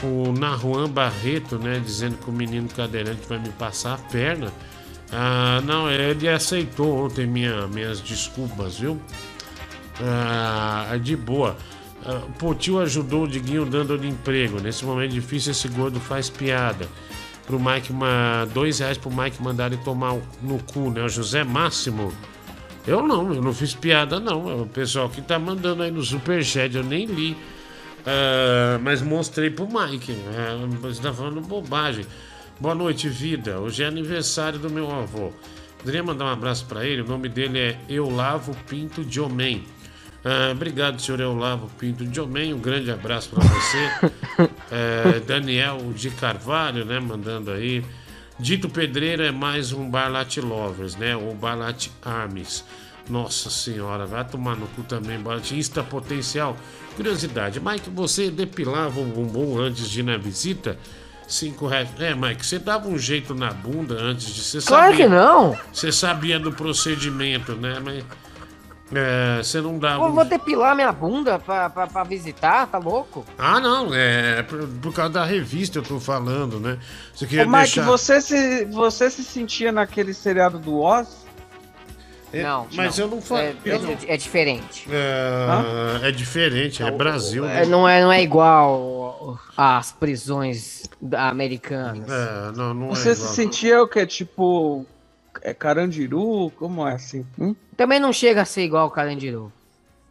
o Naruan Barreto, né, dizendo que o menino cadeirante vai me passar a perna. Ah, não, ele aceitou ontem minha, minhas desculpas, viu? Ah, de boa. O Potil ajudou o Diguinho dando-lhe emprego. Nesse momento difícil, esse gordo faz piada. Pro Mike, uma, dois reais pro Mike mandar ele tomar no cu, né? O José Máximo. Eu não, eu não fiz piada, não. É o pessoal que tá mandando aí no Superchat, eu nem li. Ah, mas mostrei pro Mike. Ah, você tá falando bobagem. Boa noite, vida. Hoje é aniversário do meu avô. Poderia mandar um abraço pra ele? O nome dele é Eulavo Pinto de Homem. Ah, obrigado, senhor Eulavo Pinto de Homem. Um grande abraço pra você. É, Daniel de Carvalho, né? Mandando aí. Dito Pedreira é mais um Barlat Lovers, né? Ou Barlat Armies. Nossa senhora, vai tomar no cu também, Barlat Insta Potencial. Curiosidade, Mike, você depilava o bumbum antes de ir na visita? Cinco reais. É, Mike, você dava um jeito na bunda antes de. Você Claro sabia, que não. Você sabia do procedimento, né? Mas. É, você não dava. Eu vou depilar minha bunda pra, pra, pra visitar, tá louco? Ah, não, é por, por causa da revista eu tô falando, né? Você Ô, queria Mike, deixar... você se, você se sentia naquele seriado do Oz? É, não, mas eu não falo. É, não- é- é diferente. É, é diferente, é Brasil. É, né? não, é, não é igual às prisões da- americanas. É, não, não Você é se sentia o que? Tipo, é Carandiru? Como é assim? Hum? Também não chega a ser igual o Carandiru.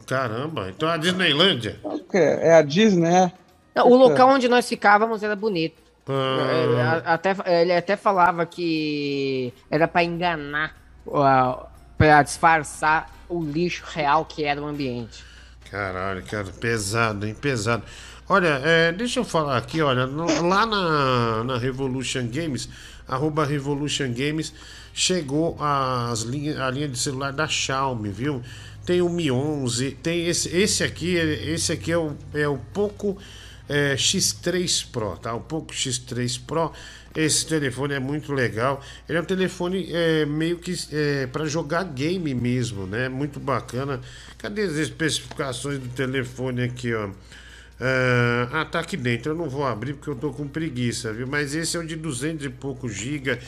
Caramba, então a Disneylândia. Quê? É a Disney, é? Não, o local onde nós ficávamos era bonito. Ah. É, a- até, ele até falava que era pra enganar, pra disfarçar o lixo real que era o ambiente. Caralho, cara, pesado, hein? Pesado. Olha, é, deixa eu falar aqui, olha, no- lá na, na Revolution Games, arroba Revolution Games, chegou as linha, a linha de celular da Xiaomi, viu? Tem o Mi 11, tem esse, esse aqui, esse aqui é o, é o Poco é, X3 Pro, tá? O Poco X3 Pro. Esse telefone é muito legal. Ele é um telefone é, meio que é, para jogar game mesmo, né? Muito bacana. Cadê as especificações do telefone aqui, ó? Ah, ah, tá aqui dentro. Eu não vou abrir porque eu tô com preguiça, viu? Mas esse é o de 200 e pouco giga.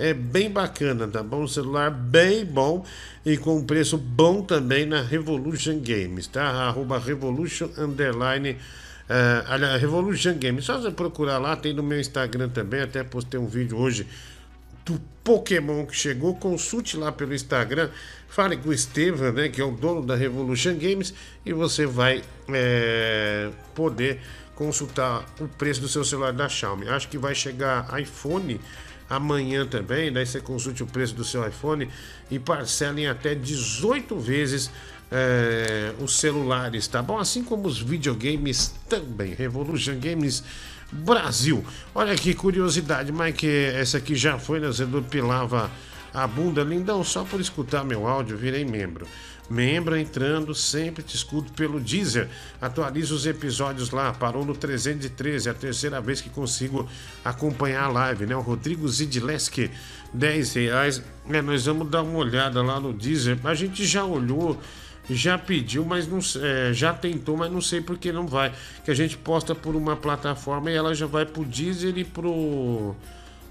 É bem bacana, tá bom? Um celular bem bom e com um preço bom também na Revolution Games, tá? Arroba Revolution Underline. Uh, aliás, Revolution Games. Só você procurar lá, tem no meu Instagram também. Até postei um vídeo hoje do Pokémon que chegou. Consulte lá pelo Instagram. Fale com o Estevam, né, que é o dono da Revolution Games, e você vai é, poder consultar o preço do seu celular da Xiaomi. Acho que vai chegar iPhone amanhã também. Daí você consulte o preço do seu iPhone e parcela em até 18 vezes é, os celulares, tá bom? Assim como os videogames também. Revolution Games Brasil. Olha que curiosidade, Mike. Essa aqui já foi, né? Você depilava a bunda, lindão, só por escutar meu áudio, virei membro. Membro entrando, sempre te escuto pelo Deezer. Atualizo os episódios lá, parou no 313, é a terceira vez que consigo acompanhar a live, né? O Rodrigo Zidleski, 10 reais. É, nós vamos dar uma olhada lá no Deezer. A gente já olhou, já pediu, mas não é, já tentou, mas não sei por que não vai. Que a gente posta por uma plataforma e ela já vai pro Deezer e pro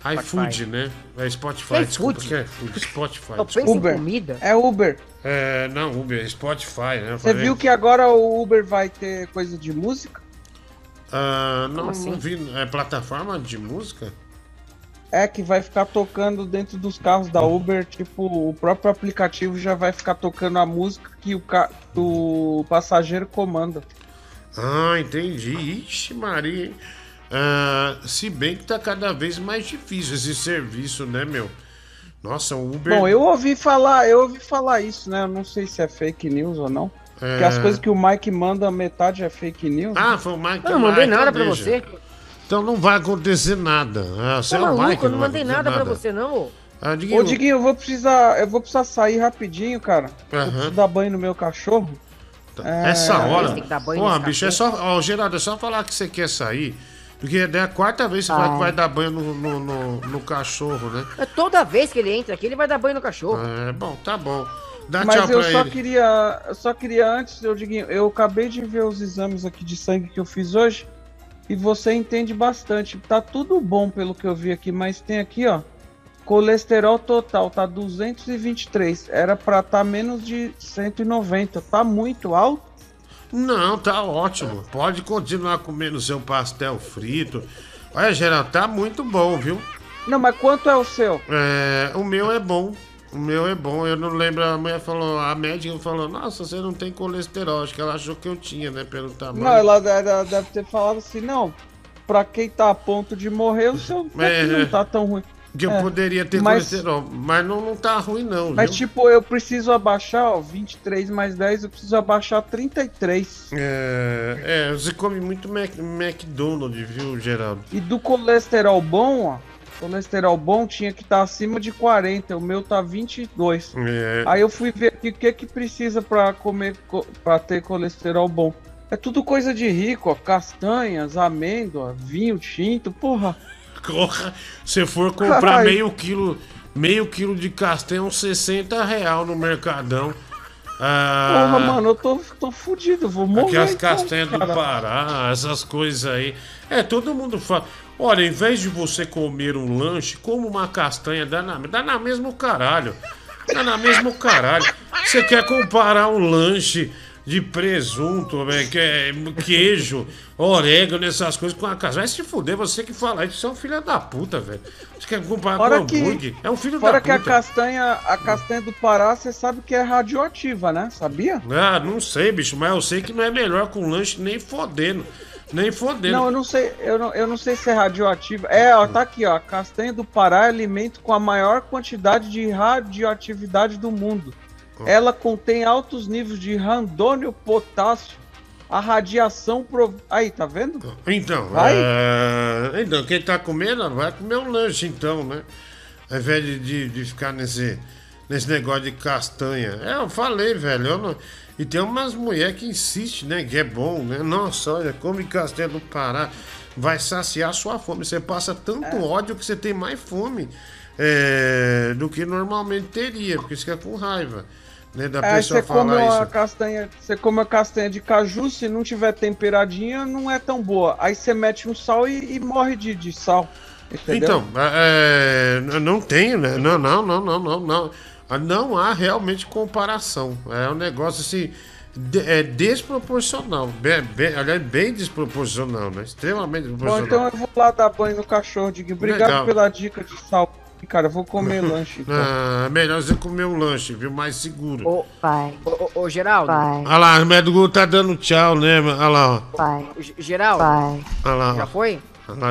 iFood, né? É Spotify, É desculpa. iFood? Que é food, Spotify. Uber. comida. É Uber. É, não, Uber, é Spotify, né? Você viu que agora o Uber vai ter coisa de música? Ah, não, Como assim? não vi. É plataforma de música? É que vai ficar tocando dentro dos carros da Uber, tipo, o próprio aplicativo já vai ficar tocando a música que o, ca... que o passageiro comanda. Ah, entendi. Ixi, Maria, hein? Ah, se bem que tá cada vez mais difícil esse serviço, né, meu? Nossa, o Uber. Bom, eu ouvi falar, eu ouvi falar isso, né? Eu não sei se é fake news ou não. Porque as É. coisas que o Mike manda, metade é fake news. Ah, foi o Mike. Eu não mandei Mike, nada pra deixa. você. Então não vai acontecer nada. Ah, você Tá é o maluco? Mike, Eu não vai mandei acontecer nada pra você, não. ô. Ah, Diguinho, Ô, Diguinho, eu vou precisar, eu vou precisar sair rapidinho, cara. Eu Aham. preciso dar banho no meu cachorro. É, Essa hora. tem que dar banho Pô, nesse bicho, é só. Ó, Geraldo, é só falar que você quer sair. Porque é a quarta vez que você fala que vai dar banho no, no, no- no cachorro, né? É Toda vez que ele entra aqui, ele vai dar banho no cachorro. É, bom, tá bom. Dá tchau Mas eu pra só ele. queria, eu só queria antes, eu Diguinho, eu acabei de ver os exames aqui de sangue que eu fiz hoje e você entende bastante. Tá tudo bom pelo que eu vi aqui, mas tem aqui, ó, colesterol total tá 223, era pra tá menos de 190, tá muito alto. Não, tá ótimo. Pode continuar comendo seu pastel frito. Olha, Geraldo, tá muito bom, viu? Não, mas quanto é o seu? É, o meu é bom. O meu é bom. Eu não lembro, a mulher falou, a médica falou, nossa, você não tem colesterol. Acho que ela achou que eu tinha, né? Pelo tamanho. Não, ela, ela deve ter falado assim, não, pra quem tá a ponto de morrer, o seu É, não tá tão ruim. Que eu É, poderia ter mas- colesterol. Mas não, não tá ruim, não. Mas viu? tipo, eu preciso abaixar, ó, 23 mais 10, eu preciso abaixar 33. É, é, você come muito Mac, McDonald's, viu, Geraldo? E do colesterol bom, ó, colesterol bom tinha que estar acima de 40, o meu tá 22. É. Aí eu fui ver aqui o que que precisa pra comer, co- pra ter colesterol bom. É tudo coisa de rico, ó, castanhas, amêndoa, vinho tinto, porra. Porra, se for comprar Caralho. meio quilo, meio quilo de castanha, uns 60 real no Mercadão. Ah, Porra, mano, eu tô, tô fudido, vou morrer. Aquelas então, castanhas do. Pará, essas coisas aí. É, todo mundo fala. Olha, em vez de você comer um lanche, como uma castanha, dá na, dá na mesmo caralho. Dá na mesmo caralho. Você quer comparar um lanche de presunto, é queijo, orégano, essas coisas com a castanha. Vai se fuder, você que fala isso, você é um filho da puta, velho. Você quer comparar Fora com que- hambúrguer? É um filho Fora da que a puta. castanha, a castanha do Pará, você sabe que é radioativa, né? Sabia? Ah, não sei, bicho, mas eu sei que não é melhor com lanche nem fodendo. Nem fodendo. Não, eu não sei, eu não, eu não sei se é radioativa. É, ó, tá aqui, ó. A castanha do Pará é alimento com a maior quantidade de radioatividade do mundo. Ela contém altos níveis de randônio potássio. A radiação prov... Aí, tá vendo? Então, Vai? é, então, quem tá comendo, vai comer um lanche então, né? Ao invés de, de, de ficar nesse, nesse negócio de castanha. É, eu falei, velho. eu não- E tem umas mulheres que insistem, né? Que é bom, né? Nossa, olha, come castanha do Pará. Vai saciar sua fome. Você passa tanto ódio que você tem mais fome é, do que normalmente teria, porque você fica com raiva. Né, da pessoa você come uma castanha, você come a castanha de caju, se não tiver temperadinha, não é tão boa. Aí você mete no sal e, e morre de, de sal. Entendeu? Então, é, é, não tem, né? Não, não, não, não, não, não. Ah, Não há realmente comparação. É um negócio assim. de- é desproporcional. Bem, bem, aliás, bem desproporcional, né? Extremamente Bom, desproporcional. então eu vou lá dar banho no cachorro, Diguinho. Obrigado Legal. pela dica de sal. Cara, eu vou comer lanche. Então. Ah, melhor você comer um lanche, viu? Mais seguro. Ô, pai. Ô, ô, ô, Geraldo. Olha lá, o médico tá dando tchau, né? Olha lá, ó. Pai. Geraldo. Olha lá. Já foi?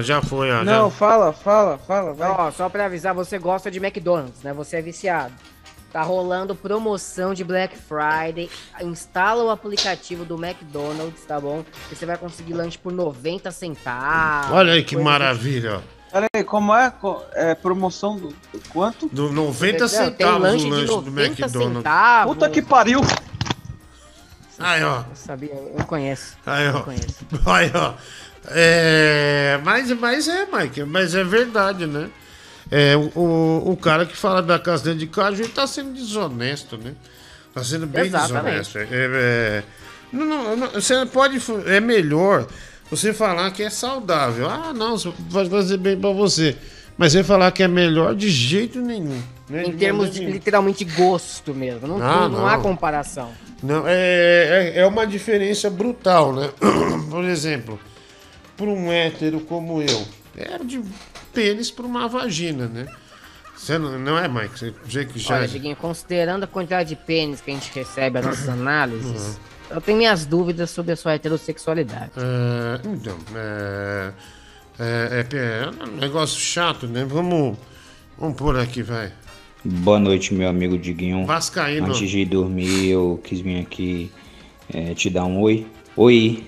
Já foi, ó. Não, já. fala, fala, fala, vai. Ó, só pra avisar, você gosta de McDonald's, né? Você é viciado. Tá rolando promoção de Black Friday. Instala o aplicativo do McDonald's, tá bom? E você vai conseguir lanche por 90 centavos. Olha aí que do maravilha, ó. Pera aí, como é? É promoção do do quanto? Do 90 Não, tem centavos lanche o lanche do 90 McDonald's. centavos. Puta que pariu! Aí, ó. Eu sabia, eu conheço. Aí, ó. Eu conheço. Aí, ó. É, mas, mas é, Mike, mas é verdade, né? É, o, o, cara que fala da castanha de caju, ele tá sendo desonesto, né? Tá sendo bem Exatamente. desonesto. É, é, não, não, não, você pode. É melhor você falar que é saudável. Ah, não, vai fazer bem pra você. Mas você falar que é melhor de jeito nenhum. Né? Em De termos de literalmente gosto mesmo. Não, Ah, não, não há comparação. Não, é, é, é uma diferença brutal, né? Por exemplo, para um hétero como eu, é de pênis para uma vagina, né? Você não, não é, Mike? Você, você que já. Olha, Diguinho, considerando a quantidade de pênis que a gente recebe nas nossas análises, Uhum. Eu tenho minhas dúvidas sobre a sua heterossexualidade. É, então, é, é, é, é um negócio chato, né? Vamos, vamos por aqui, vai. Boa noite, meu amigo Diguinho. Vascaíno. Antes de dormir, eu quis vir aqui eh, te dar um oi. Oi!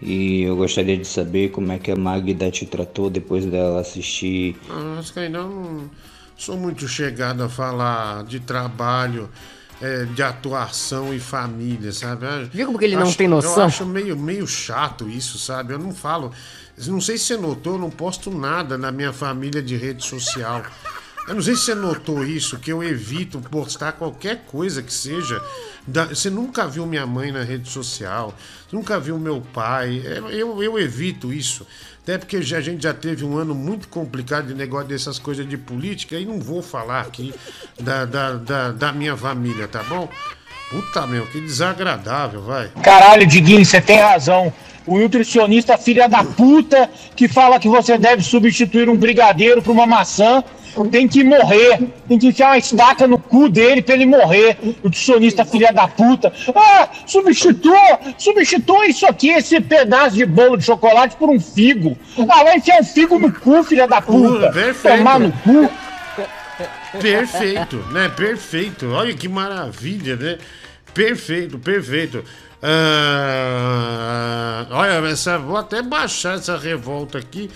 E eu gostaria de saber como é que a Magda te tratou depois dela assistir. Ah, Acho que ainda não sou muito chegado a falar de trabalho, é, de atuação e família, sabe? Viu como que ele não acho- tem noção? Eu acho meio, meio chato isso, sabe? Eu não falo. Não sei se você notou, eu não posto nada na minha família de rede social. Eu não sei se você notou isso, que eu evito postar qualquer coisa que seja. da- Você nunca viu minha mãe na rede social, nunca viu meu pai. Eu, eu evito isso. Até porque a gente já teve um ano muito complicado de negócio dessas coisas de política e não vou falar aqui da, da, da, da minha família, tá bom? Puta meu, que desagradável, vai. Caralho, Diguinho, você tem razão. O nutricionista filha da puta que fala que você deve substituir um brigadeiro por uma maçã tem que morrer. Tem que enfiar uma estaca no cu dele pra ele morrer. Nutricionista filha da puta. Ah, substitua, substitua isso aqui, esse pedaço de bolo de chocolate por um figo. Ah, vai enfiar um figo no cu, filha da puta. perfeito. Tomar no cu. Perfeito, né? Perfeito. Olha que maravilha, né? Perfeito, perfeito. Ah, olha, essa, vou até baixar essa revolta aqui.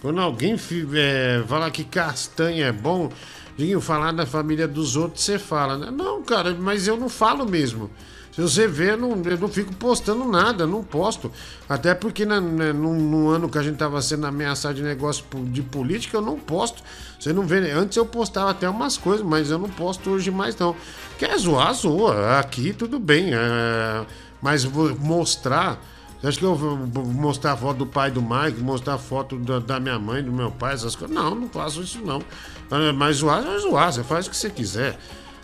Quando alguém é, falar que castanha é bom, Diguinho, falar da família dos outros, você fala, né? Não, cara, mas eu não falo mesmo. Se você vê, eu não, eu não fico postando nada, não posto. Até porque na, na- no, no ano que a gente tava sendo ameaçado de negócio de política, eu não posto. Você não vê. né? Antes eu postava até umas coisas, mas eu não posto hoje mais não. Quer zoar, zoa. Aqui tudo bem. é, mas vou mostrar. Você acha que eu vou mostrar a foto do pai do Mike, mostrar a foto da, da minha mãe, do meu pai, essas coisas? Não, não faço isso não. Ah, Mas zoar, é zoar, você faz o que você quiser.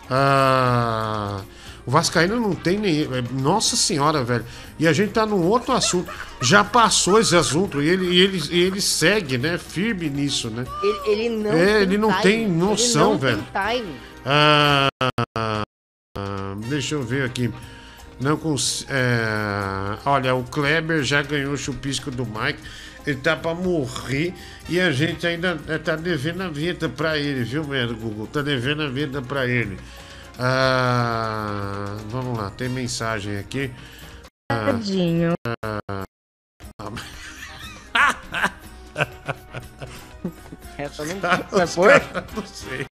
Ah, o Vascaíno não tem nem. é, Nossa senhora, velho. E a gente tá num outro assunto. Já passou esse assunto e ele, e ele, e ele segue, né? Firme nisso, né? Ele, ele não É, ele não tem timing, noção, ele não velho. Tem timing. Ah, ah, deixa eu ver aqui. Não cons... é, olha, o Kleber já ganhou o chupisco do Mike. Ele tá pra morrer e a gente ainda é, tá devendo a vida pra ele, viu, velho, Google? Tá devendo a vida pra ele. Ah, vamos lá, tem mensagem aqui. Ah, Tadinho. Essa não Os Você foi? caras, Não sei.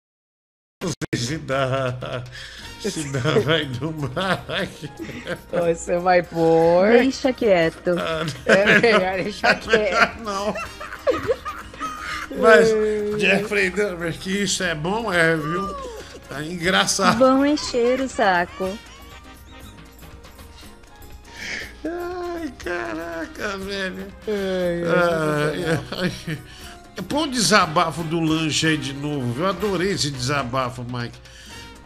Não sei se dá. Se dá, vai do Mike. Você vai pôr. Deixa quieto. É melhor deixar quieto. Não. Mas, Jeffrey Dahmer, que isso é bom, é, viu? Tá engraçado. Vão encher o saco. Ai, caraca, velho. Ai, ai. Põe o desabafo do lanche aí de novo, viu? Eu adorei esse desabafo, Mike.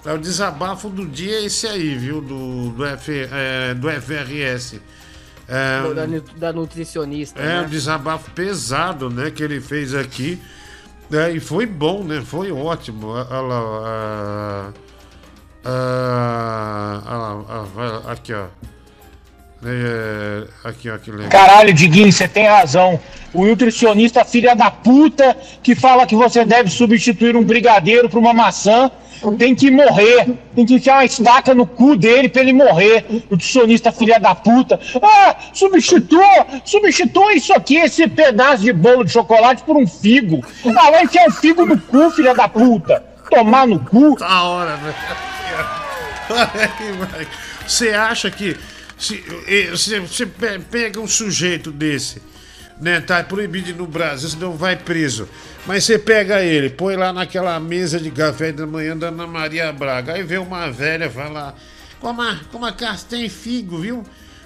É o desabafo do dia é esse aí, viu? Do, do, F, é, do FRS. É, Da, da nutricionista. é né? um desabafo pesado, né? Que ele fez aqui. né, e foi bom, né? Foi ótimo. Olha lá. olha lá, aqui, ó. É, aqui, legal. Caralho, Diguinho, você tem razão. O nutricionista filha da puta que fala que você deve substituir um brigadeiro por uma maçã tem que morrer. Tem que enfiar uma estaca no cu dele pra ele morrer. Nutricionista filha da puta. Ah, substitua, substitua isso aqui, esse pedaço de bolo de chocolate por um figo. Ah, vai enfiar um figo no cu, filha da puta. Tomar no cu. Da hora, Mike. Você acha que se você pe- pega um sujeito desse, né? Tá proibido no Brasil, senão vai preso. Mas você pega ele, põe lá naquela mesa de café da manhã da Ana Maria Braga. Aí vê uma velha falar: Coma, coma tem figo, viu?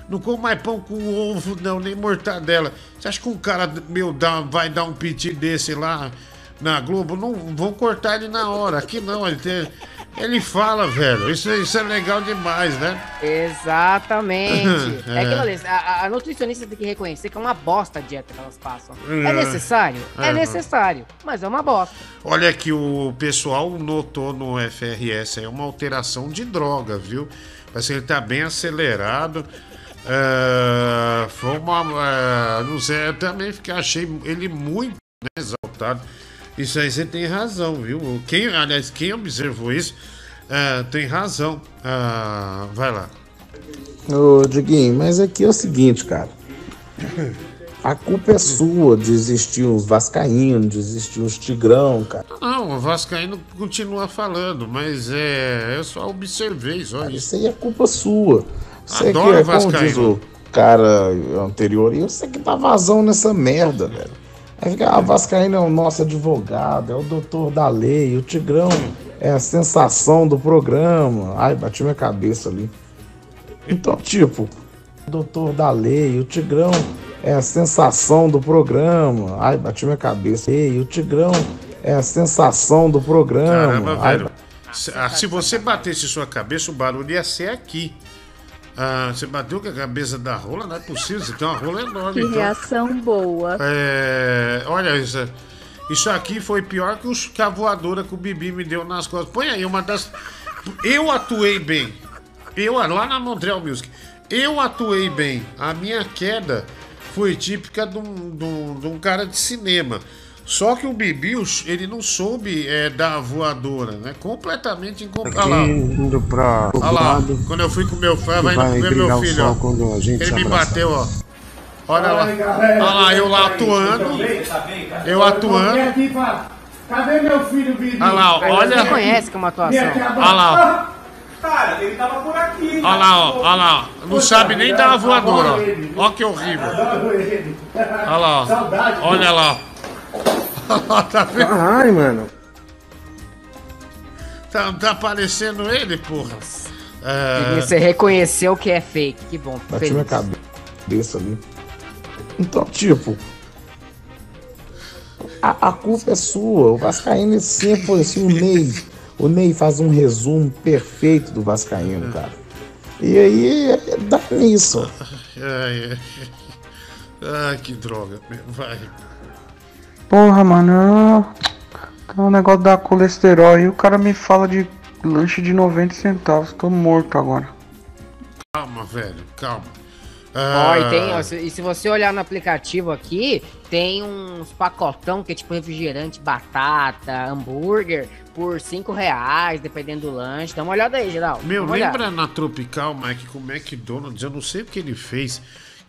Não como mais pão com ovo, não, nem mortadela. Você acha que um cara meu dá, vai dar um piti desse lá na Globo? Não vão cortar ele na hora. Aqui não, ele, tem- ele fala, velho. Isso, isso é legal demais, né? Exatamente. É. é aquilo ali, a, a nutricionista tem que reconhecer que é uma bosta a dieta que elas passam. É É. necessário? É É. necessário, mas é uma bosta. Olha que o pessoal notou no FRS aí uma alteração de droga, viu? Parece que ele tá bem acelerado. É, foi uma. é, não sei, eu também fiquei, achei ele muito né, exaltado. Isso aí você tem razão, viu? Quem, aliás, quem observou isso é, tem razão. Ah, vai lá. Ô, Diguinho, mas aqui é o seguinte, cara. A culpa é sua de existir uns vascaínos, de existir uns tigrão, cara. Não, o Vascaíno continua falando, mas é. Eu só observei, só isso. Isso aí é culpa sua. Você Adoro que é, como vascaíno. diz o cara anterior, e você que tá vazão nessa merda, velho. Aí fica, ah, Vascaíno é o nosso advogado, é o doutor da lei, o Tigrão é a sensação do programa. Ai, bati minha cabeça ali. Então, tipo, o doutor da lei, o Tigrão é a sensação do programa. Ai, bati minha cabeça. Ei, o Tigrão é a sensação do programa. Caramba, Ai, velho. Se, ah, se você batesse sua cabeça, o barulho ia ser aqui. Ah, você bateu com a cabeça da rola? Não é possível, você tem uma rola enorme. Que então. reação boa. É, olha isso. Isso aqui foi pior que, os, que a voadora que o Bibi me deu nas costas. Põe aí uma das. Eu atuei bem. Eu lá na Montreal Music. Eu atuei bem. A minha queda foi típica de um, de um- de um cara de cinema. Só que o Bibi, os- ele não soube é, dar a voadora, né? Completamente incompleto. Olha lá. indo pra Olha lá, quando eu fui com meu filho, vai indo comer meu filho, ó. quando a gente Ele me bateu, ó. Olha lá. Olha lá, eu lá atuando. Eu atuando. Cadê meu filho, Bibi? Olha lá, ó, olha. Você conhece que é uma atuação. Olha lá, Cara, ele tava por aqui. ó. Olha lá, ó. Olha lá. Não sabe nem dar a voadora, ó. Ó que horrível. Olha lá, ó. Saudade. Olha lá. tá vendo? Caralho, mano. Tá, tá aparecendo ele, porra. É, Você reconheceu que é fake. Que bom. Bati feliz. minha cabeça ali. Então, tipo. A, a culpa é sua. O Vascaíno sempre foi assim. O Ney. O Ney faz um resumo perfeito do Vascaíno, cara. E aí é- dá nisso. ai, ai. Ai, que droga. Vai. Porra, mano, eu... É um negócio da colesterol e o cara me fala de lanche de 90 centavos. Tô morto agora. Calma, velho, calma. Ó, e, Ah, tem, ó, se- e se você olhar no aplicativo aqui, tem uns pacotão que é tipo refrigerante, batata, hambúrguer, por 5 reais, dependendo do lanche. Dá uma olhada aí, geral. Meu, lembra na Tropical, Mike, com o McDonald's? Eu não sei o que ele fez,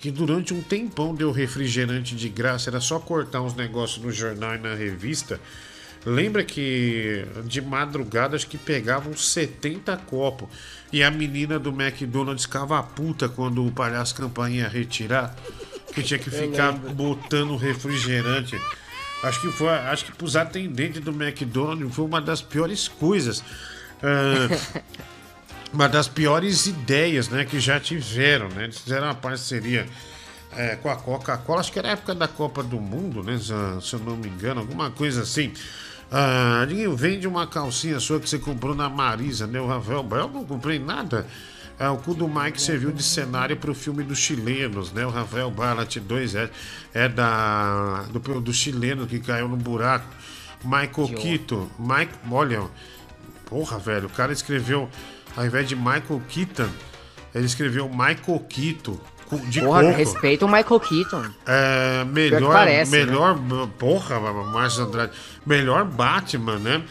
que durante um tempão deu refrigerante de graça, era só cortar uns negócios no jornal e na revista. Lembra que de madrugada acho que pegavam 70 copos. E a menina do McDonald's ficava puta quando o palhaço campainha ia retirar. Que tinha que ficar botando refrigerante. Acho que foi, acho que pros atendentes do McDonald's foi uma das piores coisas. Ah, uma das piores ideias, né, que já tiveram, né? Eles fizeram uma parceria é, com a Coca-Cola, acho que era a época da Copa do Mundo, né? Se, eu não me engano, alguma coisa assim. Ah, Diguinho, vende uma calcinha sua que você comprou na Marisa, né? O Rafael Bel, não comprei nada. É, o cu do Mike serviu de cenário para o filme dos chilenos, né? O Rafael Ballat 2 é, é da, do, do chileno que caiu no buraco. Michael Que Quito. Mike, olha, porra, velho, o cara escreveu, ao invés de Michael Keaton, ele escreveu Michael cu- De Porra, coco. respeita o Michael Keaton. É, melhor, parece, né? melhor, porra, Márcio Andrade, melhor Batman, né?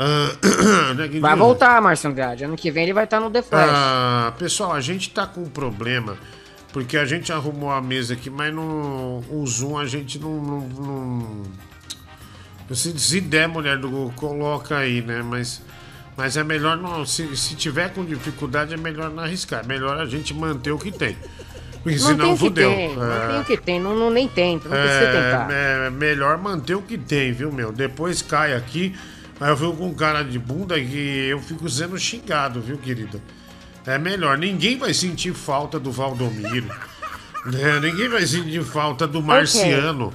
Né, que Vai voltar, Márcio Andrade. Ano que vem ele vai estar no The Flash. Ah, pessoal, a gente tá com um problema, porque a gente arrumou a mesa aqui, mas no o Zoom a gente não. não, não- se, se der, mulher do Google, coloca aí, né? Mas, mas é melhor não. Se, se tiver com dificuldade, é melhor não arriscar. É melhor a gente manter o que tem. Porque não senão tem fudeu. tem, não É. tem o que tem, não, não nem tenta, não precisa tentar. É, é melhor manter o que tem, viu, meu? Depois cai aqui, aí eu fico com cara de bunda que eu fico sendo xingado, viu, querida? É melhor. Ninguém vai sentir falta do Valdomiro. né? Ninguém vai sentir falta do Marciano.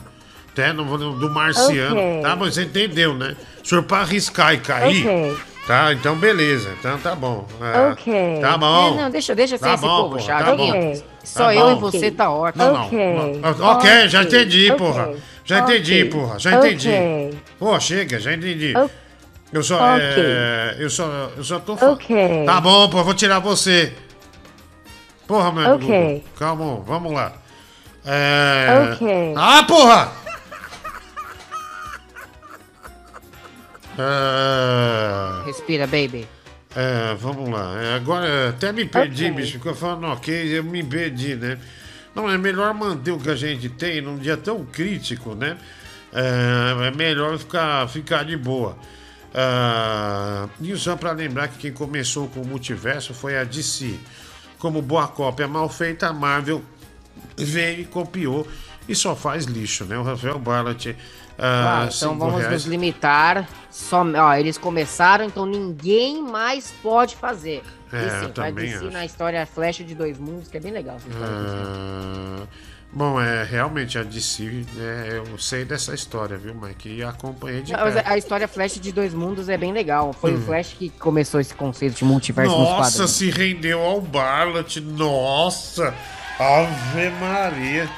Até não vou do Marciano. Ok. Tá, mas você entendeu, né? O senhor pra arriscar e cair. Ok. Tá, então beleza. Então tá bom. É, Ok. Tá bom. É, não, deixa, deixa sem Tá esse bom, povo porra, chato. tá bom. Só Tá eu e bom. você tá ótimo. Não, não. não. Ok, já entendi, porra. Já entendi, porra. Já entendi. Pô, chega, já entendi. Eu só. É, eu só. Eu só tô falando. Ok. Tá bom, pô, vou tirar você. Porra, meu Ok. Calma, vamos lá. É... Ok. Ah, porra! É... Respira, baby. É, vamos lá. É, agora até me perdi, Ok. bicho. Ficou falando ok, eu me perdi, né? Não, é melhor manter o que a gente tem num dia tão crítico, né? É, é melhor ficar, ficar de boa. Ah, e só para lembrar que quem começou com o multiverso foi a DC. Como boa cópia mal feita, a Marvel veio e copiou e só faz lixo, né? O Rafael Ballat. Ah, então vamos reais. nos limitar. Só, ó, eles começaram, então ninguém mais pode fazer. É, e eu também DC acho. na história Flash de dois mundos, que é bem legal. né? Ah, bom, é realmente a DC, é, eu sei dessa história, viu, Mike? E acompanhei de Não, perto. a história Flash de dois mundos é bem legal. Foi Hum. o Flash que começou esse conceito de multiverso nos Nossa, se rendeu ao Barlat, nossa! Ave Maria!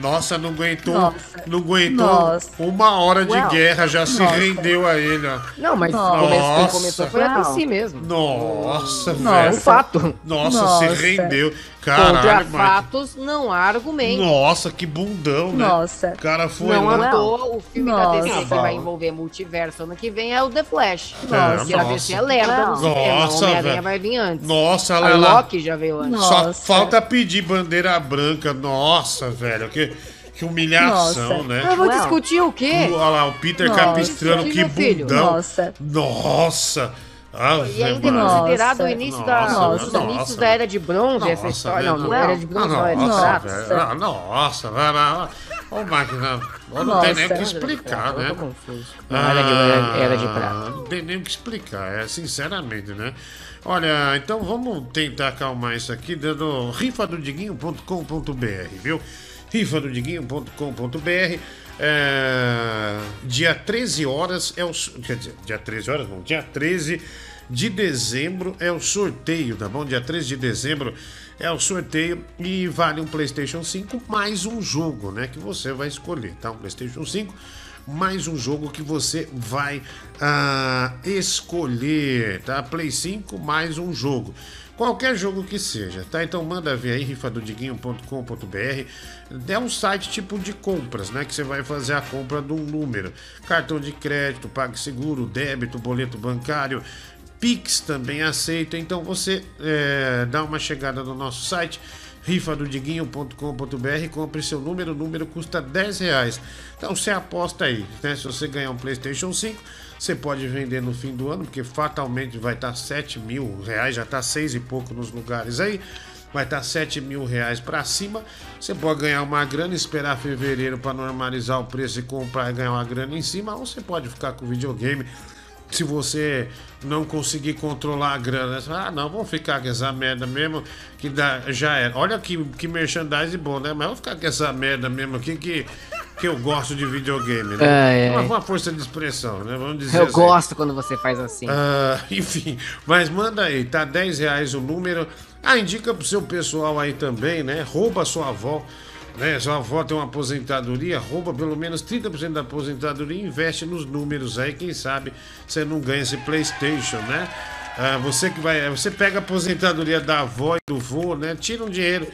Nossa, não aguentou, Nossa. não aguentou Nossa. uma hora de Well. guerra, já se Nossa. rendeu a ele, ó. Não, mas Nossa. começou, foi a Não. DC mesmo. Nossa, Não, velho. um fato. Nossa, Nossa. se rendeu. Contra Caralho, Mike. fatos, não há argumento. Nossa, que bundão, né? Nossa. O cara foi não lá. toa, o filme da DC Nossa. que vai envolver multiverso ano que vem é o The Flash. Nossa. Porque a DC é lerda no cinema. Nossa, velho. vai vir antes. Nossa, a olha lá. Loki já veio antes. Só falta pedir bandeira branca. Nossa, velho, que, que humilhação, Nossa. né? Eu vou discutir o quê? Olha lá, o Peter Nossa. Capistrano, que filho. bundão. Nossa. Nossa. Ave E ainda é Maria. considerado o início da, Nossa, os nossa. inícios da era de bronze, essa Nossa, história. Não, velho. não, era de bronze, não, era de Nossa, prata. Ah, Nossa. Ô, máquina, não tem nem o que explicar, né? Não, era de- era- era de prata. Ah, Não tem nem o que explicar, é sinceramente, né? Olha, então vamos tentar acalmar isso aqui dando rifadodiguinho.com.br, viu? rifadodiguinho.com.br é, dia 13 horas é o quer dizer, dia 13 horas não, dia 13 de dezembro é o sorteio, tá bom? Dia 13 de dezembro é o sorteio e vale um PlayStation 5 mais um jogo, né, que você vai escolher, tá? Um PlayStation 5 mais um jogo que você vai ah, escolher, tá? Play 5 mais um jogo. Qualquer jogo que seja, tá? Então manda ver aí, rifadodiguinho.com.br. É um site tipo de compras, né? Que você vai fazer a compra de um número. Cartão de crédito, PagSeguro, débito, boleto bancário. Pix também aceita, então você é, dá uma chegada no nosso site rifadodiguinho.com.br, compre seu número, o número custa 10 reais. Então você aposta aí, né? Se você ganhar um PlayStation 5, você pode vender no fim do ano, porque fatalmente vai estar 7 mil reais, já está 6 e pouco nos lugares aí. Vai estar 7 mil reais para cima. Você pode ganhar uma grana, esperar fevereiro para normalizar o preço e comprar e ganhar uma grana em cima, ou você pode ficar com o videogame se você não conseguir controlar a grana, fala, ah, não, vamos ficar com essa merda mesmo, que dá, já era. Olha que, que merchandising bom, né? Mas vamos ficar com essa merda mesmo aqui que, que eu gosto de videogame, né? Ai, ai. Uma, força de expressão, né? Vamos dizer Eu assim. gosto quando você faz assim. Ah, enfim, mas manda aí, tá 10 reais o número. Ah, indica pro seu pessoal aí também, né? Rouba sua avó. Né? Sua avó tem uma aposentadoria, rouba pelo menos 30% da aposentadoria e investe nos números aí, quem sabe você não ganha esse Playstation, né? Ah, você que vai. Você pega a aposentadoria da avó e do vô, né? Tira um dinheiro,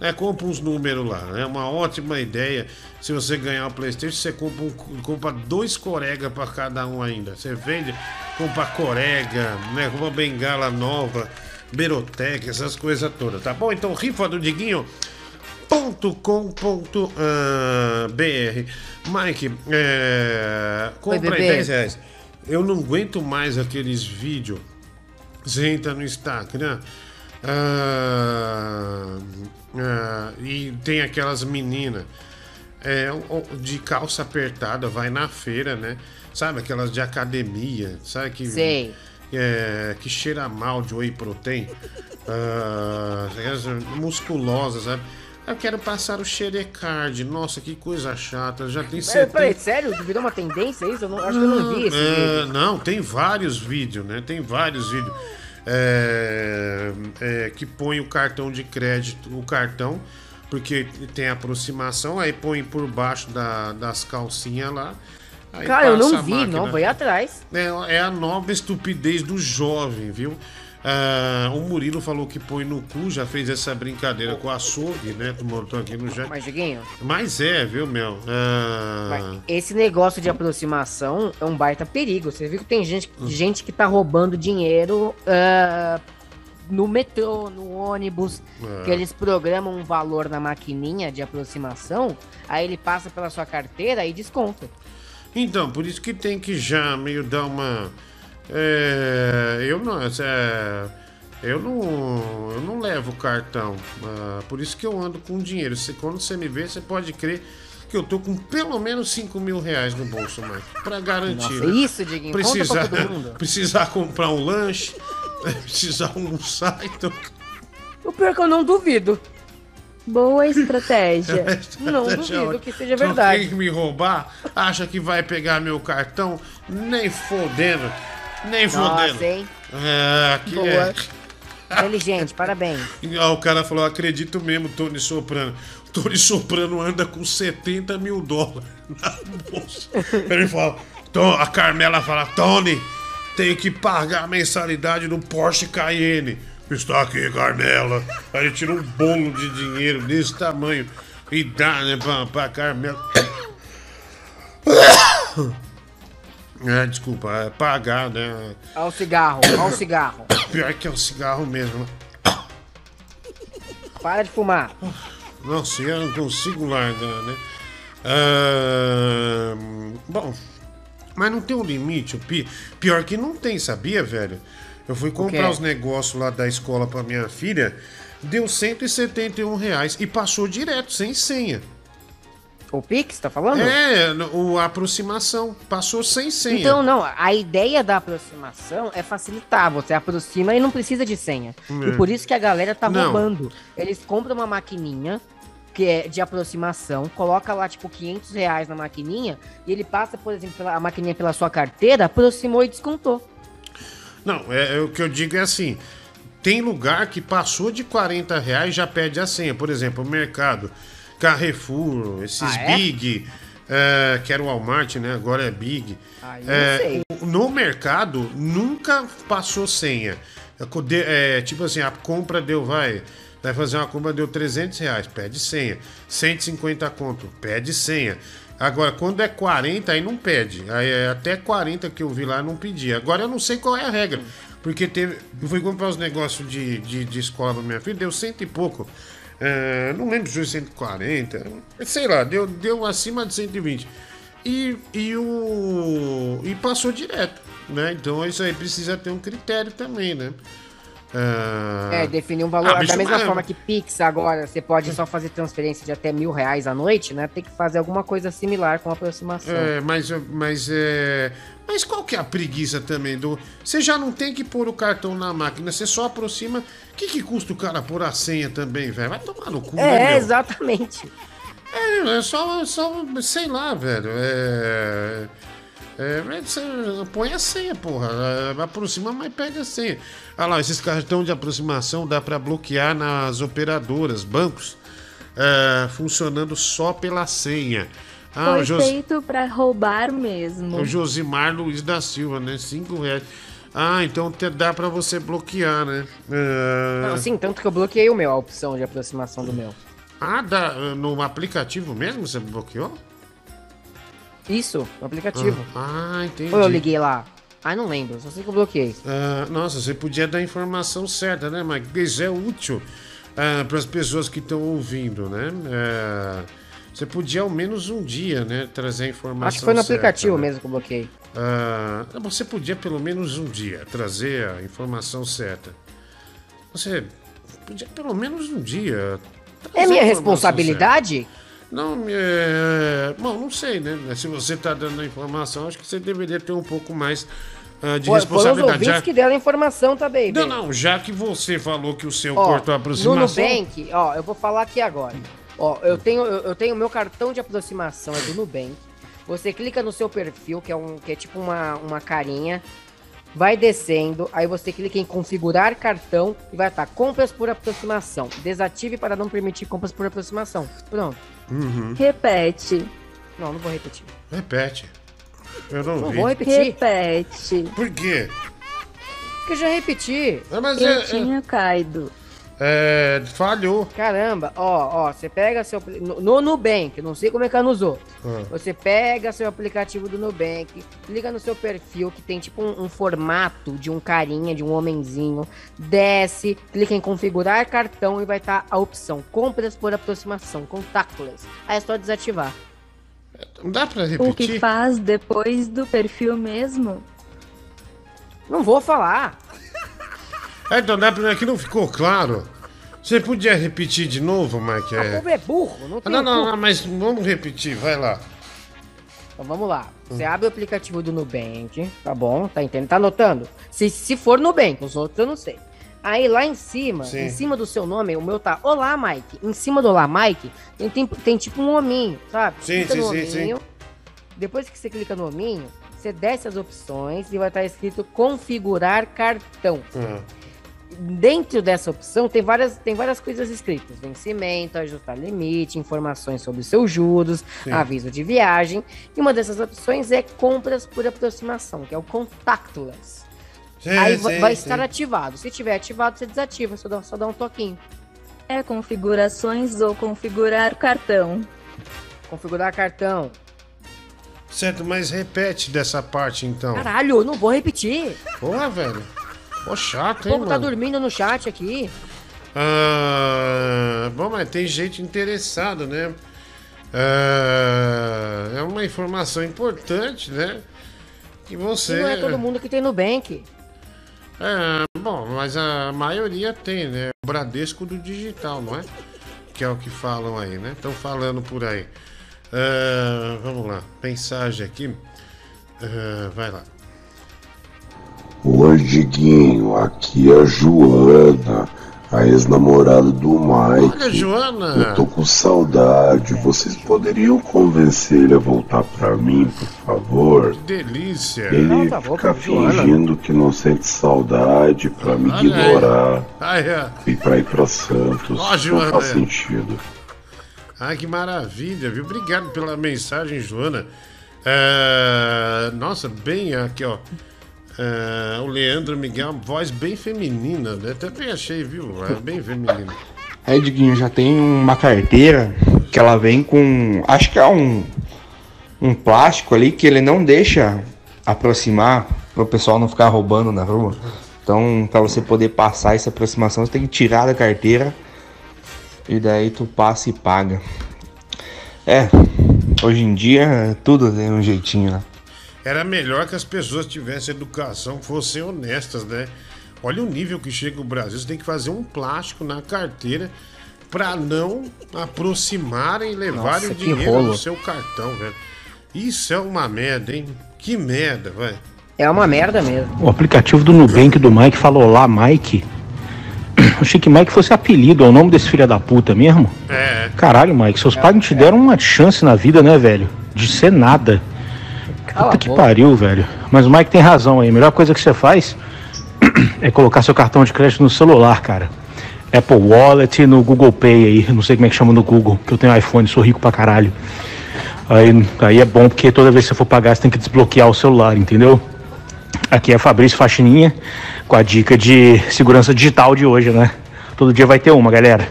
né? Compra uns números lá. É né? uma ótima ideia. Se você ganhar o Playstation, você compra, um, compra dois corega para cada um ainda. Você vende, compra corega, né? Compra bengala nova, Berotec, essas coisas todas, tá bom? Então, rifa do Diguinho .com.br Mike, é, compra aí bebê. 10 reais. Eu não aguento mais aqueles vídeos. Você entra no Instagram ah, ah, e tem aquelas meninas é, de calça apertada, vai na feira, né? Sabe aquelas de academia, sabe que Sei. é, que cheira mal de whey protein, ah, aquelas musculosas, sabe? Eu quero passar o xerecard. Nossa, que coisa chata. Já tem Peraí, 70. peraí, sério? Virou uma tendência isso? Eu não, acho que eu não vi esse É, não, tem vários vídeos, né? Tem vários vídeos é, é, que põe o cartão de crédito, o cartão, porque tem aproximação, aí põe por baixo da- das calcinhas lá. aí Cara, eu não vi, máquina. não, foi atrás. É, é a nova estupidez do jovem, viu? Ah, o Murilo falou que põe no cu, já fez essa brincadeira com o açougue, né? Tu montou aqui no chat. Mas, Diguinho, Mas é, viu, meu? Ah, esse negócio de aproximação é um baita perigo. Você viu que tem gente, gente que tá roubando dinheiro ah, no metrô, no ônibus, É. que eles programam um valor na maquininha de aproximação, aí ele passa pela sua carteira e desconta. Então, por isso que tem que já meio dar uma. É, eu não. é, eu não. Eu não levo cartão. ah, por isso que eu ando com dinheiro. Você, quando você me vê, você pode crer que eu tô com pelo menos 5 mil reais no bolso, Mike. Pra garantir. Nossa, né? isso, Diguinho, conta pra Precisar, todo mundo. precisar comprar um lanche, precisar almoçar, então. O pior é que eu não duvido. Boa estratégia. Não Estratégia duvido ótima. que seja Então, verdade. Quem me roubar, acha que vai pegar meu cartão, nem fodendo. Nem fodendo. Nossa, hein? É, aqui Boa. é. Inteligente, parabéns. Ah, o cara falou, acredito mesmo, Tony Soprano. Tony Soprano anda com 70 mil dólares na bolsa. Ele fala, "Tom-" a Carmela fala, Tony, tenho que pagar a mensalidade do Porsche Cayenne. Está aqui, Carmela. Aí ele tira um bolo de dinheiro desse tamanho e dá, né, pra, pra Carmela. É, desculpa, é pagar, né? Olha o cigarro, olha o cigarro. Pior que é o cigarro mesmo? Para de fumar. Nossa, eu não consigo largar, né? Ah, bom, mas não tem um limite. o pi- Pior que não tem, sabia, velho? Eu fui comprar os negócios lá da escola pra minha filha, deu 171 reais e passou direto, sem senha. O Pix, tá falando? É, o, a aproximação, passou sem senha. Então, não, a ideia da aproximação é facilitar. Você aproxima e não precisa de senha. É. E por isso que a galera tá Não. roubando. Eles compram uma maquininha que é de aproximação, coloca lá, tipo, 500 reais na maquininha e ele passa, por exemplo, pela, a maquininha pela sua carteira, aproximou e descontou. Não, é, é o que eu digo é assim: tem lugar que passou de 40 reais e já pede a senha. Por exemplo, o mercado, Carrefour, esses Ah, é? Big, é, que era o Walmart, né? Agora é Big. Eu É, no mercado nunca passou senha. É, é, tipo assim, a compra deu, vai. Vai fazer uma compra, deu 300 reais, pede senha. 150 conto, pede senha. Agora, quando é 40, aí não pede. Aí é até 40 que eu vi lá, não pedi. Agora eu não sei qual é a regra. Porque teve. Eu fui comprar os negócios de, de, de escola pra minha filha, deu cento e pouco. É, não lembro se foi 140. Sei lá, deu, deu acima de 120. E, e, o, e passou direto, né? Então isso aí precisa ter um critério também, né? Ah, É, definir um valor. ah, da mesma mas- forma que Pix agora você pode só fazer transferência de até mil reais à noite, né? Tem que fazer alguma coisa similar com aproximação. É, mas, mas é. Mas qual que é a preguiça também do. Você já não tem que pôr o cartão na máquina, você só aproxima. O que, que custa o cara pôr a senha também, velho? Vai tomar no cu, né, É, meu? exatamente. É, é só, só. Sei lá, velho. É. É, você põe a senha, porra. É, Aproxima, mas pega a senha. Olha lá, esses cartões de aproximação dá pra bloquear nas operadoras, bancos, é, funcionando só pela senha. Ah, Foi Jos- feito pra roubar mesmo. o Josimar Luiz da Silva, né? Cinco reais. Ah, então te- dá pra você bloquear, né? Ah, Não, sim, tanto que eu bloqueei o meu, a opção de aproximação do meu. Ah, dá, no aplicativo mesmo você bloqueou? Isso, no aplicativo. Ah, entendi. Ou eu liguei lá? Ah, não lembro, só sei que eu bloqueei. Ah, nossa, você podia dar a informação certa, né, Mike? Porque isso é útil para as pessoas que estão ouvindo, né? Ah, você podia ao menos um dia, né, trazer a informação Acho que foi no certa, aplicativo né? mesmo que eu bloqueei. Ah, você podia pelo menos um dia trazer a informação certa. Você podia pelo menos um dia. É minha responsabilidade? certa. Não, é... Bom, não sei, né? Se você está dando a informação, acho que você deveria ter um pouco mais ah, de Foi- Foram os responsabilidade. Já... que deram a informação, tá, baby? Não, não, já que você falou que o seu Ó, cortou a No aproximação. Nubank, ó, eu vou falar aqui agora. Ó, eu tenho eu, eu tenho meu cartão de aproximação é do Nubank. Você clica no seu perfil, que é um que é tipo uma, uma carinha, vai descendo, aí você clica em configurar cartão e vai estar compras por aproximação. Desative para não permitir compras por aproximação. Pronto. Uhum. Repete. Não, não vou repetir. Repete. Eu não, Não vi. vou repetir. Repete. Por quê? Porque eu já repeti. Ah, mas Eu é, é, tinha caído. É, falhou. Caramba, ó, ó, você pega seu. No, no Nubank, não sei como é que é nos outros. Ah. Você pega seu aplicativo do Nubank, liga no seu perfil que tem tipo um, um formato de um carinha, de um homenzinho, desce, clica em configurar cartão e vai estar a opção compras por aproximação, contactless. Aí é só desativar. Não dá pra O que repetir? faz depois do perfil mesmo? Não vou falar. É, então dá pra. Aqui não ficou claro. Você podia repetir de novo, Mike? O É. povo é burro, não Ah, tem Não, não, culpa. não, mas vamos repetir, vai lá. Então vamos lá. Você abre o aplicativo do Nubank, tá bom? Tá entendendo? Tá anotando? Se, se for Nubank, os outros eu não sei. Aí lá em cima, Sim. em cima do seu nome, o meu tá Olá, Mike. Em cima do Olá, Mike, tem, tem, tem tipo um hominho, sabe? Sim, Clica sim, sim, sim. Depois que você clica no hominho, você desce as opções e vai estar escrito configurar cartão. Ah, Dentro dessa opção tem várias, tem várias coisas escritas: vencimento, ajustar limite, informações sobre os seus juros, Sim. aviso de viagem. E uma dessas opções é compras por aproximação, que é o contactless. sim, Aí sim, vai sim. estar ativado. Se tiver ativado, você desativa, só dá, só dá um toquinho. É configurações ou configurar cartão. Configurar cartão. Certo, mas repete dessa parte então. Caralho, não vou repetir. Porra, velho. O chato, hein, povo tá mano? dormindo no chat aqui. Ah, bom, mas tem gente interessada, né? Ah, é uma informação importante, né? Que E você. não é todo mundo que tem Nubank. É, bom, mas a maioria tem, né? O Bradesco do digital, não é? Que é o que falam aí, né? Estão falando por aí. Ah, vamos lá, mensagem aqui. Ah, vai lá. Oi, Diguinho, aqui é a Joana, a ex-namorada do Mike. Olha, Joana! Eu tô com saudade. Vocês poderiam convencer ele a voltar pra mim, por favor? Que delícia! Ele tá fica fingindo que não sente saudade pra me Olha aí. ignorar Ai, é. e pra ir pra Santos. Ó, não Joana. faz sentido. Ah, que maravilha, viu? Obrigado pela mensagem, Joana. É, Nossa, bem aqui, ó. É, o Leandro Miguel, voz bem feminina, né? Também achei, viu? É bem feminina. Aí, Diguinho, já tem uma carteira que ela vem com. Acho que é um. Um plástico ali que ele não deixa aproximar para o pessoal não ficar roubando na rua. Então, para você poder passar essa aproximação, você tem que tirar da carteira e daí tu passa e paga. É, hoje em dia tudo tem um jeitinho, né? Era melhor que as pessoas tivessem educação, fossem honestas, né? Olha o nível que chega o Brasil. Você tem que fazer um plástico na carteira pra não aproximarem e levarem Nossa, o dinheiro rolo. do seu cartão, velho. Isso é uma merda, hein? Que merda, velho. É uma merda mesmo. O aplicativo do Nubank do Mike falou lá, Mike. Eu achei que Mike fosse apelido, é o nome desse filho da puta mesmo. É. Caralho, Mike, seus pais não te deram uma chance na vida, né, velho? De ser nada. Puta que pariu, velho. Mas o Mike tem razão aí. A melhor coisa que você faz é colocar seu cartão de crédito no celular, cara. Apple Wallet no Google Pay aí. Não sei como é que chama no Google, que eu tenho iPhone, sou rico pra caralho. Aí, aí é bom porque toda vez que você for pagar, você tem que desbloquear o celular, entendeu? Aqui é Fabrício Faxininha com a dica de segurança digital de hoje, né? Todo dia vai ter uma, galera.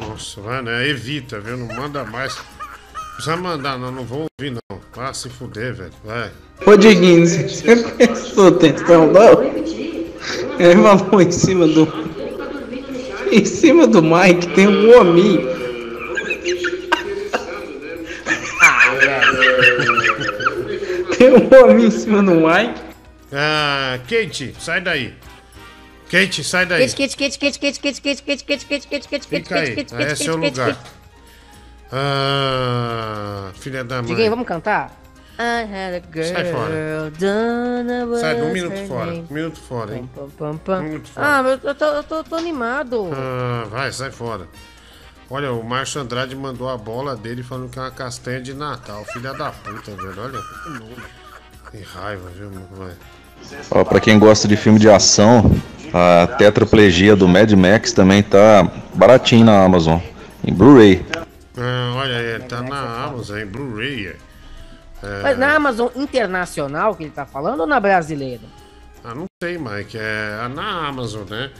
Nossa, vai, né? Evita, viu? Não manda mais. Não precisa mandar, não. Não vou ouvir, não. Vai se fuder, velho. Vai. Ô Diguinho, você prestou atenção, não? Ele falou em cima do. Em cima do Mike tem um homem. Tem um homem em cima do Mike. Ah, Kate, sai daí. Kate, sai daí. Kate, Kate, Kate, Kate, Kate, Kate, Kate, Kate, Kate, Kate, Kate, Kate, Kate, Fica aí. Kate, Ah, Kate, Esse é o Kate, Kate, lugar. Kate. Ah, filha da mãe. Diga aí, vamos cantar? I had a girl, Sai fora. Sai, um minuto fora. Um minuto fora, hein? Pam, pam, pam. Um minuto fora. Ah, mas eu tô, eu tô, tô animado. Ah, vai, sai fora. Olha, o Márcio Andrade mandou a bola dele falando que é uma castanha de Natal. Filha da puta, velho. Olha. Que raiva, viu? Vai. Ó, pra quem gosta de filme de ação, a tetraplegia do Mad Max também tá baratinho na Amazon, em Blu-ray. Ah, olha aí, tá na Amazon, em Blu-ray. é. É, Mas na Amazon Internacional que ele tá falando ou na brasileira? Ah, não sei, Mike. É na Amazon, né?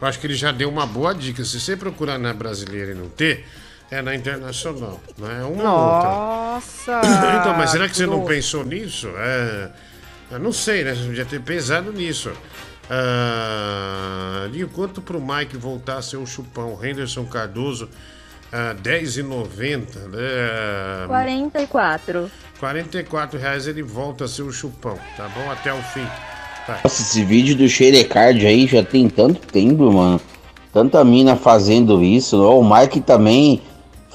Eu acho que ele já deu uma boa dica. Se você procurar na brasileira e não ter, é na internacional. Né? É uma ou outra. Nossa! então, mas será que você não pensou nisso? É, eu não sei, né? Você podia ter pensado nisso. Ah, e o quanto pro Mike voltar a ser o chupão? Henderson Cardoso, ah, R$10,90, né? 44. 44 reais ele volta a ser o chupão, tá bom? Até o fim. Vai. Nossa, esse vídeo do Xerecard aí já tem tanto tempo, mano. Tanta mina fazendo isso. ó, O Mike também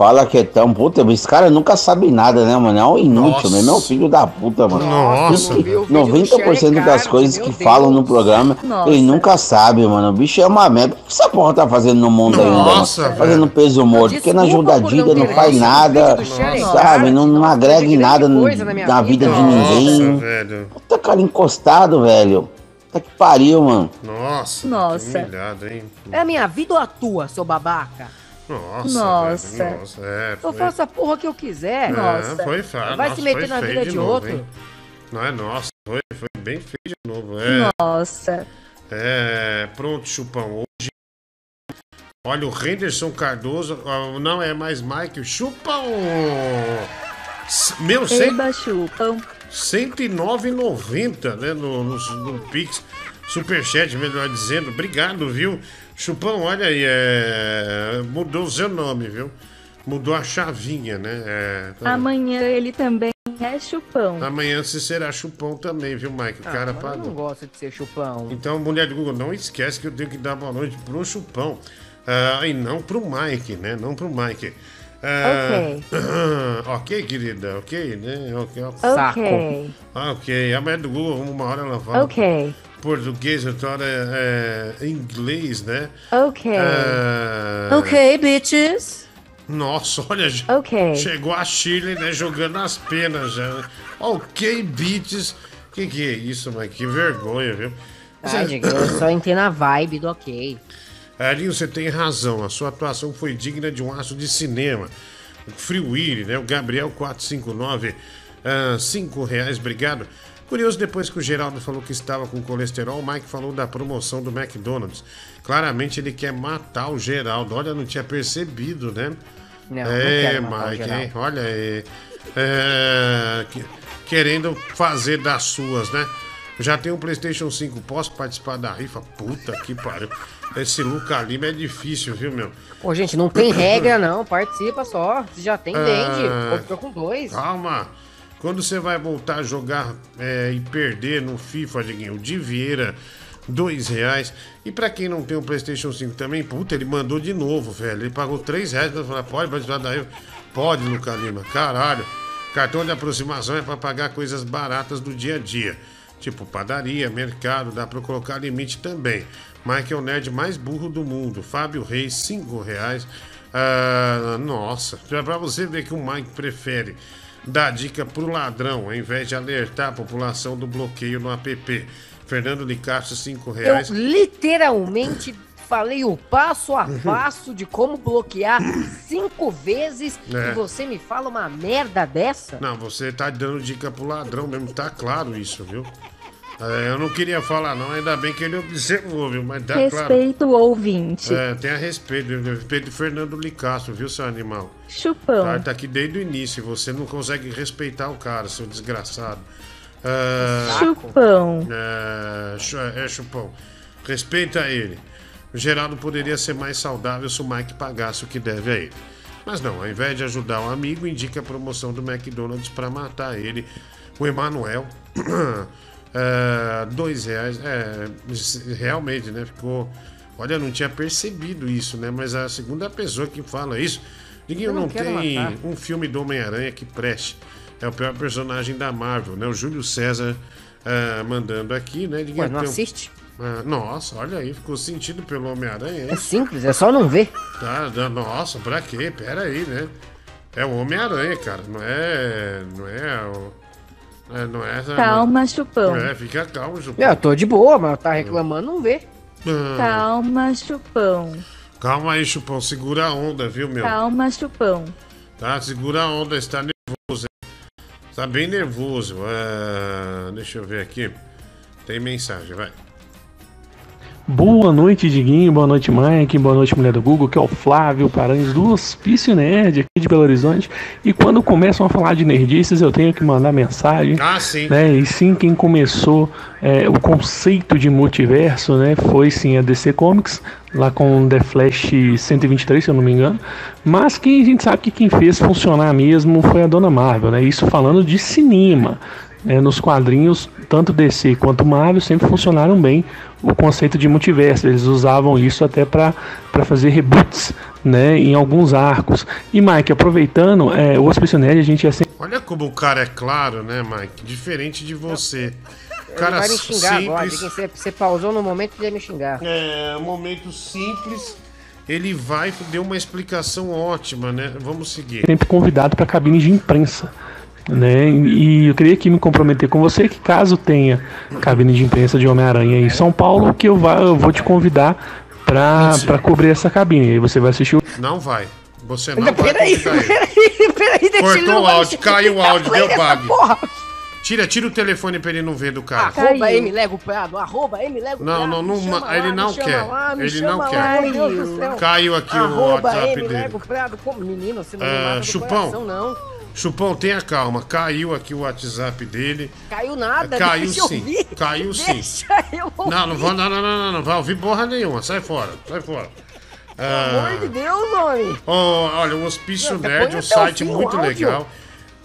fala que é tão. Puta, esse cara nunca sabe nada, né, mano? É um inútil, Nossa. mesmo. É um filho da puta, mano. Nossa, viu? 90% das coisas que falam no programa, Nossa. ele nunca sabe, mano. O bicho é uma merda. O que essa porra tá fazendo no mundo Nossa, ainda, mano? velho. Fazendo peso morto. Porque na Desculpa por ajudadilha não faz nada, sabe? Não, não agrega em nada na vida. de ninguém. velho. Puta cara encostado, velho. Puta que pariu, mano. Nossa. Nossa. Que humilhado, hein? É a minha vida ou a tua, seu babaca? Nossa. Nossa. velho, nossa, é, Eu foi- faço a porra que eu quiser. É, foi fácil. Vai Nossa, se meter foi na vida de, novo, outro. hein? Não é nossa, foi, foi bem feio de novo. É, Nossa. é, pronto, chupão. Hoje. Olha, o Henderson Cardoso não é mais Mike, chupão. Meu, cem, Eba chupam. 109,90 né, no, no, no Pix. Superchat, melhor dizendo. Obrigado, viu? Chupão, olha aí, é, mudou o seu nome, viu? Mudou a chavinha, né? É, tá- Amanhã ele também é chupão. Amanhã você será chupão também, viu, Mike? O Ah, cara eu não gosto de ser chupão. Então, mulher do Google, não esquece que eu tenho que dar boa noite pro chupão. Ah, e não pro Mike, né? Não pro Mike. Ah, ok, querida, ok, né? Ok, ok. Ok. Ok, a mulher do Google, uma hora ela fala Ok. Português, hora é, é inglês, né? Ok. Ah, Ok, bitches. Nossa, olha, já- Ok. chegou a Shirley, né, jogando as penas já. Ok, beats. Que que é isso, mas que vergonha, viu? Ai, Diego, eu só entrei na vibe do ok. Arinho, você tem razão. A sua atuação foi digna de um aço de cinema. O Free Willy, né? O Gabriel 459, ah, 5 reais, obrigado. Curioso, depois que o Geraldo falou que estava com colesterol, o Mike falou da promoção do McDonald's. Claramente ele quer matar o Geraldo. Olha, não tinha percebido, né? Não, não é, quero matar o Mike, hein? Olha aí. É, que- querendo fazer das suas, né? Já tem um PlayStation 5, posso participar da rifa? Puta que pariu. Esse Luca Lima é difícil, viu, meu? Pô, gente, não tem regra, não. Participa só. Se já tem, vende. Ah. Pô, fica com dois. Calma. Quando você vai voltar a jogar é, e perder no FIFA, Diguinho, de Vieira, dois reais. E pra quem não tem o PlayStation 5 também, puta, ele mandou de novo, velho. Ele pagou três reais. Eu falei, pode participar daí? Pode, Luca Lima. Caralho. Cartão de aproximação é pra pagar coisas baratas do dia a dia. Tipo padaria, mercado, dá pra colocar limite também. Mike é o nerd mais burro do mundo. Fábio Reis, cinco reais. Ah, nossa, é pra você ver que o Mike prefere dar dica pro ladrão, ao invés de alertar a população do bloqueio no app. Fernando Licastro, cinco Eu reais. literalmente falei o passo a passo de como bloquear cinco vezes É. e você me fala uma merda dessa? Não, você tá dando dica pro ladrão mesmo, tá claro isso, viu? É, eu não queria falar, não, ainda bem que ele observou, viu? Mas tá claro. Respeito o ouvinte. É, tenha respeito, respeito do Fernando Licastro, viu, seu animal? Chupão. Tá, tá aqui desde o início, você não consegue respeitar o cara, seu desgraçado. Ah, Chupão. É, chu- é, chupão. Respeita ele. O Geraldo poderia ser mais saudável se o Mike pagasse o que deve a ele. Mas não, ao invés de ajudar o amigo, indica a promoção do McDonald's para matar ele. O Emanuel, é, dois reais. É, realmente, né? Ficou. Olha, eu não tinha percebido isso, né? Mas a segunda pessoa que fala isso. Ninguém Eu não, não tem matar. um filme do Homem-Aranha que preste. É o pior personagem da Marvel, né? O Júlio César ah, mandando aqui, né? Ué, não tem assiste? Ah, nossa, olha aí, ficou sentido pelo Homem-Aranha. É simples, é só não ver. Tá, tá, nossa, pra quê? Pera aí, né? É o Homem-Aranha, cara. Não é. Não é o. é, não é essa. Calma, chupão. É, fica calmo, Chupão. Eu tô de boa, mas tá reclamando, não vê. Ah, Calma, chupão. calma aí, Chupão. Segura a onda, viu, meu? Calma, chupão. Tá, segura a onda, está nervoso. hein? Tá bem nervoso. Ah, deixa eu ver aqui. Tem mensagem, vai. Boa noite, Diguinho. Boa noite, Mike. Boa noite, mulher do Google. Que é o Flávio Paranhos do Hospício Nerd aqui de Belo Horizonte. E quando começam a falar de nerdices, eu tenho que mandar mensagem. Ah, sim. Né? E sim, quem começou é, o conceito de multiverso né, foi sim a DC Comics, lá com The Flash 123, se eu não me engano. Mas quem a gente sabe que quem fez funcionar mesmo foi a Dona Marvel, né? Isso falando de cinema. Né? nos quadrinhos, tanto DC quanto Marvel sempre funcionaram bem o conceito de multiverso. Eles usavam isso até para fazer reboots né, em alguns arcos. E Mike, aproveitando, é, o Hospício Nerd, a gente é sempre. Olha como o cara é claro, né, Mike? Diferente de você. Ele Cara vai me xingar agora. simples. de quem Você, você pausou no momento ele ia me xingar. É, um momento simples. Ele vai deu uma explicação ótima, né? Vamos seguir. sempre convidado para cabine de imprensa. Né? E eu queria aqui me comprometer com você que caso tenha cabine de imprensa de Homem-Aranha em São Paulo, que eu, vá, eu vou te convidar para cobrir essa cabine. Aí você vai assistir o. Não vai. Você não Ainda- vai Peraí, peraí, peraí, deixa Cortou não o áudio, caiu o áudio, Play deu bug. Tira, tira o telefone pra ele não ver do cara. Arroba M Lego Prado, arroba M Lego Não, Prado. não, não, lá, ele não quer. Ele não lá, quer. Meu Deus do céu. Caiu aqui o WhatsApp M dele. Lego Prado. Como, menino, você não do Chupão. Chupão, tenha calma. Caiu aqui o WhatsApp dele. Caiu nada, Caiu deixa eu sim. ouvir. Caiu sim. Deixa eu ouvir. Não, não vou, não, não, não, não, não vai ouvir porra nenhuma. Sai fora, sai fora. Pelo amor de Deus, homem. Olha, o Hospício Nerd, até um o site muito áudio. legal.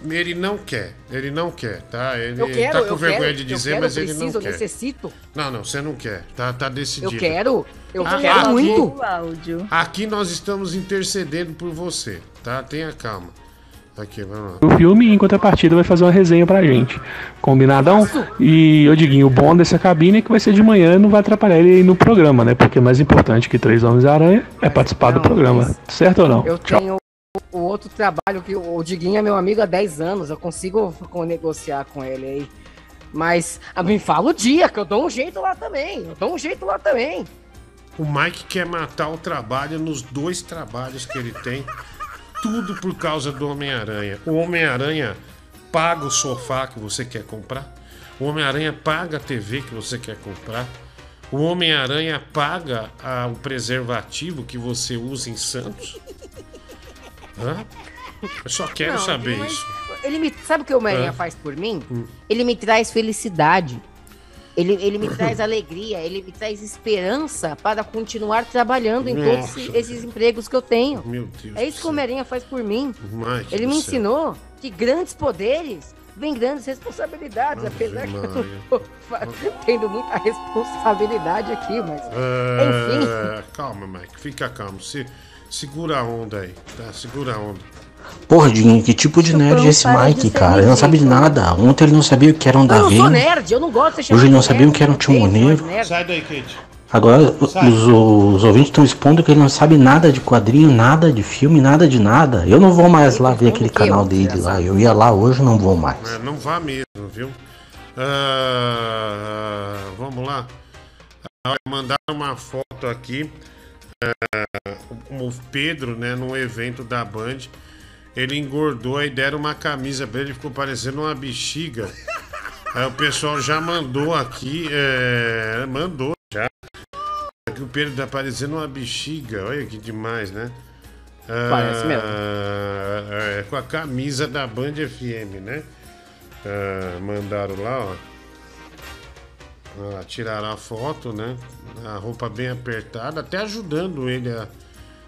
Ele não quer, ele não quer, tá? Ele Eu quero, tá com eu vergonha quero, de dizer, quero, mas eu ele não preciso, eu quer. necessito. Não, não, você não quer. Tá, tá decidido. Eu quero, eu Ah, quero aqui- muito. áudio. Aqui nós estamos intercedendo por você, tá? Tenha calma. Aqui, vamos lá. O filme, em contrapartida, vai fazer uma resenha pra gente. Combinadão? E eu Diguinho, o bom dessa cabine é que vai ser de manhã não vai atrapalhar ele aí no programa, né? Porque mais importante que Três Homens-Aranha é participar do programa. Certo ou não? Eu Tchau. tenho o outro trabalho que o Diguinho é meu amigo há 10 anos, eu consigo co- negociar com ele aí. Mas a me fala o dia, que eu dou um jeito lá também. Eu dou um jeito lá também. O Mike quer matar o trabalho nos dois trabalhos que ele tem. Tudo por causa do Homem-Aranha. O Homem-Aranha paga o sofá que você quer comprar. O Homem-Aranha paga a TV que você quer comprar. O Homem-Aranha paga ah, o preservativo que você usa em Santos. Hã? Eu só quero Não, saber mas isso. Ele me, sabe o que o Homem-Aranha faz por mim? Hum. Ele me traz felicidade. Ele, ele me traz alegria, ele me traz esperança para continuar trabalhando em Nossa. todos esses empregos que eu tenho. Meu Deus. É isso que o Homem-Aranha faz por mim. Mike Ele me céu. ensinou que grandes poderes vêm grandes responsabilidades, apesar que eu tô tendo muita responsabilidade aqui, mas. Enfim. É, calma, Mike, fica calmo. Se, segura a onda aí, tá? Segura a onda. Porra, Dinho, que tipo de nerd é esse Mike, cara? Ele não sabe de nada. Ontem ele não sabia o que era um Eu não sou Davi. nerd, eu não gosto de ser Hoje ele não sabia o que era um timoneiro. Sai daí, Kate. Agora os, os ouvintes estão expondo que ele não sabe nada de quadrinho, nada de filme, nada de nada. Eu não vou mais lá ver aquele canal dele lá. Eu ia lá hoje, não vou mais. É, não vá mesmo, viu? Ah, vamos lá. Ah, Mandaram uma foto aqui. ah, o Pedro, né, num evento da Band. Ele engordou e deram uma camisa pra ele, ficou parecendo uma bexiga. Aí o pessoal já mandou aqui, é, mandou já. Que o Pedro tá parecendo uma bexiga, olha que demais, né? Ah, Parece mesmo. é, com a camisa da Band FM, né? Ah, mandaram lá, ó. Ah, tiraram a foto, né? A roupa bem apertada, até ajudando ele a.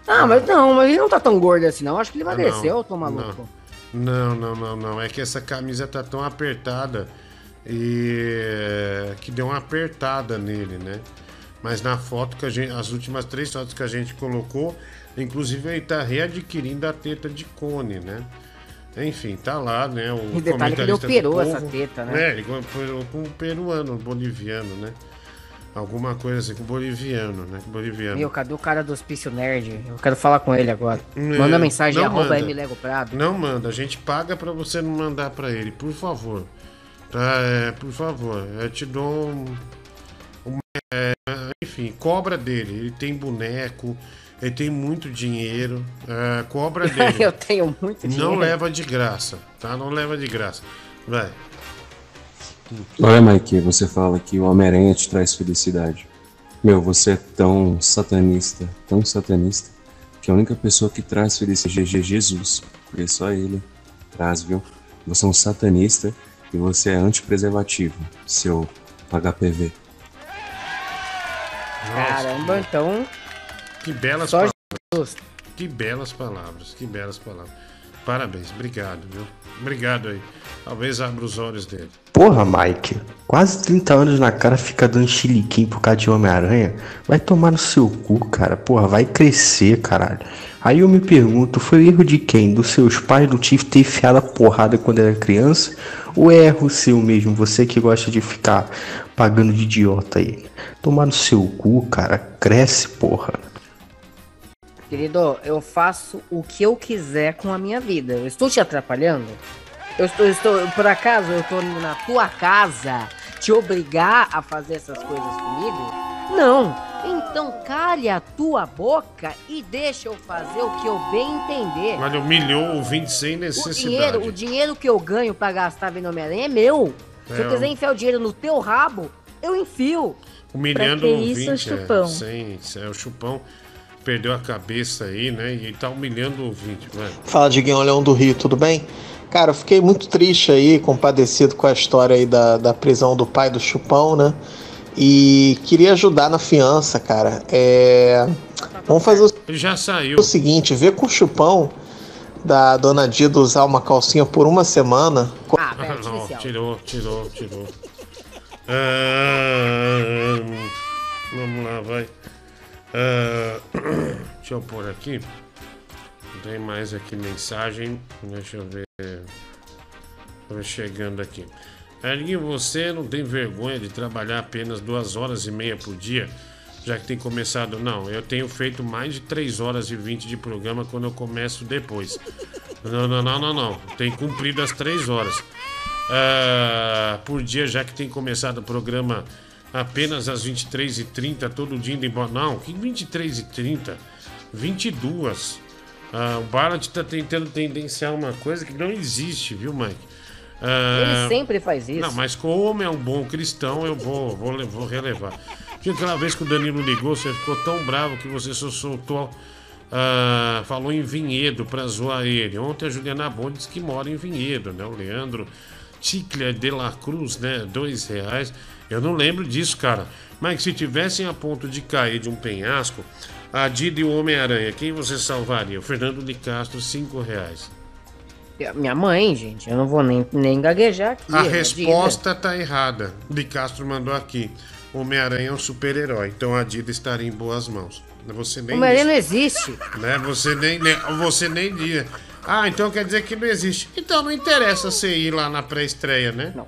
Ah, mas não, mas ele não tá tão gordo assim, não. Acho que ele Ah, emagreceu, não, tô maluco. Não, não, não, não. É que essa camisa tá tão apertada e é, que deu uma apertada nele, né? Mas na foto que a gente, as últimas três fotos que a gente colocou, inclusive ele tá readquirindo a teta de cone, né? Enfim, tá lá, né? O E detalhe que ele operou essa teta, né? É, ele operou com um peruano, boliviano, né? Alguma coisa assim com boliviano, né? Boliviano. Meu, cadê o cara do Hospício Nerd? Eu quero falar com ele agora. É, Manda mensagem, não arroba. Mlego Prado. Não manda, a gente paga pra você não mandar pra ele, por favor. Tá, é, por favor, eu te dou um, um- é, enfim, cobra dele. Ele tem boneco, ele tem muito dinheiro. é, cobra dele. Eu tenho muito dinheiro. Não leva de graça, tá? Não leva de graça. Vai. Olha, Mike, você fala que o Homem-Aranha te traz felicidade. Meu, você é tão satanista, tão satanista, que a única pessoa que traz felicidade é Jesus. Porque só ele traz, viu? Você é um satanista e você é antipreservativo, seu HPV. Caramba, então. Que belas Só palavras. Que belas palavras, que belas palavras. Parabéns, obrigado, viu? Obrigado aí. Talvez abra os olhos dele. Porra, Mike, quase 30 anos na cara fica dando chiliquim por causa de Homem-Aranha. Vai tomar no seu cu, cara. Porra, vai crescer, caralho. Aí eu me pergunto, foi erro de quem? Dos seus pais, do Tiff ter enfiado a porrada quando era criança? Ou é erro seu mesmo, você que gosta de ficar pagando de idiota aí? Tomar no seu cu, cara. Cresce, porra. Querido, eu faço o que eu quiser com a minha vida. Eu estou te atrapalhando? Eu estou, eu estou por acaso eu estou indo na tua casa te obrigar a fazer essas coisas comigo? Não. Então cale a tua boca e deixa eu fazer o que eu bem entender. Olha, humilhou o ouvinte sem O necessidade. dinheiro, o dinheiro que eu ganho pra gastar vendo Homem-Aranha é meu. Se É, eu quiser enfiar o dinheiro no teu rabo, eu enfio. Humilhando o que ouvinte. isso, é, Chupão? Sim, isso é, o Chupão perdeu a cabeça aí, né? E tá humilhando o ouvinte, vai. Fala, Diguinho Leão do Rio, tudo bem? Cara, eu fiquei muito triste aí, compadecido com a história aí da, da prisão do pai do Chupão, né? E queria ajudar na fiança, cara. É... Vamos fazer o, Ele já saiu. o seguinte, vê com o Chupão da dona Dida usar uma calcinha por uma semana. Ah, Não, tirou, tirou, tirou. Ah, vamos lá, vai. Ah, deixa eu pôr aqui. Tem mais aqui mensagem. Deixa eu ver. Tô chegando aqui. Erguinho, você não tem vergonha de trabalhar apenas duas horas e meia por dia? Já que tem começado. Não, eu tenho feito mais de 3 horas e 20 de programa quando eu começo depois. Não, não, não, não, não. Tem cumprido as 3 horas ah, por dia, já que tem começado o programa apenas às 23h30, todo dia indo embora. Não, que 23h30? 22. Ah, o Barrett está tentando tendenciar uma coisa que não existe, viu, Mike? Ah, Ele sempre faz isso. Não, mas como é um bom cristão, eu vou, vou, vou relevar. Tinha aquela vez que o Danilo ligou, você ficou tão bravo que você só soltou. ah, falou em Vinhedo pra zoar ele. Ontem a Juliana Bond disse que mora em Vinhedo, né? O Leandro Ticlia de la Cruz, né? Dois reais. Eu não lembro disso, cara. Mas se tivessem a ponto de cair de um penhasco, a Dida e o Homem-Aranha, quem você salvaria? O Fernando de Castro, cinco reais. Minha mãe, gente, eu não vou nem, nem gaguejar aqui. A é resposta tá errada. De Castro mandou aqui. Homem-Aranha é um super-herói, então a Dida estaria em boas mãos. Você nem O Homem-Aranha não existe. né? Você nem, nem- você nem dia. Ah, então quer dizer que não existe. Então não interessa você ir lá na pré-estreia, né? Não.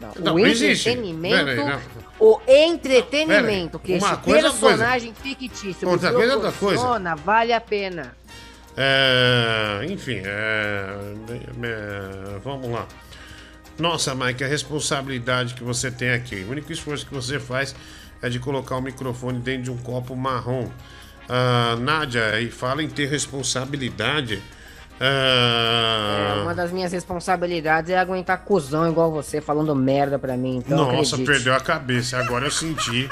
Não, o não existe. entretenimento, aí, não. o entretenimento, que Uma esse coisa é personagem fictício me Outra coisa é outra coisa. vale a pena. É, enfim, é, é, vamos lá. Nossa, Mike, a responsabilidade que você tem aqui. O único esforço que você faz é de colocar o microfone dentro de um copo marrom. Ah, Nádia, e fala em ter responsabilidade. É, Ah, uma das minhas responsabilidades é aguentar cuzão igual você falando merda pra mim. Então nossa, acredite. perdeu a cabeça. Agora eu senti.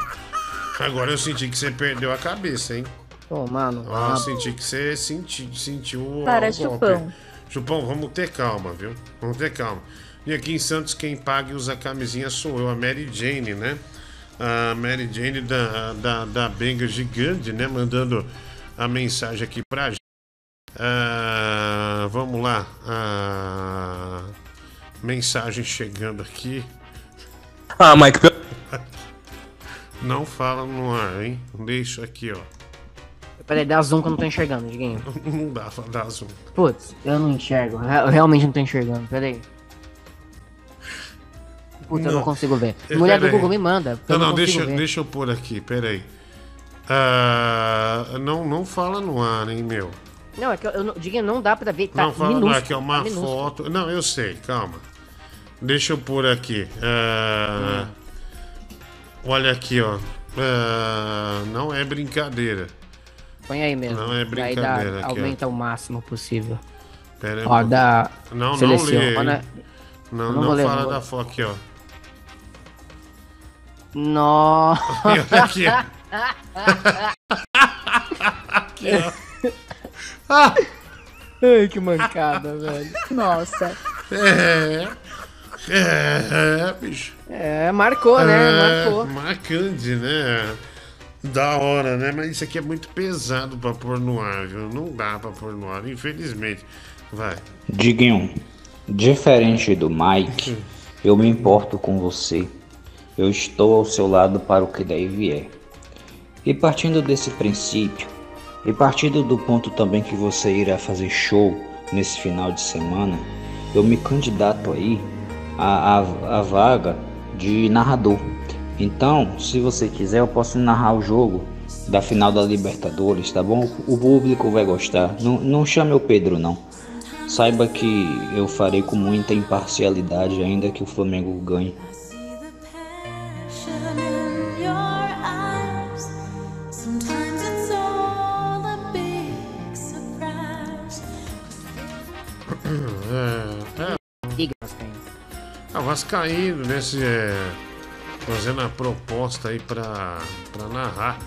Agora eu senti que você perdeu a cabeça, hein? Ô, mano. Ah, ah, senti que você senti, sentiu o Para. Chupão. Chupão, vamos ter calma, viu? Vamos ter calma. E aqui em Santos, quem paga e usa camisinha sou eu, a Mary Jane, né? A Mary Jane da, da, da Benga Gigante, né? Mandando a mensagem aqui pra gente. Ah, vamos lá. Ah, mensagem chegando aqui. Ah, Mike, Não fala no ar, hein? Deixa aqui, ó. Peraí, dá zoom que eu não tô enxergando, Diguinho. Não dá pra dar zoom. Putz, eu não enxergo. Eu realmente não tô enxergando. Peraí. Putz, eu não Não. consigo ver. Eh, Mulher do. Google me manda. Não, eu não, não, deixa, ver. deixa eu pôr aqui, peraí. Ah, não, não fala no ar, hein, meu. Não, é que eu, eu não, Diguinho, não dá pra ver. Tá não fala minúsculo, que é tá uma minúsculo. foto. Não, eu sei, calma. Deixa eu pôr aqui. Ah, Olha aqui, ó. Ah, não é brincadeira. Põe aí mesmo. Não é Daí dá- brincadeira aqui, ó. aumenta o máximo possível. Pera aí, Ó, pouquinho. Não, não seleciona. lê. hein? Não, não, vou ler, fala não da foto aqui, ó. Nossa. Aqui. Aqui, ó. Ai, que mancada, velho. Nossa. É. É, bicho. É, marcou, né? É, Marcou. Marcante, né? Da hora, né? Mas isso aqui é muito pesado pra pôr no ar, viu? Não dá pra pôr no ar, infelizmente. Vai. Diguinho, diferente do Mike, eu me importo com você. Eu estou ao seu lado para o que daí vier. E partindo desse princípio, e partindo do ponto também que você irá fazer show nesse final de semana, eu me candidato aí à, à, à vaga de narrador. Então, se você quiser, eu posso narrar o jogo da final da Libertadores, tá bom? O público vai gostar. Não, não chame o Pedro, não. Saiba que eu farei com muita imparcialidade, ainda que o Flamengo ganhe. Diga, Vascaíno. A Vascaíno, né? Se, é, fazendo a proposta aí pra, pra narrar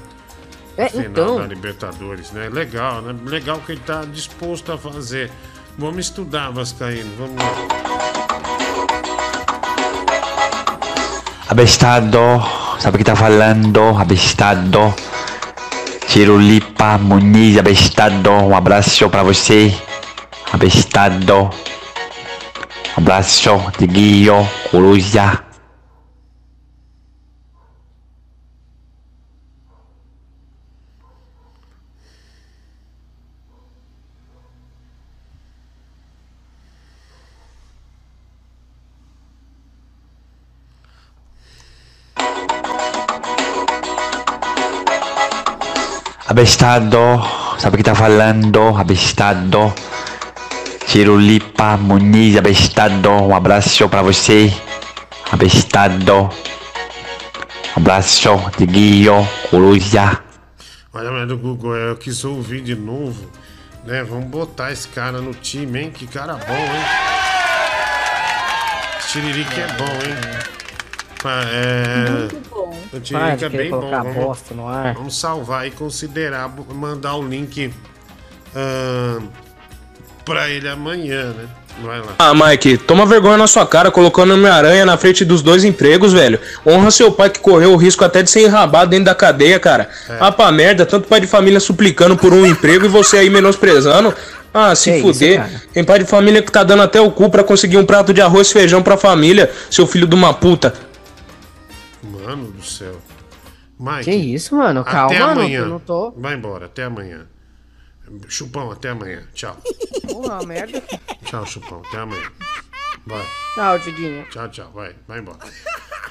É, final então. da Libertadores, né? Legal, né? Legal que ele tá disposto a fazer. Vamos estudar, Vascaíno. Vamos lá. Abestado, sabe o que tá falando? Abestado. Tirulipa Muniz, abestado. Um abraço pra você. Abestado. Abraço, Diguinho, Coruja. Abestado, sabe o que tá falando? Abestado. Tirulipa Muniz, abestado. Um abraço pra você. Abestado. Um abraço, Diguinho, Coruja. Olha, mas do Google, eu quis ouvir de novo, né? Vamos botar esse cara no time, hein? Que cara bom, hein? Tiririca é bom, hein? Pa- É... Muito bom. O Tiririca de é bem bom. Vamos, bosta no ar. vamos salvar e considerar mandar o link ahn, pra ele amanhã, né? Vai lá. Ah, Mike, toma vergonha na sua cara colocando Homem-Aranha na frente dos dois empregos, velho. Honra seu pai que correu o risco até de ser enrabado dentro da cadeia, cara. É. Ah, pra merda, tanto pai de família suplicando por um emprego e você aí menosprezando. Ah, se Que isso, fuder. cara? Tem pai de família que tá dando até o cu pra conseguir um prato de arroz e feijão pra família, seu filho de uma puta. Mano do céu. Mike. Que isso, mano? até Calma, não, amanhã. eu não tô- Vai embora, até amanhã. Chupão, até amanhã. Tchau. Porra, merda. Tchau, Chupão, até amanhã. Vai. Tchau, Diguinho. Tchau, tchau, vai, vai embora.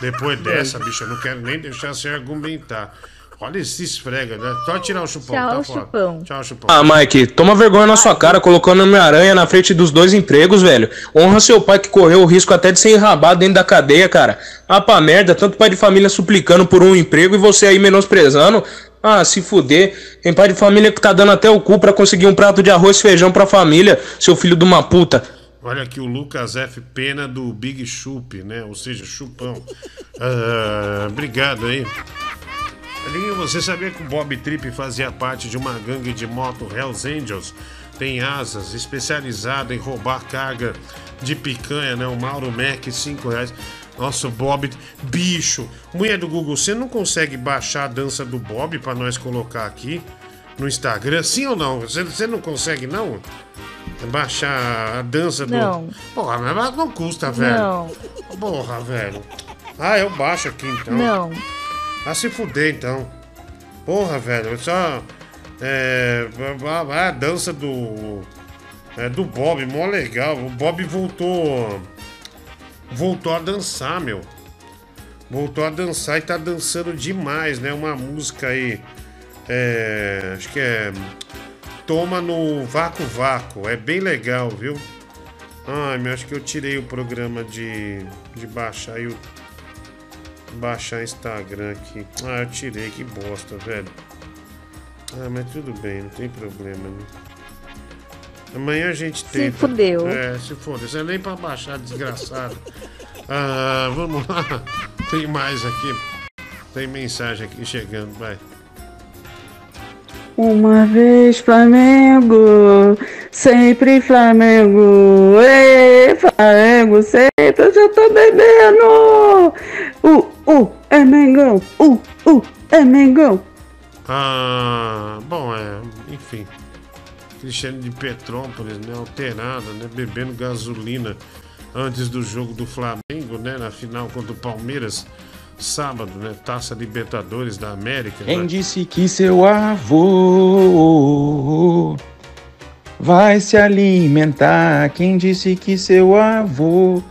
Depois dessa, bicho, eu não quero nem deixar você argumentar. Olha esse esfrega, né? Só tirar o chupão, Tchau, tá fora. Chupão. Tchau, chupão. Ah, Mike, toma vergonha na sua cara colocando Homem-Aranha na frente dos dois empregos, velho. Honra seu pai que correu o risco até de ser enrabado dentro da cadeia, cara. Ah, pra merda, tanto pai de família suplicando por um emprego e você aí menosprezando. Ah, se fuder. Tem pai de família que tá dando até o cu pra conseguir um prato de arroz e feijão pra família, seu filho de uma puta. Olha aqui o Lucas F. Pena do Big Chup, né? Ou seja, chupão. Ah, obrigado aí. Alinho, você sabia que o Bob Tripp fazia parte de uma gangue de moto Hells Angels? Tem asas, especializada em roubar carga de picanha, né? O Mauro Mac, 5 reais. Nossa, o Bob, bicho. Mulher do Google, você não consegue baixar a dança do Bob pra nós colocar aqui no Instagram? Sim ou não? Você, você não consegue, não? Baixar a dança do. Não. Porra, mas não custa, velho. Não. Porra, velho. Ah, eu baixo aqui então. Não. Ah, se fuder então. Porra, velho, só. É. A, a- a dança do. É, do Bob, mó legal. O Bob voltou. Voltou a dançar, meu. Voltou a dançar e tá dançando demais, né? Uma música aí. É. Acho que é. Toma no Vácuo Vácuo. É bem legal, viu? Ai, meu, acho que eu tirei o programa de. de baixar o baixar Instagram aqui. Ah, eu tirei, que bosta, velho. Ah, mas tudo bem, não tem problema, né? Amanhã a gente tenta. fudeu. É, se foda. Isso é nem pra baixar, desgraçado. Ah, vamos lá. Tem mais aqui. Tem mensagem aqui chegando, vai. Uma vez Flamengo, sempre Flamengo, ei, Flamengo, sempre eu já tô bebendo. Uh, uh, é Mengão, uh, uh, é Mengão. Ah, bom, é, enfim. Cristiano de Petrópolis, né, alterado, né, bebendo gasolina antes do jogo do Flamengo, né, na final contra o Palmeiras, sábado, né, Taça Libertadores da América. Quem né? disse que seu avô vai se alimentar? Quem disse que seu avô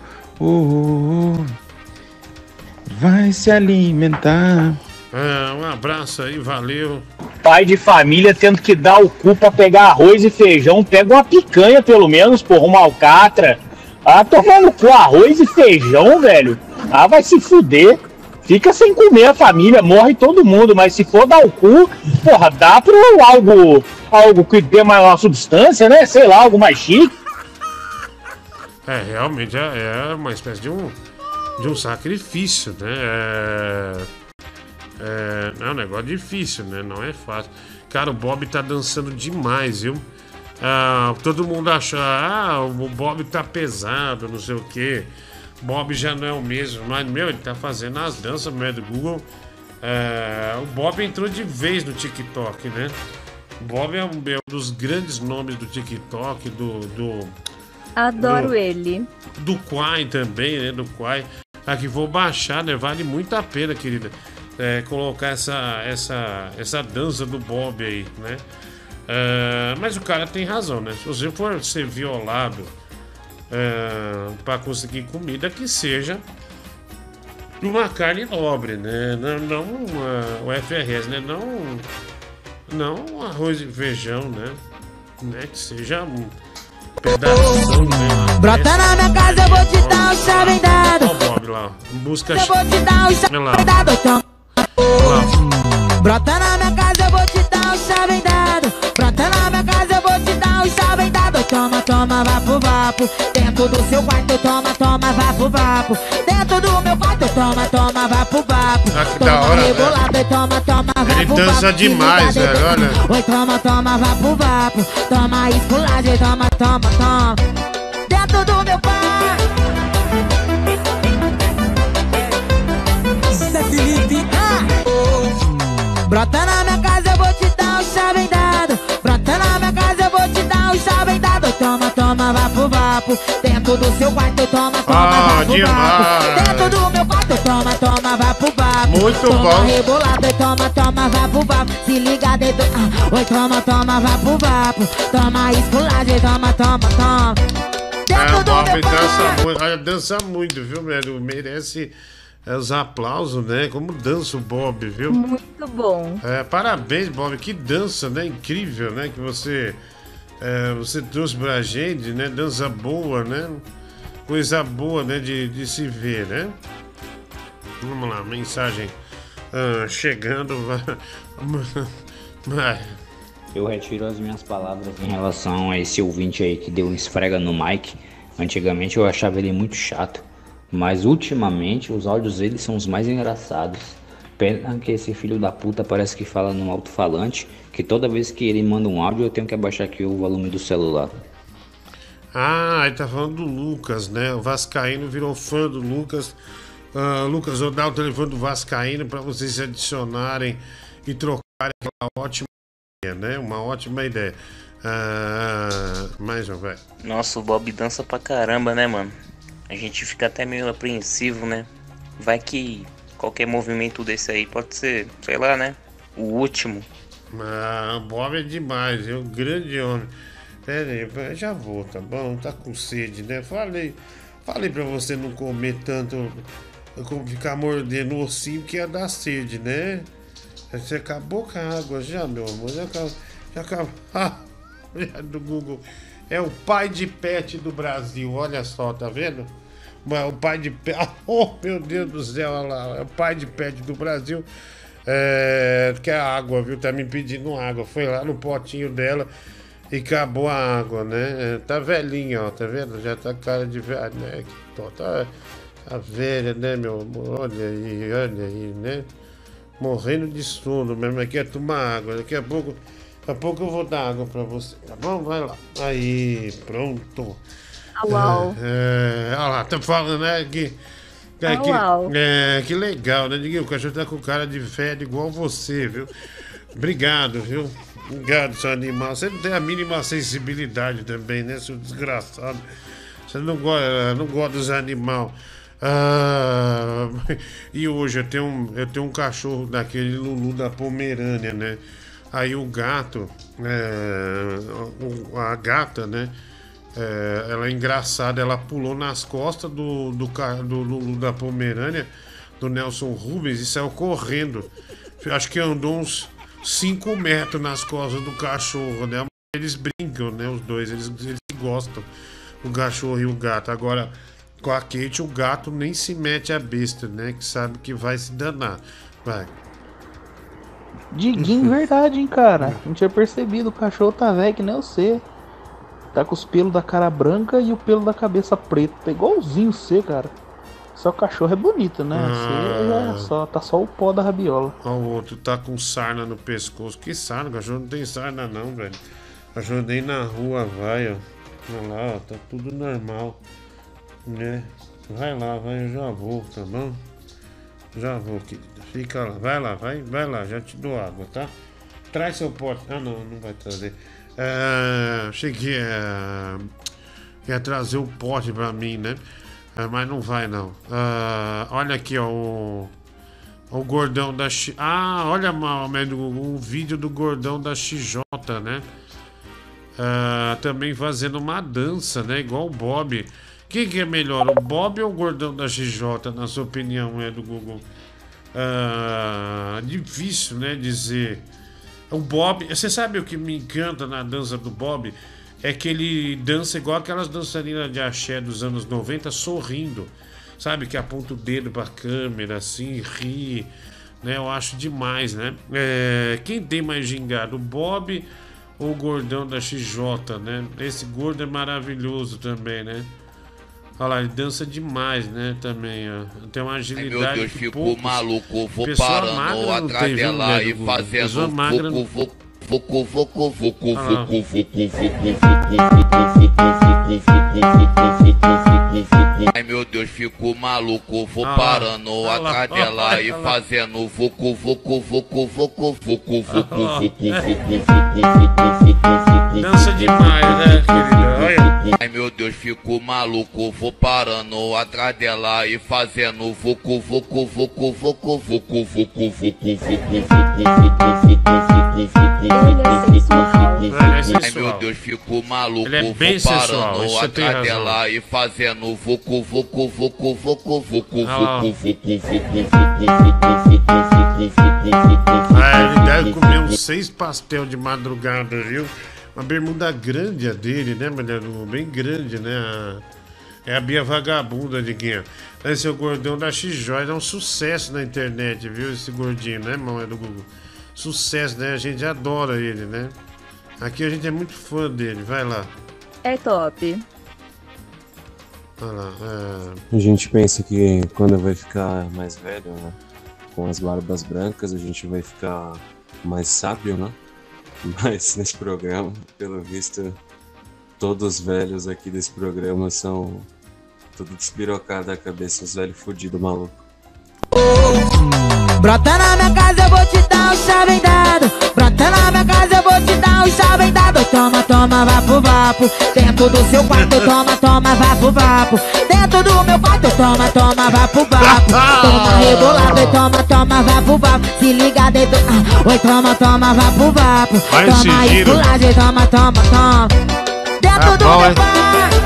vai se alimentar? Ah, um abraço aí, valeu. Pai de família tendo que dar o cu pra pegar arroz e feijão, pega uma picanha pelo menos, porra, uma alcatra. Ah, tomando cu arroz e feijão, velho. Ah, vai se fuder. Fica sem comer a família, morre todo mundo, mas se for dar o cu, porra, dá pro algo, algo que dê uma substância, né? Sei lá, algo mais chique. É, realmente é, é uma espécie de um, de um sacrifício, né? É, é, é um negócio difícil, né? Não é fácil. Cara, o Bob tá dançando demais, viu? Ah, todo mundo acha, ah, o Bob tá pesado, não sei o quê. Bob já não é o mesmo, mas, meu, ele tá fazendo as danças, meu, do Google. É, o Bob entrou de vez no TikTok, né? O Bob é um, é um dos grandes nomes do TikTok, do- do Adoro Do- ele. do Quai também, né? Do Quai. Aqui vou baixar, né? Vale muito a pena, querida. É, colocar essa, essa, essa dança do Bob aí, né? É, mas o cara tem razão, né? Se você for ser violado é, para conseguir comida, que seja uma carne nobre, né? Não, não uma- o FRS, né? Não, não arroz e feijão, né? né? Que seja um pedaço, né? Brota na minha casa, eu vou te dar um chave dado. Ó o Bob lá, busca Eu vou te dar um chave dado. Então. Brota na minha casa, eu vou te dar um chave dado. Brota na minha casa, eu vou te dar um chave dado. Toma, toma, vapo, vapo. Dentro do seu quarto, toma, toma, vapo, vapo. Dentro do meu quarto, toma, toma, vapo, vapo. Ah, que Toma da hora, né? rebolada e toma, toma, Ele vapo, dança vapo. demais, velho, olha. Oi, toma, toma, vapo, vapo. Toma esculagem, toma, toma, toma. Dentro do meu quarto. Zé Felipe! Brota na minha casa, eu vou te dar um chave dado. Brota na minha casa, eu vou te dar um chave dado. Toma, toma, vapo, vapo. Dentro do seu quarto, toma, toma, Ah, vapo, vapo. Dentro do meu quarto, toma, toma, vapo, vapo. Muito toma bom. rebolado, toma, toma, vapo, vapo. Se liga dentro, ah. Oi, toma, toma, vapo, vapo. Toma esculagem, toma, toma, toma. É, o do meu dança muito, dança muito, viu, velho? Merece é, os aplausos, né? Como dança o Bob, viu? Muito bom. É, parabéns, Bob. Que dança, né? Incrível, né? Que você, é, você trouxe pra gente, né? Dança boa, né? Coisa boa, né? De, de se ver, né? Vamos lá, mensagem ah, chegando. Eu retiro as minhas palavras em relação a esse ouvinte aí que deu um esfrega no Mike. Antigamente eu achava ele muito chato, mas ultimamente os áudios dele são os mais engraçados. Pena que esse filho da puta parece que fala no alto-falante, que toda vez que ele manda um áudio eu tenho que abaixar aqui o volume do celular. Ah, ele tá falando do Lucas, né? O Vascaíno virou fã do Lucas. Ah, Lucas, vou dar o telefone do Vascaíno para vocês se adicionarem e trocarem aquela ótima ideia, né? Uma ótima ideia. Ah, mais um, vai. Nossa, o Bob dança pra caramba, né, mano? A gente fica até meio apreensivo, né? Vai que qualquer movimento desse aí pode ser, sei lá, né? O último. Ah, Bob é demais, é um grande homem. Pera aí, eu já vou, tá bom? Tá com sede, né? Falei, falei pra você não comer tanto, como ficar mordendo o ossinho que ia dar sede, né? Você acabou com a água já, meu amor. Já acabou. Já acabou. Do Google. É o pai de pet do Brasil, olha só, tá vendo? O pai de pet. Oh, meu Deus do céu, olha lá. É o pai de pet do Brasil. É, quer água, viu? Tá me pedindo água. Foi lá no potinho dela e acabou a água, né? É, Tá velhinha, ó, tá vendo? Já tá cara de velha, né? Tá, tá velha, né, meu amor? Olha aí, olha aí, né? Morrendo de sono mesmo, quer tomar água. Daqui a pouco, daqui a pouco eu vou dar água pra você, tá bom? Vai lá. Aí, pronto. Au, au. É, olha lá, tá falando, né? Que, é, Au, que, é, que legal, né? Diguinho, O cachorro tá com cara de velho igual você, viu? Obrigado, viu? Obrigado, seu animal. Você não tem a mínima sensibilidade também, né, seu desgraçado? Você não gosta, não gosta dos animais. Ah, e hoje eu tenho, um, eu tenho um cachorro daquele Lulu da Pomerânia, né? Aí o gato, é, a gata, né? É, ela é engraçada, ela pulou nas costas do, do, do Lulu da Pomerânia, do Nelson Rubens, e saiu correndo. Acho que andou uns 5 metros nas costas do cachorro, né? Eles brincam, né? Os dois, eles, eles gostam, o cachorro e o gato. Agora, com a Kate, o gato nem se mete a besta, né? Que sabe que vai se danar. Vai. Diguinho, verdade, hein, cara. Não tinha percebido. O cachorro tá velho que nem você. Tá com os pelos da cara branca e o pelo da cabeça preto. Tá igualzinho você, cara. Só o cachorro é bonito, né? Você Ah. já só, tá só o pó da rabiola. O outro tá com sarna no pescoço. Que sarna? O cachorro não tem sarna, não, velho. O cachorro nem na rua vai, ó. Olha lá, ó, tá tudo normal. Né? Vai lá, vai, eu já vou, tá bom? Já vou, querida. Fica lá, vai lá, vai, vai lá, já te dou água, tá? Traz seu pote. Ah, não, não vai trazer. É, ia, ia trazer o pote pra mim, né? É, mas não vai, não. Ah, olha aqui, ó, o, o gordão da X. Ah, olha, Mamed, o, o vídeo do gordão da XJ, né? Ah, também fazendo uma dança, né? Igual o Bob. Quem que é melhor, o Bob ou o gordão da XJ, na sua opinião, é do Google? Ah, difícil, né? Dizer. O Bob, você sabe o que me encanta na dança do Bob? É que ele dança igual aquelas dançarinas de axé dos anos 90, sorrindo. Sabe? Que aponta o dedo pra câmera, assim, ri. Né? Eu acho demais, né? É, quem tem mais gingado, o Bob ou o gordão da XJ, né? Esse gordo é maravilhoso também, né? Olha lá, ele dança demais, né? Também, ó. Tem uma Ai, agilidade. meu Deus, que fico poucos- maluco, vou Pessoa parando magra atrás dela e do Google? fazendo Pessoa magra não- vucu, vucu, vucu, vucu, vucu, Ah. vucu, vucu, vucu, vucu, vucu, vucu, vucu, Ai meu Deus, fico maluco, vou Ah parando ah lá, atrás dela ah e fazendo vucu, vucu, vucu, vucu, vucu, vucu, Ah, vucu, é. vucu, Dança demais, né, querida? Ai meu Deus, fico maluco, vou parando atrás dela e fazendo vucu, vucu, vucu, vucu, vucu, vucu, vucu, vucu, vucu, é Ai meu Deus, fico maluco, Ele é vou bem sensual, parando isso tem atrás razão. dela e fazendo vucu, vucu, vucu, vucu, Ah lá. vucu, vucu, vucu, vucu, Ah, ele deve comer uns seis pastel de madrugada, viu? Uma bermuda grande a dele, né, Mariano? Bem grande, né? É a Bia Vagabunda, Diguinha. Esse é o gordão da X-Joy, é um sucesso na internet, viu? Esse gordinho, né, irmão? É do Google. Sucesso, né? A gente adora ele, né? Aqui a gente é muito fã dele, vai lá. É top. É. A gente pensa que quando vai ficar mais velho, né? Com as barbas brancas, a gente vai ficar mais sábio, né? Mas nesse programa, pelo visto, todos os velhos aqui desse programa são tudo despirocado da cabeça, os velhos fudidos maluco. Brota na minha casa, eu vou te dar um chave dado. Brota na minha casa, eu vou te dar um chave dado. Toma, toma, vapo, vapo. Dentro do seu quarto, toma, toma, vapo, vapo. Dentro do meu quarto, toma, toma, vapo, vapo. Toma rebolado toma, toma, vapo, vapo. Se liga dentro. Ah, oi, toma, toma, vapo, vapo. Vai Toma esculagem, toma, toma, toma. Dentro Tá do meu hein?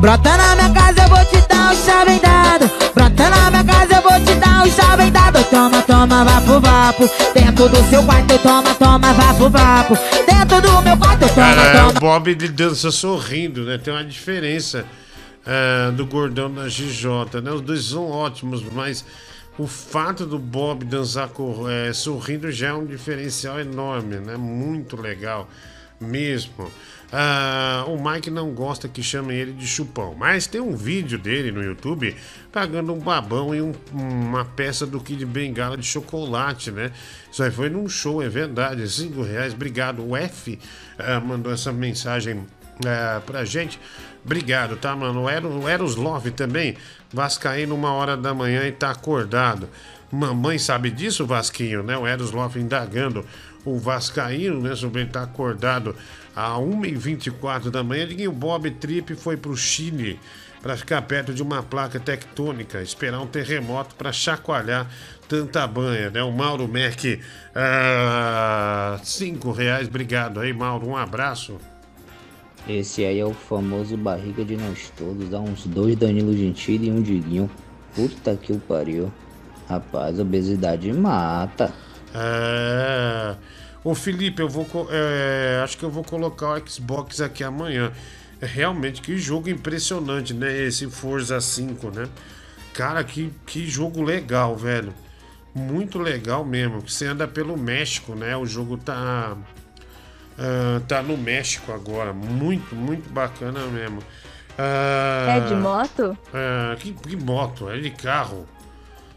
Brota na minha casa, eu vou te dar um chave dado. Brota na minha casa, eu vou te dar um chave dado. Toma, toma, vapo, vapo. Dentro do seu quarto, toma, toma, vapo, vapo. Dentro do meu quarto, toma, Cara, toma. o Bob ele dança sorrindo, né? Tem uma diferença ah, do gordão da GJ, né? Os dois são ótimos, mas o fato do Bob dançar eh, sorrindo já é um diferencial enorme, né? Muito legal mesmo. Ah, o Mike não gosta que chamem ele de chupão, mas tem um vídeo dele no YouTube pagando um babão e um- uma peça do Kid Bengala de chocolate, né? Isso aí foi num show, é verdade, cinco reais. Obrigado, o F ah, mandou essa mensagem ah, pra gente. Obrigado, tá, mano? O Eros, o Eros Love também, Vascaíno uma hora da manhã e tá acordado. Mamãe sabe disso, Vasquinho, né? O Eros Love indagando o Vascaíno, né? Sobre ele estar acordado a 1h24 da manhã. Diguinho Bob Trip foi pro Chile para ficar perto de uma placa tectônica, esperar um terremoto para chacoalhar tanta banha, né? O Mauro Mac, ah, cinco reais, obrigado aí, Mauro, um abraço. Esse aí é o famoso barriga de nós todos. Dá uns dois Danilo Gentili e um Diguinho. Puta que o pariu. Rapaz, obesidade mata. É... Ô Felipe, eu vou. é, Acho que eu vou colocar o Xbox aqui amanhã. É realmente que jogo impressionante, né? Esse Forza 5, né? Cara, que, que jogo legal, velho. Muito legal mesmo. Você anda pelo México, né? O jogo tá. ah, tá no México agora. Muito, muito bacana mesmo. Ah, É de moto? é, que, que moto? É de carro.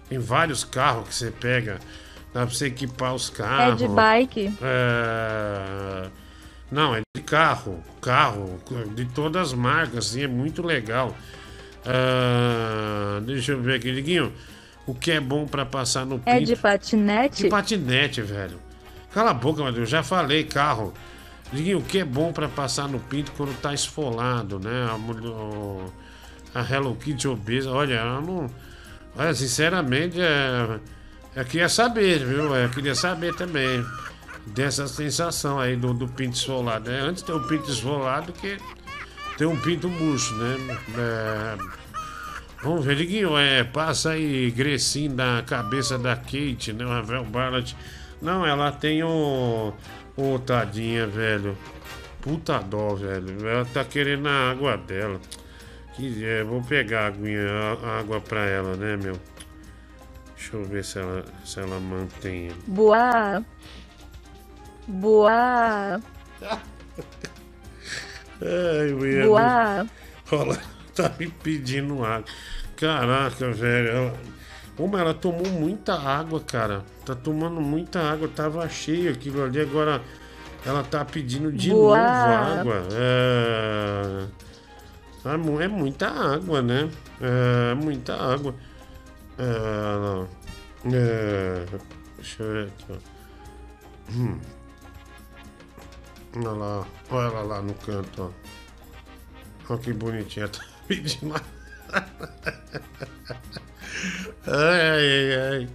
Tem vários carros que você pega. Dá pra você equipar os carros. É de bike? É, Não, é de carro. Carro. De todas as marcas, assim, é muito legal. Ah, Deixa eu ver aqui, Diguinho. O que é bom pra passar no É pinto? de patinete? De patinete, velho. Cala a boca, meu Deus. Já falei, carro. Diguinho, o que é bom pra passar no pinto quando tá esfolado, né? A, mulher- a Hello Kitty obesa. Olha, ela não. Olha, sinceramente, é. Eu queria saber, viu? Eu queria saber também dessa sensação aí do, do pinto esfolado. né? Antes ter um pinto esfolado que ter um pinto murcho, né? É, Vamos ver, Diguinho, é, passa aí Grecinho na cabeça da Kate, né? O Ravel Barlat. Não, ela tem o. Ô, tadinha, velho. Puta dó, velho. Ela tá querendo a água dela. Que, é, vou pegar a aguinha, a água pra ela, né, meu? Deixa eu ver se ela, se ela mantém. Boa. Boa. Ai, mulher. Boa. Olha tá me pedindo água. Caraca, velho. ela- Como ela tomou muita água, cara. Tá tomando muita água. Tava cheio aquilo ali. Agora ela tá pedindo de Boa. novo água. É... é É muita água, né? É muita água. É... é, Deixa eu ver aqui. Hum. Olha lá, olha lá no canto. Olha que bonitinha, tá pedindo. Ai, ai, ai.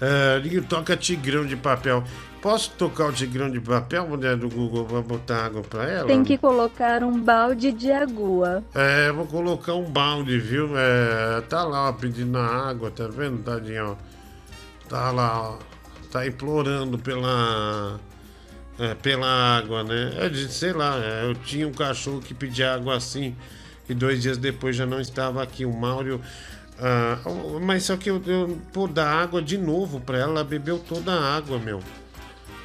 Ah, toca Tigrão de Papel. Posso tocar o Tigrão de Papel, mulher do Google, pra botar água pra ela? Tem que colocar um balde de agua. É, vou colocar um balde, viu? É, tá lá, ó, pedindo a água, tá vendo, tadinho, ó? Tá lá, ó. Tá implorando pela. é, pela água, né? É de, sei lá, é, eu tinha um cachorro que pedia água assim e dois dias depois já não estava aqui. O Mauro. ah, mas só que eu, eu pô, dar água de novo pra ela, ela bebeu toda a água, meu.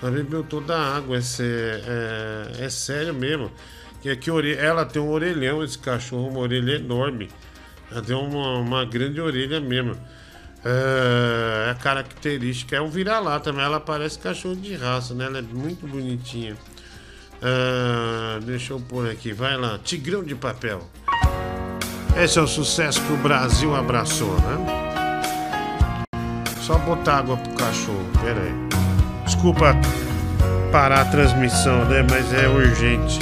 Ela bebeu toda a água, é, sé- é, é sério mesmo. Que aqui ela tem um orelhão, esse cachorro, uma orelha enorme. Ela tem uma, uma grande orelha mesmo. É, a característica é um vira-lata, mas ela parece cachorro de raça, né? Ela é muito bonitinha. É, deixa eu pôr aqui, vai lá. Tigrão de papel. Esse é o sucesso que o Brasil abraçou, né? Só botar água pro cachorro, pera aí. Desculpa parar a transmissão, né? Mas é urgente.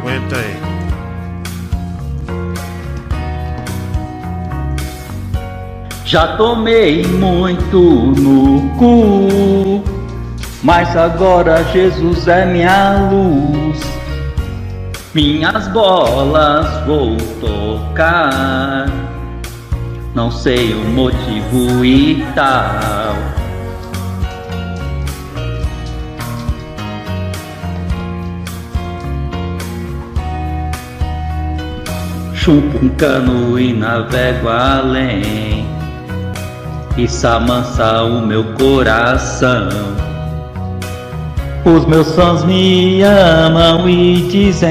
Aguenta aí. Já tomei muito no cu, mas agora Jesus é minha luz. Minhas bolas vou tocar, não sei o motivo e tal. Chupo um cano e navego além. Isso amansa o meu coração. Os meus sons me amam e dizem: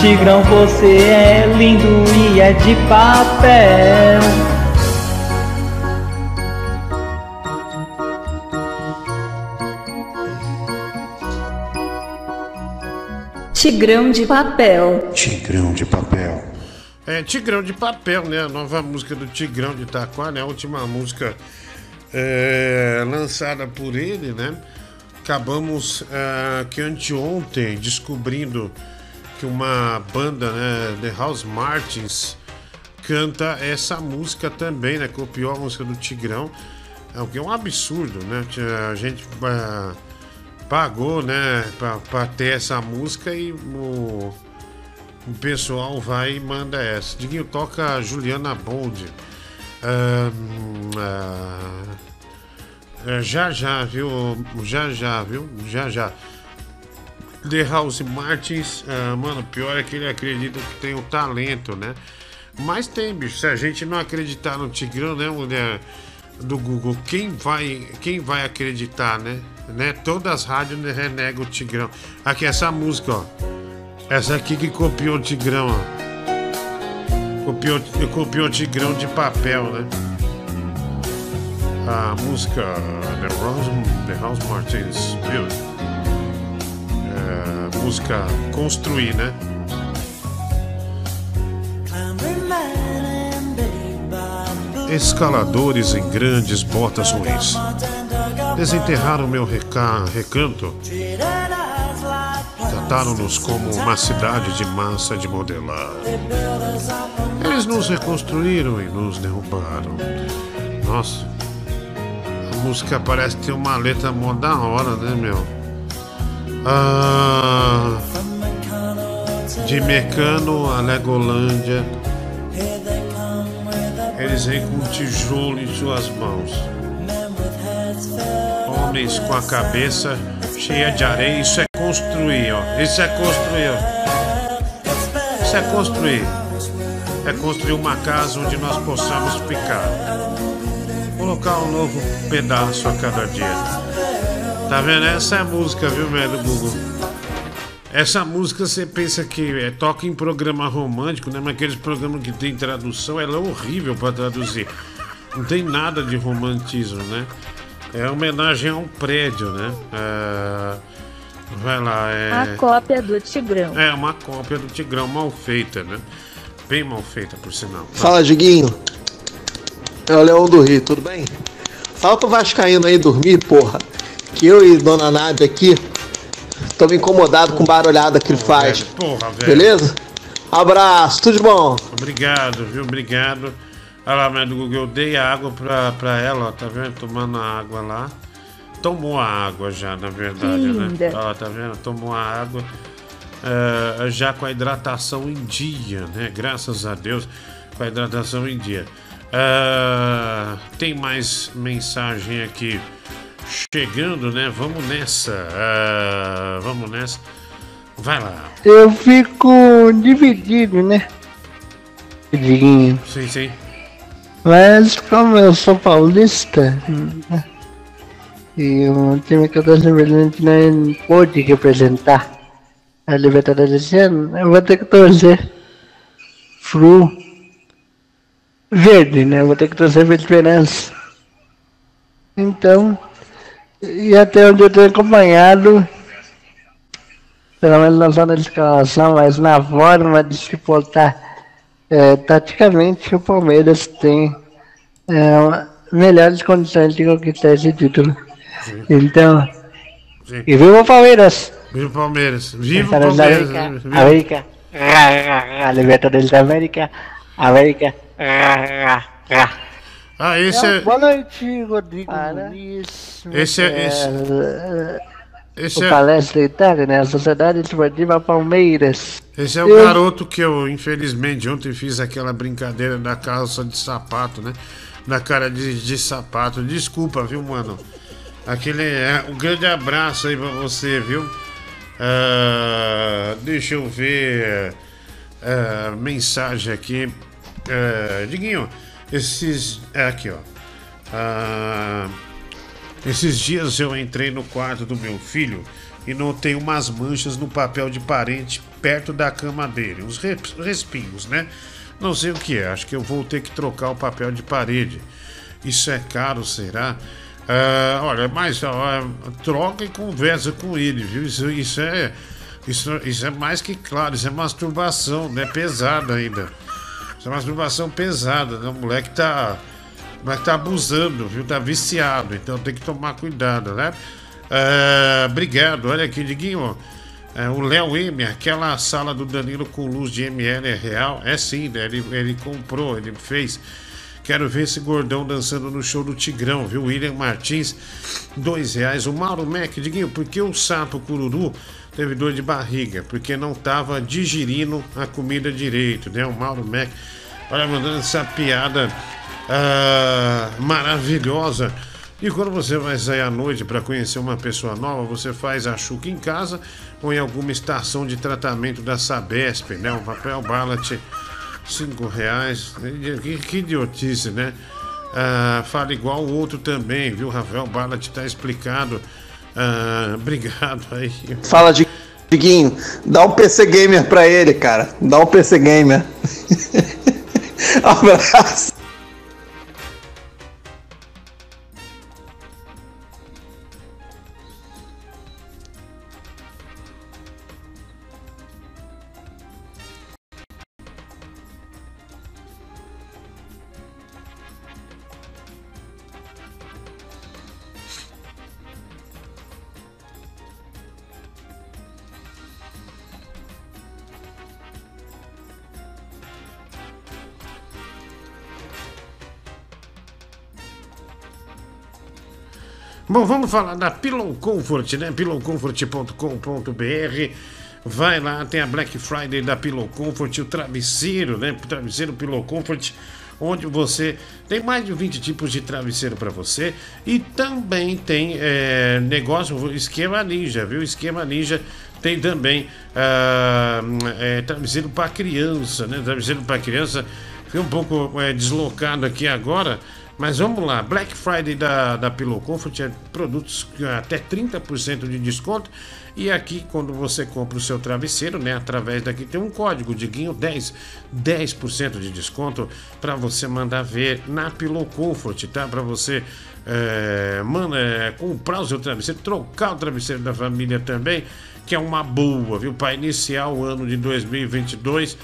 Tigrão, você é lindo e é de papel. Tigrão de papel. Tigrão de papel. É, Tigrão de papel, né? A nova música do Tigrão de Itaquá, né? A última música é, lançada por ele, né? Acabamos é, que anteontem descobrindo que uma banda, né? The House Martins canta essa música também, né? Copiou a música do Tigrão. É o que é um absurdo, né? A gente é, pagou, né? Pra ter essa música e o, o pessoal vai e manda essa. Diguinho toca Juliana Bond. Ahn, ah, é, já já, viu? Já já, viu? Já já. The House Martins, ah, mano, pior é que ele acredita que tem o talento, né? Mas tem, bicho. Se a gente não acreditar no Tigrão, né, mulher do Google, quem vai, quem vai acreditar, né? né? Todas as rádios né, renegam o Tigrão. Aqui, essa música, ó. Essa aqui que copiou o Tigrão, ó. Copiou, copiou o Tigrão de papel, né? A música The House, The House Martins Build. Música Construir, né? Escaladores em grandes botas ruins desenterraram meu reca- recanto. Trataram-nos como uma cidade de massa de modelar. Eles nos reconstruíram e nos derrubaram. Nossa, a música parece ter uma letra mó da hora, né, meu? Ah, De Mecano a Legolândia. Eles vêm com um tijolo em suas mãos. Homens com a cabeça cheia de areia. Isso é construir, ó. Isso é construir, ó. Isso é construir. É construir uma casa onde nós possamos ficar. Colocar um novo pedaço a cada dia. Tá vendo? Essa é a música, viu, velho Google? Essa música você pensa que é, toca em programa romântico, né? Mas aqueles programas que tem tradução, ela é horrível para traduzir. Não tem nada de romantismo, né? É homenagem a um prédio, né? É... Vai lá, é. A cópia do Tigrão. É uma cópia do Tigrão mal feita, né? Bem mal feita, por sinal. Fala, Diguinho. É o Leão do Rio, tudo bem? Fala pro Vascaíno aí dormir, porra. Que eu e Dona Nádia aqui estamos incomodados com a barulhada que ele faz. Porra, velho. Beleza? Abraço, tudo de bom. Obrigado, viu? Obrigado. Olha lá, mas Google, eu dei água pra, pra ela, ó, tá vendo? Tomando a água lá. Tomou a água já, na verdade, Linda. né? Ó, tá vendo? Tomou a água. é, já com a hidratação em dia, né? Graças a Deus, com a hidratação em dia. É, tem mais mensagem aqui chegando, né? Vamos nessa. é, vamos nessa. Vai lá. Eu fico dividido, né? Diguinho. Sim, sim. Mas como eu sou paulista, né? e o time que eu tô não pôde representar a Libertadores esse ano, eu vou ter que torcer pro verde, né? Eu vou ter que torcer pra esperança. Então, e até onde eu tenho acompanhado, pelo menos não só na escalação, mas na forma de se portar é, taticamente, o Palmeiras tem é, melhores condições de conquistar esse título. Então, Sim. e viva o Palmeiras! Viva o Palmeiras! Viva o Palmeiras! América, América, ra, ra, Libertadores da América, América, ra, ra. Ah, esse é. Boa noite, Rodrigo. Esse é- esse- É, esse o é- Palestra Itália, né? A Sociedade Esportiva Palmeiras. Esse é o Eu- garoto que eu, infelizmente, ontem fiz aquela brincadeira da calça de sapato, né? Da cara de, de sapato. Desculpa, viu, mano? Aquele é um grande abraço aí pra você, viu? Ah, deixa eu ver. ah, mensagem aqui. Ah, Diguinho, esses. é Aqui, ó. Ah, esses dias eu entrei no quarto do meu filho e notei umas manchas no papel de parente perto da cama dele. Uns re- respingos, né? Não sei o que é. Acho que eu vou ter que trocar o papel de parede. Isso é caro, será? Ah, olha, mas troca e conversa com ele, viu? Isso, isso é. Isso, isso é mais que claro, isso é masturbação, né? Pesada ainda. Isso é masturbação pesada, né? O moleque tá. O moleque tá abusando, viu? Tá viciado, então tem que tomar cuidado, né? Ah, obrigado, olha aqui, Diguinho. É, o Léo M, aquela sala do Danilo com luz de ML é real? É sim, né? Ele, ele comprou, ele fez. Quero ver esse gordão dançando no show do Tigrão, viu? William Martins, dois reais. O Mauro Mac, Diguinho, por que o sapo cururu teve dor de barriga? Porque não tava digerindo a comida direito, né? O Mauro Mac, olha, mandando essa piada ah, maravilhosa. E quando você vai sair à noite para conhecer uma pessoa nova, você faz a chuca em casa ou em alguma estação de tratamento da Sabesp, né? Um papel ballot, cinco reais. Que, que idiotice, né? Ah, fala igual o outro também, viu? Rafael Ballot tá explicado. Ah, obrigado aí. Fala, Di- Diguinho. Dá um PC Gamer pra ele, cara. Dá um PC Gamer. Abraço. Bom, vamos falar da Pillow Comfort, né? pillowcomfort.com.br. Vai lá, tem a Black Friday da Pillow Comfort, o travesseiro, né? O travesseiro Pillow Comfort, onde você tem mais de 20 tipos de travesseiro para você e também tem é, negócio, esquema ninja, viu? Esquema ninja tem também ah, é, travesseiro para criança, né? Travesseiro para criança. Fiquei um pouco é, deslocado aqui agora, mas vamos lá. Black Friday da, da Pillow Comfort é produtos com até 30% de desconto. E aqui, quando você compra o seu travesseiro, né? Através daqui tem um código, Diguinho 10, 10% de desconto para você mandar ver na Pillow Comfort, tá? Para você é, é, comprar o seu travesseiro, trocar o travesseiro da família também, que é uma boa, viu? Para iniciar o ano de 2022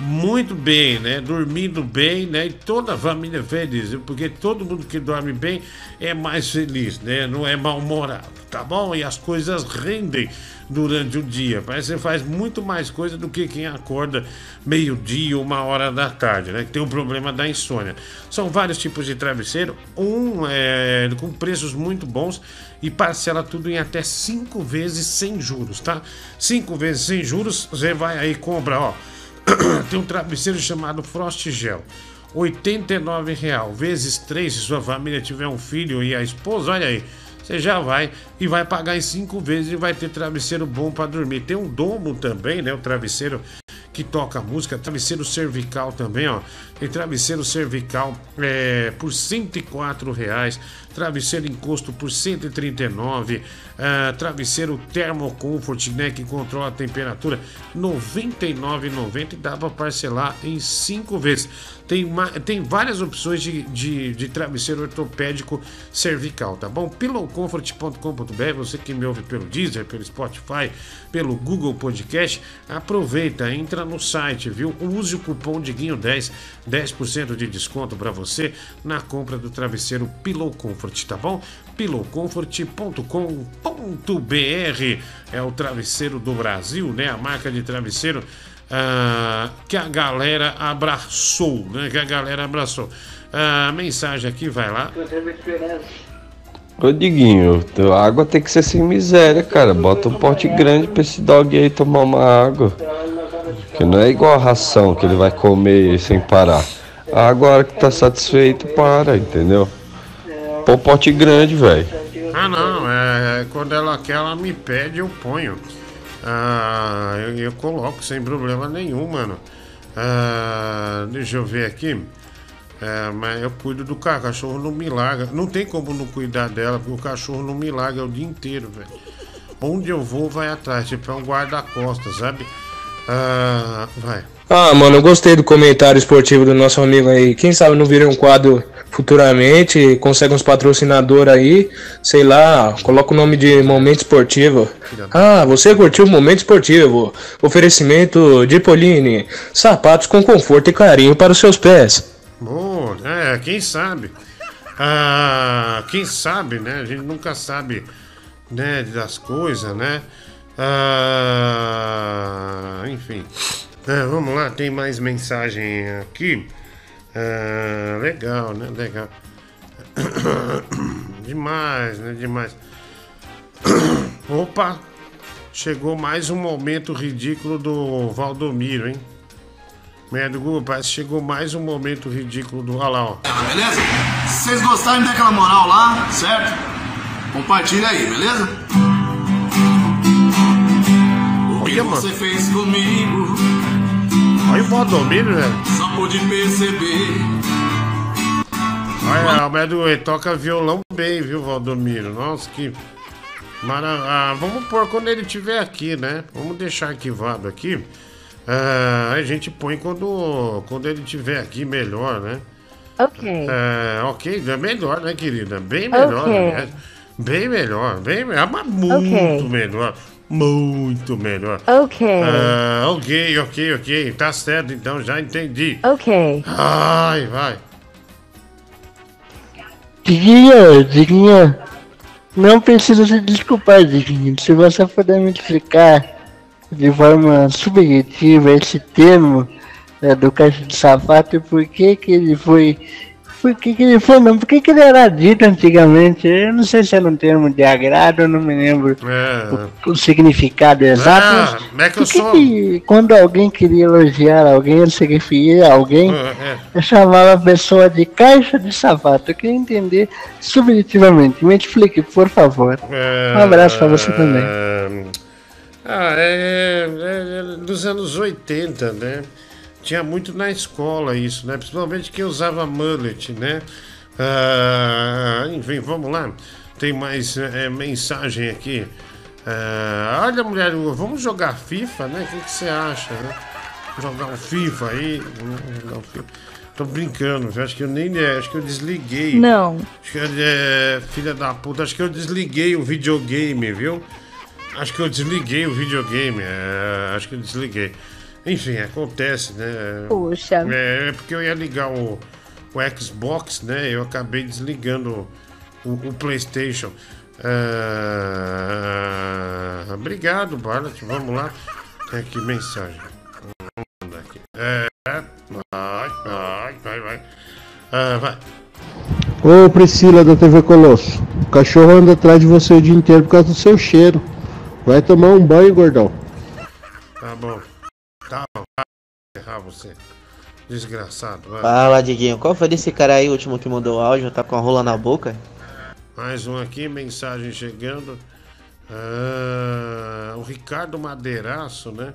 muito bem, né? Dormindo bem, né? E toda a família feliz, viu? porque todo mundo que dorme bem é mais feliz, né? Não é mal-humorado, tá bom? E as coisas rendem durante o dia. Parece que você faz muito mais coisa do que quem acorda meio-dia, uma hora da tarde, né? Que tem o problema da insônia. São vários tipos de travesseiro, um é, com preços muito bons e parcela tudo em até cinco vezes sem juros, tá? Cinco vezes sem juros, você vai aí compra, ó. tem um travesseiro chamado Frost Gel. R$ 89,00 vezes 3 se sua família tiver um filho e a esposa, olha aí. Você já vai e vai pagar em cinco vezes e vai ter travesseiro bom para dormir. Tem um domo também, né? O travesseiro que toca música, travesseiro cervical também, ó. Tem travesseiro cervical é, por 104 reais, travesseiro encosto por 139, ah, travesseiro Thermocomfort, né, que controla a temperatura, R$ 99,90 e dá para parcelar em cinco vezes. Tem, ma- tem várias opções de, de, de travesseiro ortopédico cervical, tá bom? Pillowcomfort.com.br, você que me ouve pelo Deezer, pelo Spotify, pelo Google Podcast, aproveita, entra no site, viu? Use o cupom Diguinho10, 10% de desconto para você na compra do travesseiro Pillow Comfort, tá bom? pillowcomfort.com.br é o travesseiro do Brasil, né? A marca de travesseiro ah, que a galera abraçou, né? Que a galera abraçou. A mensagem aqui, vai lá. Ô Diguinho, a água tem que ser sem miséria, cara. Bota um pote grande pra esse dog aí tomar uma água. Que não é igual a ração que ele vai comer sem parar. A água, a hora que tá satisfeito, para, entendeu? Pô, pote grande, velho. Ah, não, é, quando ela quer, ela me pede, eu ponho. Ah, eu, eu coloco sem problema nenhum, mano. Ah, deixa eu ver aqui. É, mas eu cuido do cachorro, o cachorro não me larga. Não tem como não cuidar dela, porque o cachorro não me larga o dia inteiro, velho. Onde eu vou, vai atrás. Tipo, é um guarda-costas, sabe? Ah, vai. Ah, mano, eu gostei do comentário esportivo do nosso amigo aí. Quem sabe não vira um quadro futuramente, consegue uns patrocinadores aí, sei lá, coloca o nome de Momento Esportivo. Ah, você curtiu o Momento Esportivo? Oferecimento de Poline, sapatos com conforto e carinho para os seus pés. Bom, é, quem sabe? Ah, quem sabe, né? A gente nunca sabe, né, das coisas, né? Ah, enfim. É, vamos lá, tem mais mensagem aqui. Ah, legal, né? Legal. Demais, né? Demais. Opa! Chegou mais um momento ridículo do Valdomiro, hein? Merda, Google, parece que chegou mais um momento ridículo do. Olha ó. Beleza? Se vocês gostarem, dê aquela moral lá, certo? Compartilha aí, beleza? O que Olha, você mano. fez comigo, Olha o Valdomiro, velho. só pude perceber. Olha, o Almeida ele toca violão bem, viu, Valdomiro? Nossa, que. Mara... Ah, vamos pôr quando ele estiver aqui, né? Vamos deixar arquivado aqui. Ah, a gente põe quando, quando ele estiver aqui melhor, né? Ok. É, ok, é melhor, né, querida? Bem melhor, Ok. aliás. Bem melhor, bem melhor, mas muito Ok. melhor. Muito melhor. Ok. Ah, ok, ok, ok. Tá certo, então, já entendi. Ok. Ai, vai. Diguinho, Diguinho, não precisa se desculpar, Diguinho. Se você puder me explicar de forma subjetiva esse termo é, do caixa de sapato e por que que ele foi por que, que ele foi, não? Por que, que ele era dito antigamente? Eu não sei se era um termo de agrado, eu não me lembro o, o significado exato. Ah, é que eu por que sou- que quando alguém queria elogiar alguém, ele se referia a alguém, É, eu chamava a pessoa de caixa de sapato. Eu queria entender subjetivamente. Me explique, por favor. Um abraço pra você também. Ah, é, é, é dos anos 80, né? Tinha muito na escola isso, né? Principalmente quem usava mullet, né? Ah, enfim, vamos lá. Tem mais é, mensagem aqui. Ah, olha, mulher, vamos jogar FIFA, né? O que, que você acha, né? Jogar um FIFA aí. Jogar um FIFA. Tô brincando, viu? acho que eu nem. é, Acho que eu desliguei. Não. Acho que é, filha da puta, acho que eu desliguei o videogame, viu? Acho que eu desliguei o videogame, é, acho que eu desliguei. Enfim, acontece, né? Puxa. É, é porque eu ia ligar o, o Xbox, né? Eu acabei desligando o, o PlayStation. Ah, obrigado, Barlet. Vamos lá. Tem aqui mensagem. Vamos mandar aqui. É, vai, vai, vai, vai. Ah, vai. Ô Priscila da TV Colosso, o cachorro anda atrás de você o dia inteiro por causa do seu cheiro. Vai tomar um banho, gordão. Tá bom. Tá. Vai errar você. Desgraçado. Vai. Fala, Diguinho. Qual foi desse cara aí, o último que mandou o áudio? Tá com a rola na boca? Mais um aqui, mensagem chegando. Ah, o Ricardo Madeiraço, né?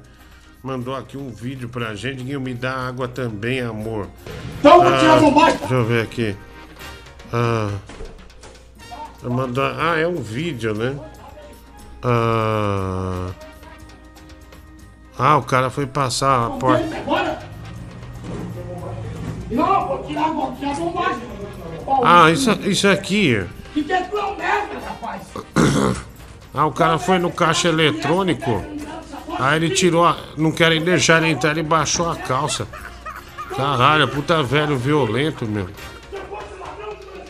Mandou aqui um vídeo pra gente. Guinho, me dá água também, amor. Toma, Thiago, vai! Deixa eu ver aqui. Ah, mandou, ah, é um vídeo, né? Ah, ah, o cara foi passar a porta. Ah, isso, isso aqui. Ah, o cara foi no caixa eletrônico. Aí ele tirou a. Não querem deixar ele entrar, ele baixou a calça. Caralho, puta velho violento, meu.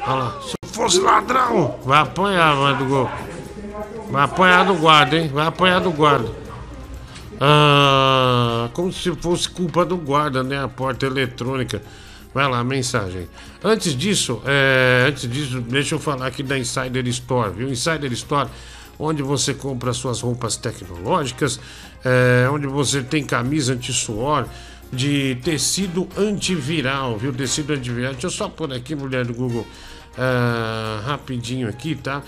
Olha lá. Se fosse ladrão, vai apanhar, vai do gol. Vai apanhar do guarda, hein? Vai apanhar do guarda. Ah, como se fosse culpa do guarda, né? A porta eletrônica. Vai lá, mensagem. Antes disso, é, antes disso, deixa eu falar aqui da Insider Store, viu? Insider Store, onde você compra suas roupas tecnológicas, é, onde você tem camisa anti-suor de tecido antiviral, viu? Tecido antiviral. Deixa eu só pôr aqui, mulher do Google, ah, rapidinho aqui, tá?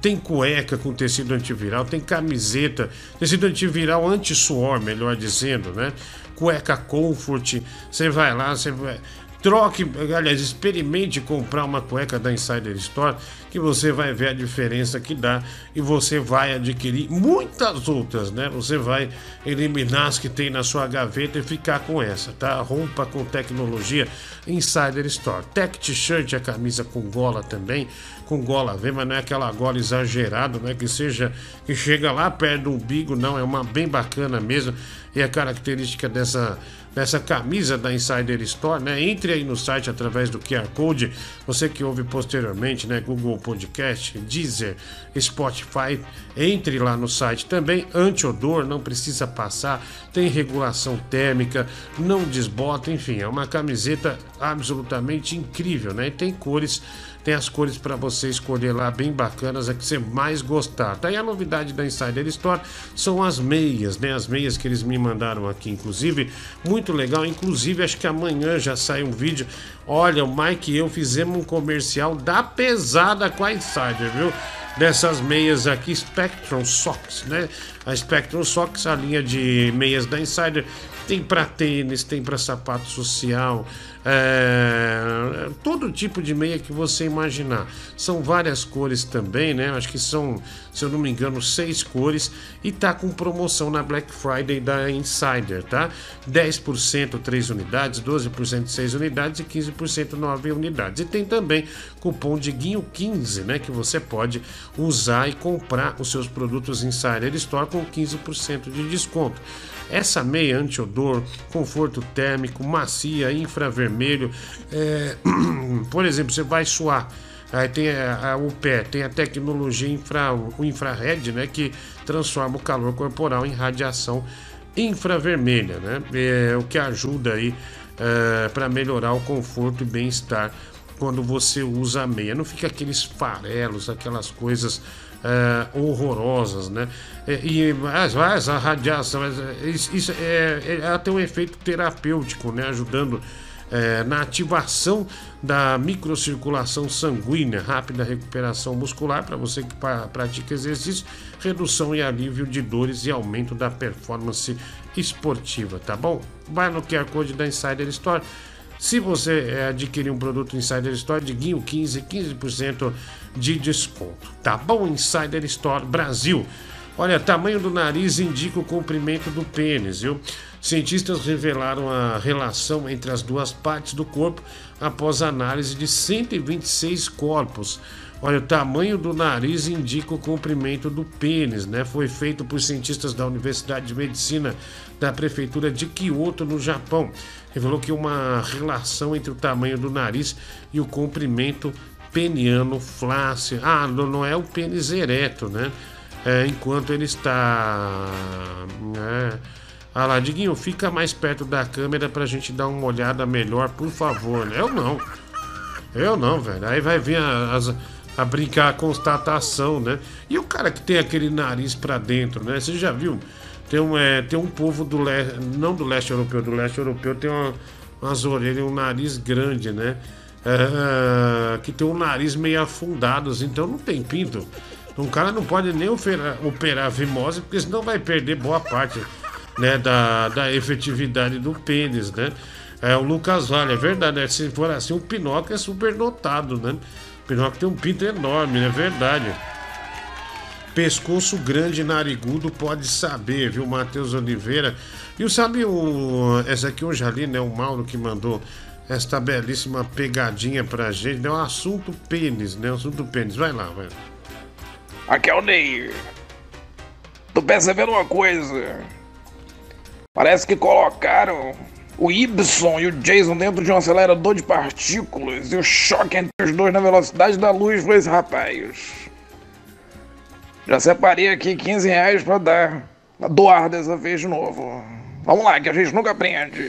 Tem cueca com tecido antiviral, tem camiseta, tecido antiviral anti-suor, melhor dizendo, né? Cueca Comfort, você vai lá, você vai. Troque, aliás, experimente comprar uma cueca da Insider Store, que você vai ver a diferença que dá e você vai adquirir muitas outras, né? Você vai eliminar as que tem na sua gaveta e ficar com essa, tá? Roupa com tecnologia Insider Store. Tech T-shirt, a camisa com gola também, com gola V, mas não é aquela gola exagerada, não é que seja que chega lá perto do umbigo, não, é uma bem bacana mesmo. E a característica dessa dessa camisa da Insider Store, né? Entre aí no site através do QR Code. Você que ouve posteriormente, né? Google Podcast, Deezer, Spotify. Entre lá no site também. Anti-odor, não precisa passar. Tem regulação térmica, não desbota, enfim, é uma camiseta absolutamente incrível, né? E tem cores tem as cores para você escolher lá bem bacanas, a que você mais gostar. Tá aí a novidade da Insider Store são as meias, né? As meias que eles me mandaram aqui, inclusive, muito legal. Inclusive, acho que amanhã já sai um vídeo. Olha, o Mike e eu fizemos um comercial da pesada com a Insider, viu? Dessas meias aqui, Spectrum Socks, né? A Spectrum Socks, a linha de meias da Insider, tem para tênis, tem para sapato social, é, todo tipo de meia que você imaginar. São várias cores também, né? Acho que são, se eu não me engano, seis cores e tá com promoção na Black Friday da Insider, tá? 10% 3 unidades, 12% 6 unidades e 15% 9 unidades. E tem também cupom de Guinho 15, né? Que você pode usar e comprar os seus produtos Insider Store com 15% de desconto. Essa meia anti-odor, conforto térmico, macia, infravermelho. é, por exemplo, você vai suar. Aí tem a- a- o pé, tem a tecnologia infra, o infrared, né? Que transforma o calor corporal em radiação infravermelha, né? É, o que ajuda aí para melhorar o conforto e bem-estar quando você usa a meia. Não fica aqueles farelos, aquelas coisas é, horrorosas, né? É, E, mas, mas a radiação, mas, isso, é, é- ela tem um efeito terapêutico, né? Ajudando é, na ativação da microcirculação sanguínea, rápida recuperação muscular para você que pa- pratica exercício, redução e alívio de dores e aumento da performance esportiva, tá bom? Vai no QR Code da Insider Store. Se você é, adquirir um produto Insider Store, Diguinho 15, 15% de desconto. Tá bom? Insider Store Brasil. Olha, tamanho do nariz indica o comprimento do pênis, viu? Cientistas revelaram a relação entre as duas partes do corpo após análise de 126 corpos. Olha, o tamanho do nariz indica o comprimento do pênis, né? Foi feito por cientistas da Universidade de Medicina da Prefeitura de Kyoto, no Japão. Revelou que uma relação entre o tamanho do nariz e o comprimento peniano flácido. Ah, não é o pênis ereto, né? É, enquanto ele está. né? Ah lá, Diguinho, fica mais perto da câmera pra gente dar uma olhada melhor, por favor. né? Eu não. Eu não, velho. Aí vai vir as- a brincar a constatação, né? E o cara que tem aquele nariz pra dentro, né? Você já viu? Tem um, é, tem um povo do leste, não do leste europeu, do leste europeu tem uma, umas orelhas, um nariz grande, né? É, que tem um nariz meio afundado, assim, então não tem pinto. Um cara não pode nem operar, operar a fimose, porque senão vai perder boa parte né, da, da efetividade do pênis, né? É, o Lucas Vale, é verdade, né? se for assim, o Pinóquio é super notado, né? Pinóquio tem um pinto enorme, é verdade. Pescoço grande, narigudo, pode saber, viu, Matheus Oliveira? E o sabe o. Essa aqui eu já li, né? O Mauro que mandou esta belíssima pegadinha pra gente, né? O assunto pênis, né? O assunto pênis. Vai lá, vai. Aqui é o Ney. Tô percebendo uma coisa. Parece que colocaram o Ibson e o Jason dentro de um acelerador de partículas e o choque entre os dois na velocidade da luz foi esse rapaz. Já separei aqui 15 reais pra dar, pra doar dessa vez de novo. Vamos lá, que a gente nunca aprende.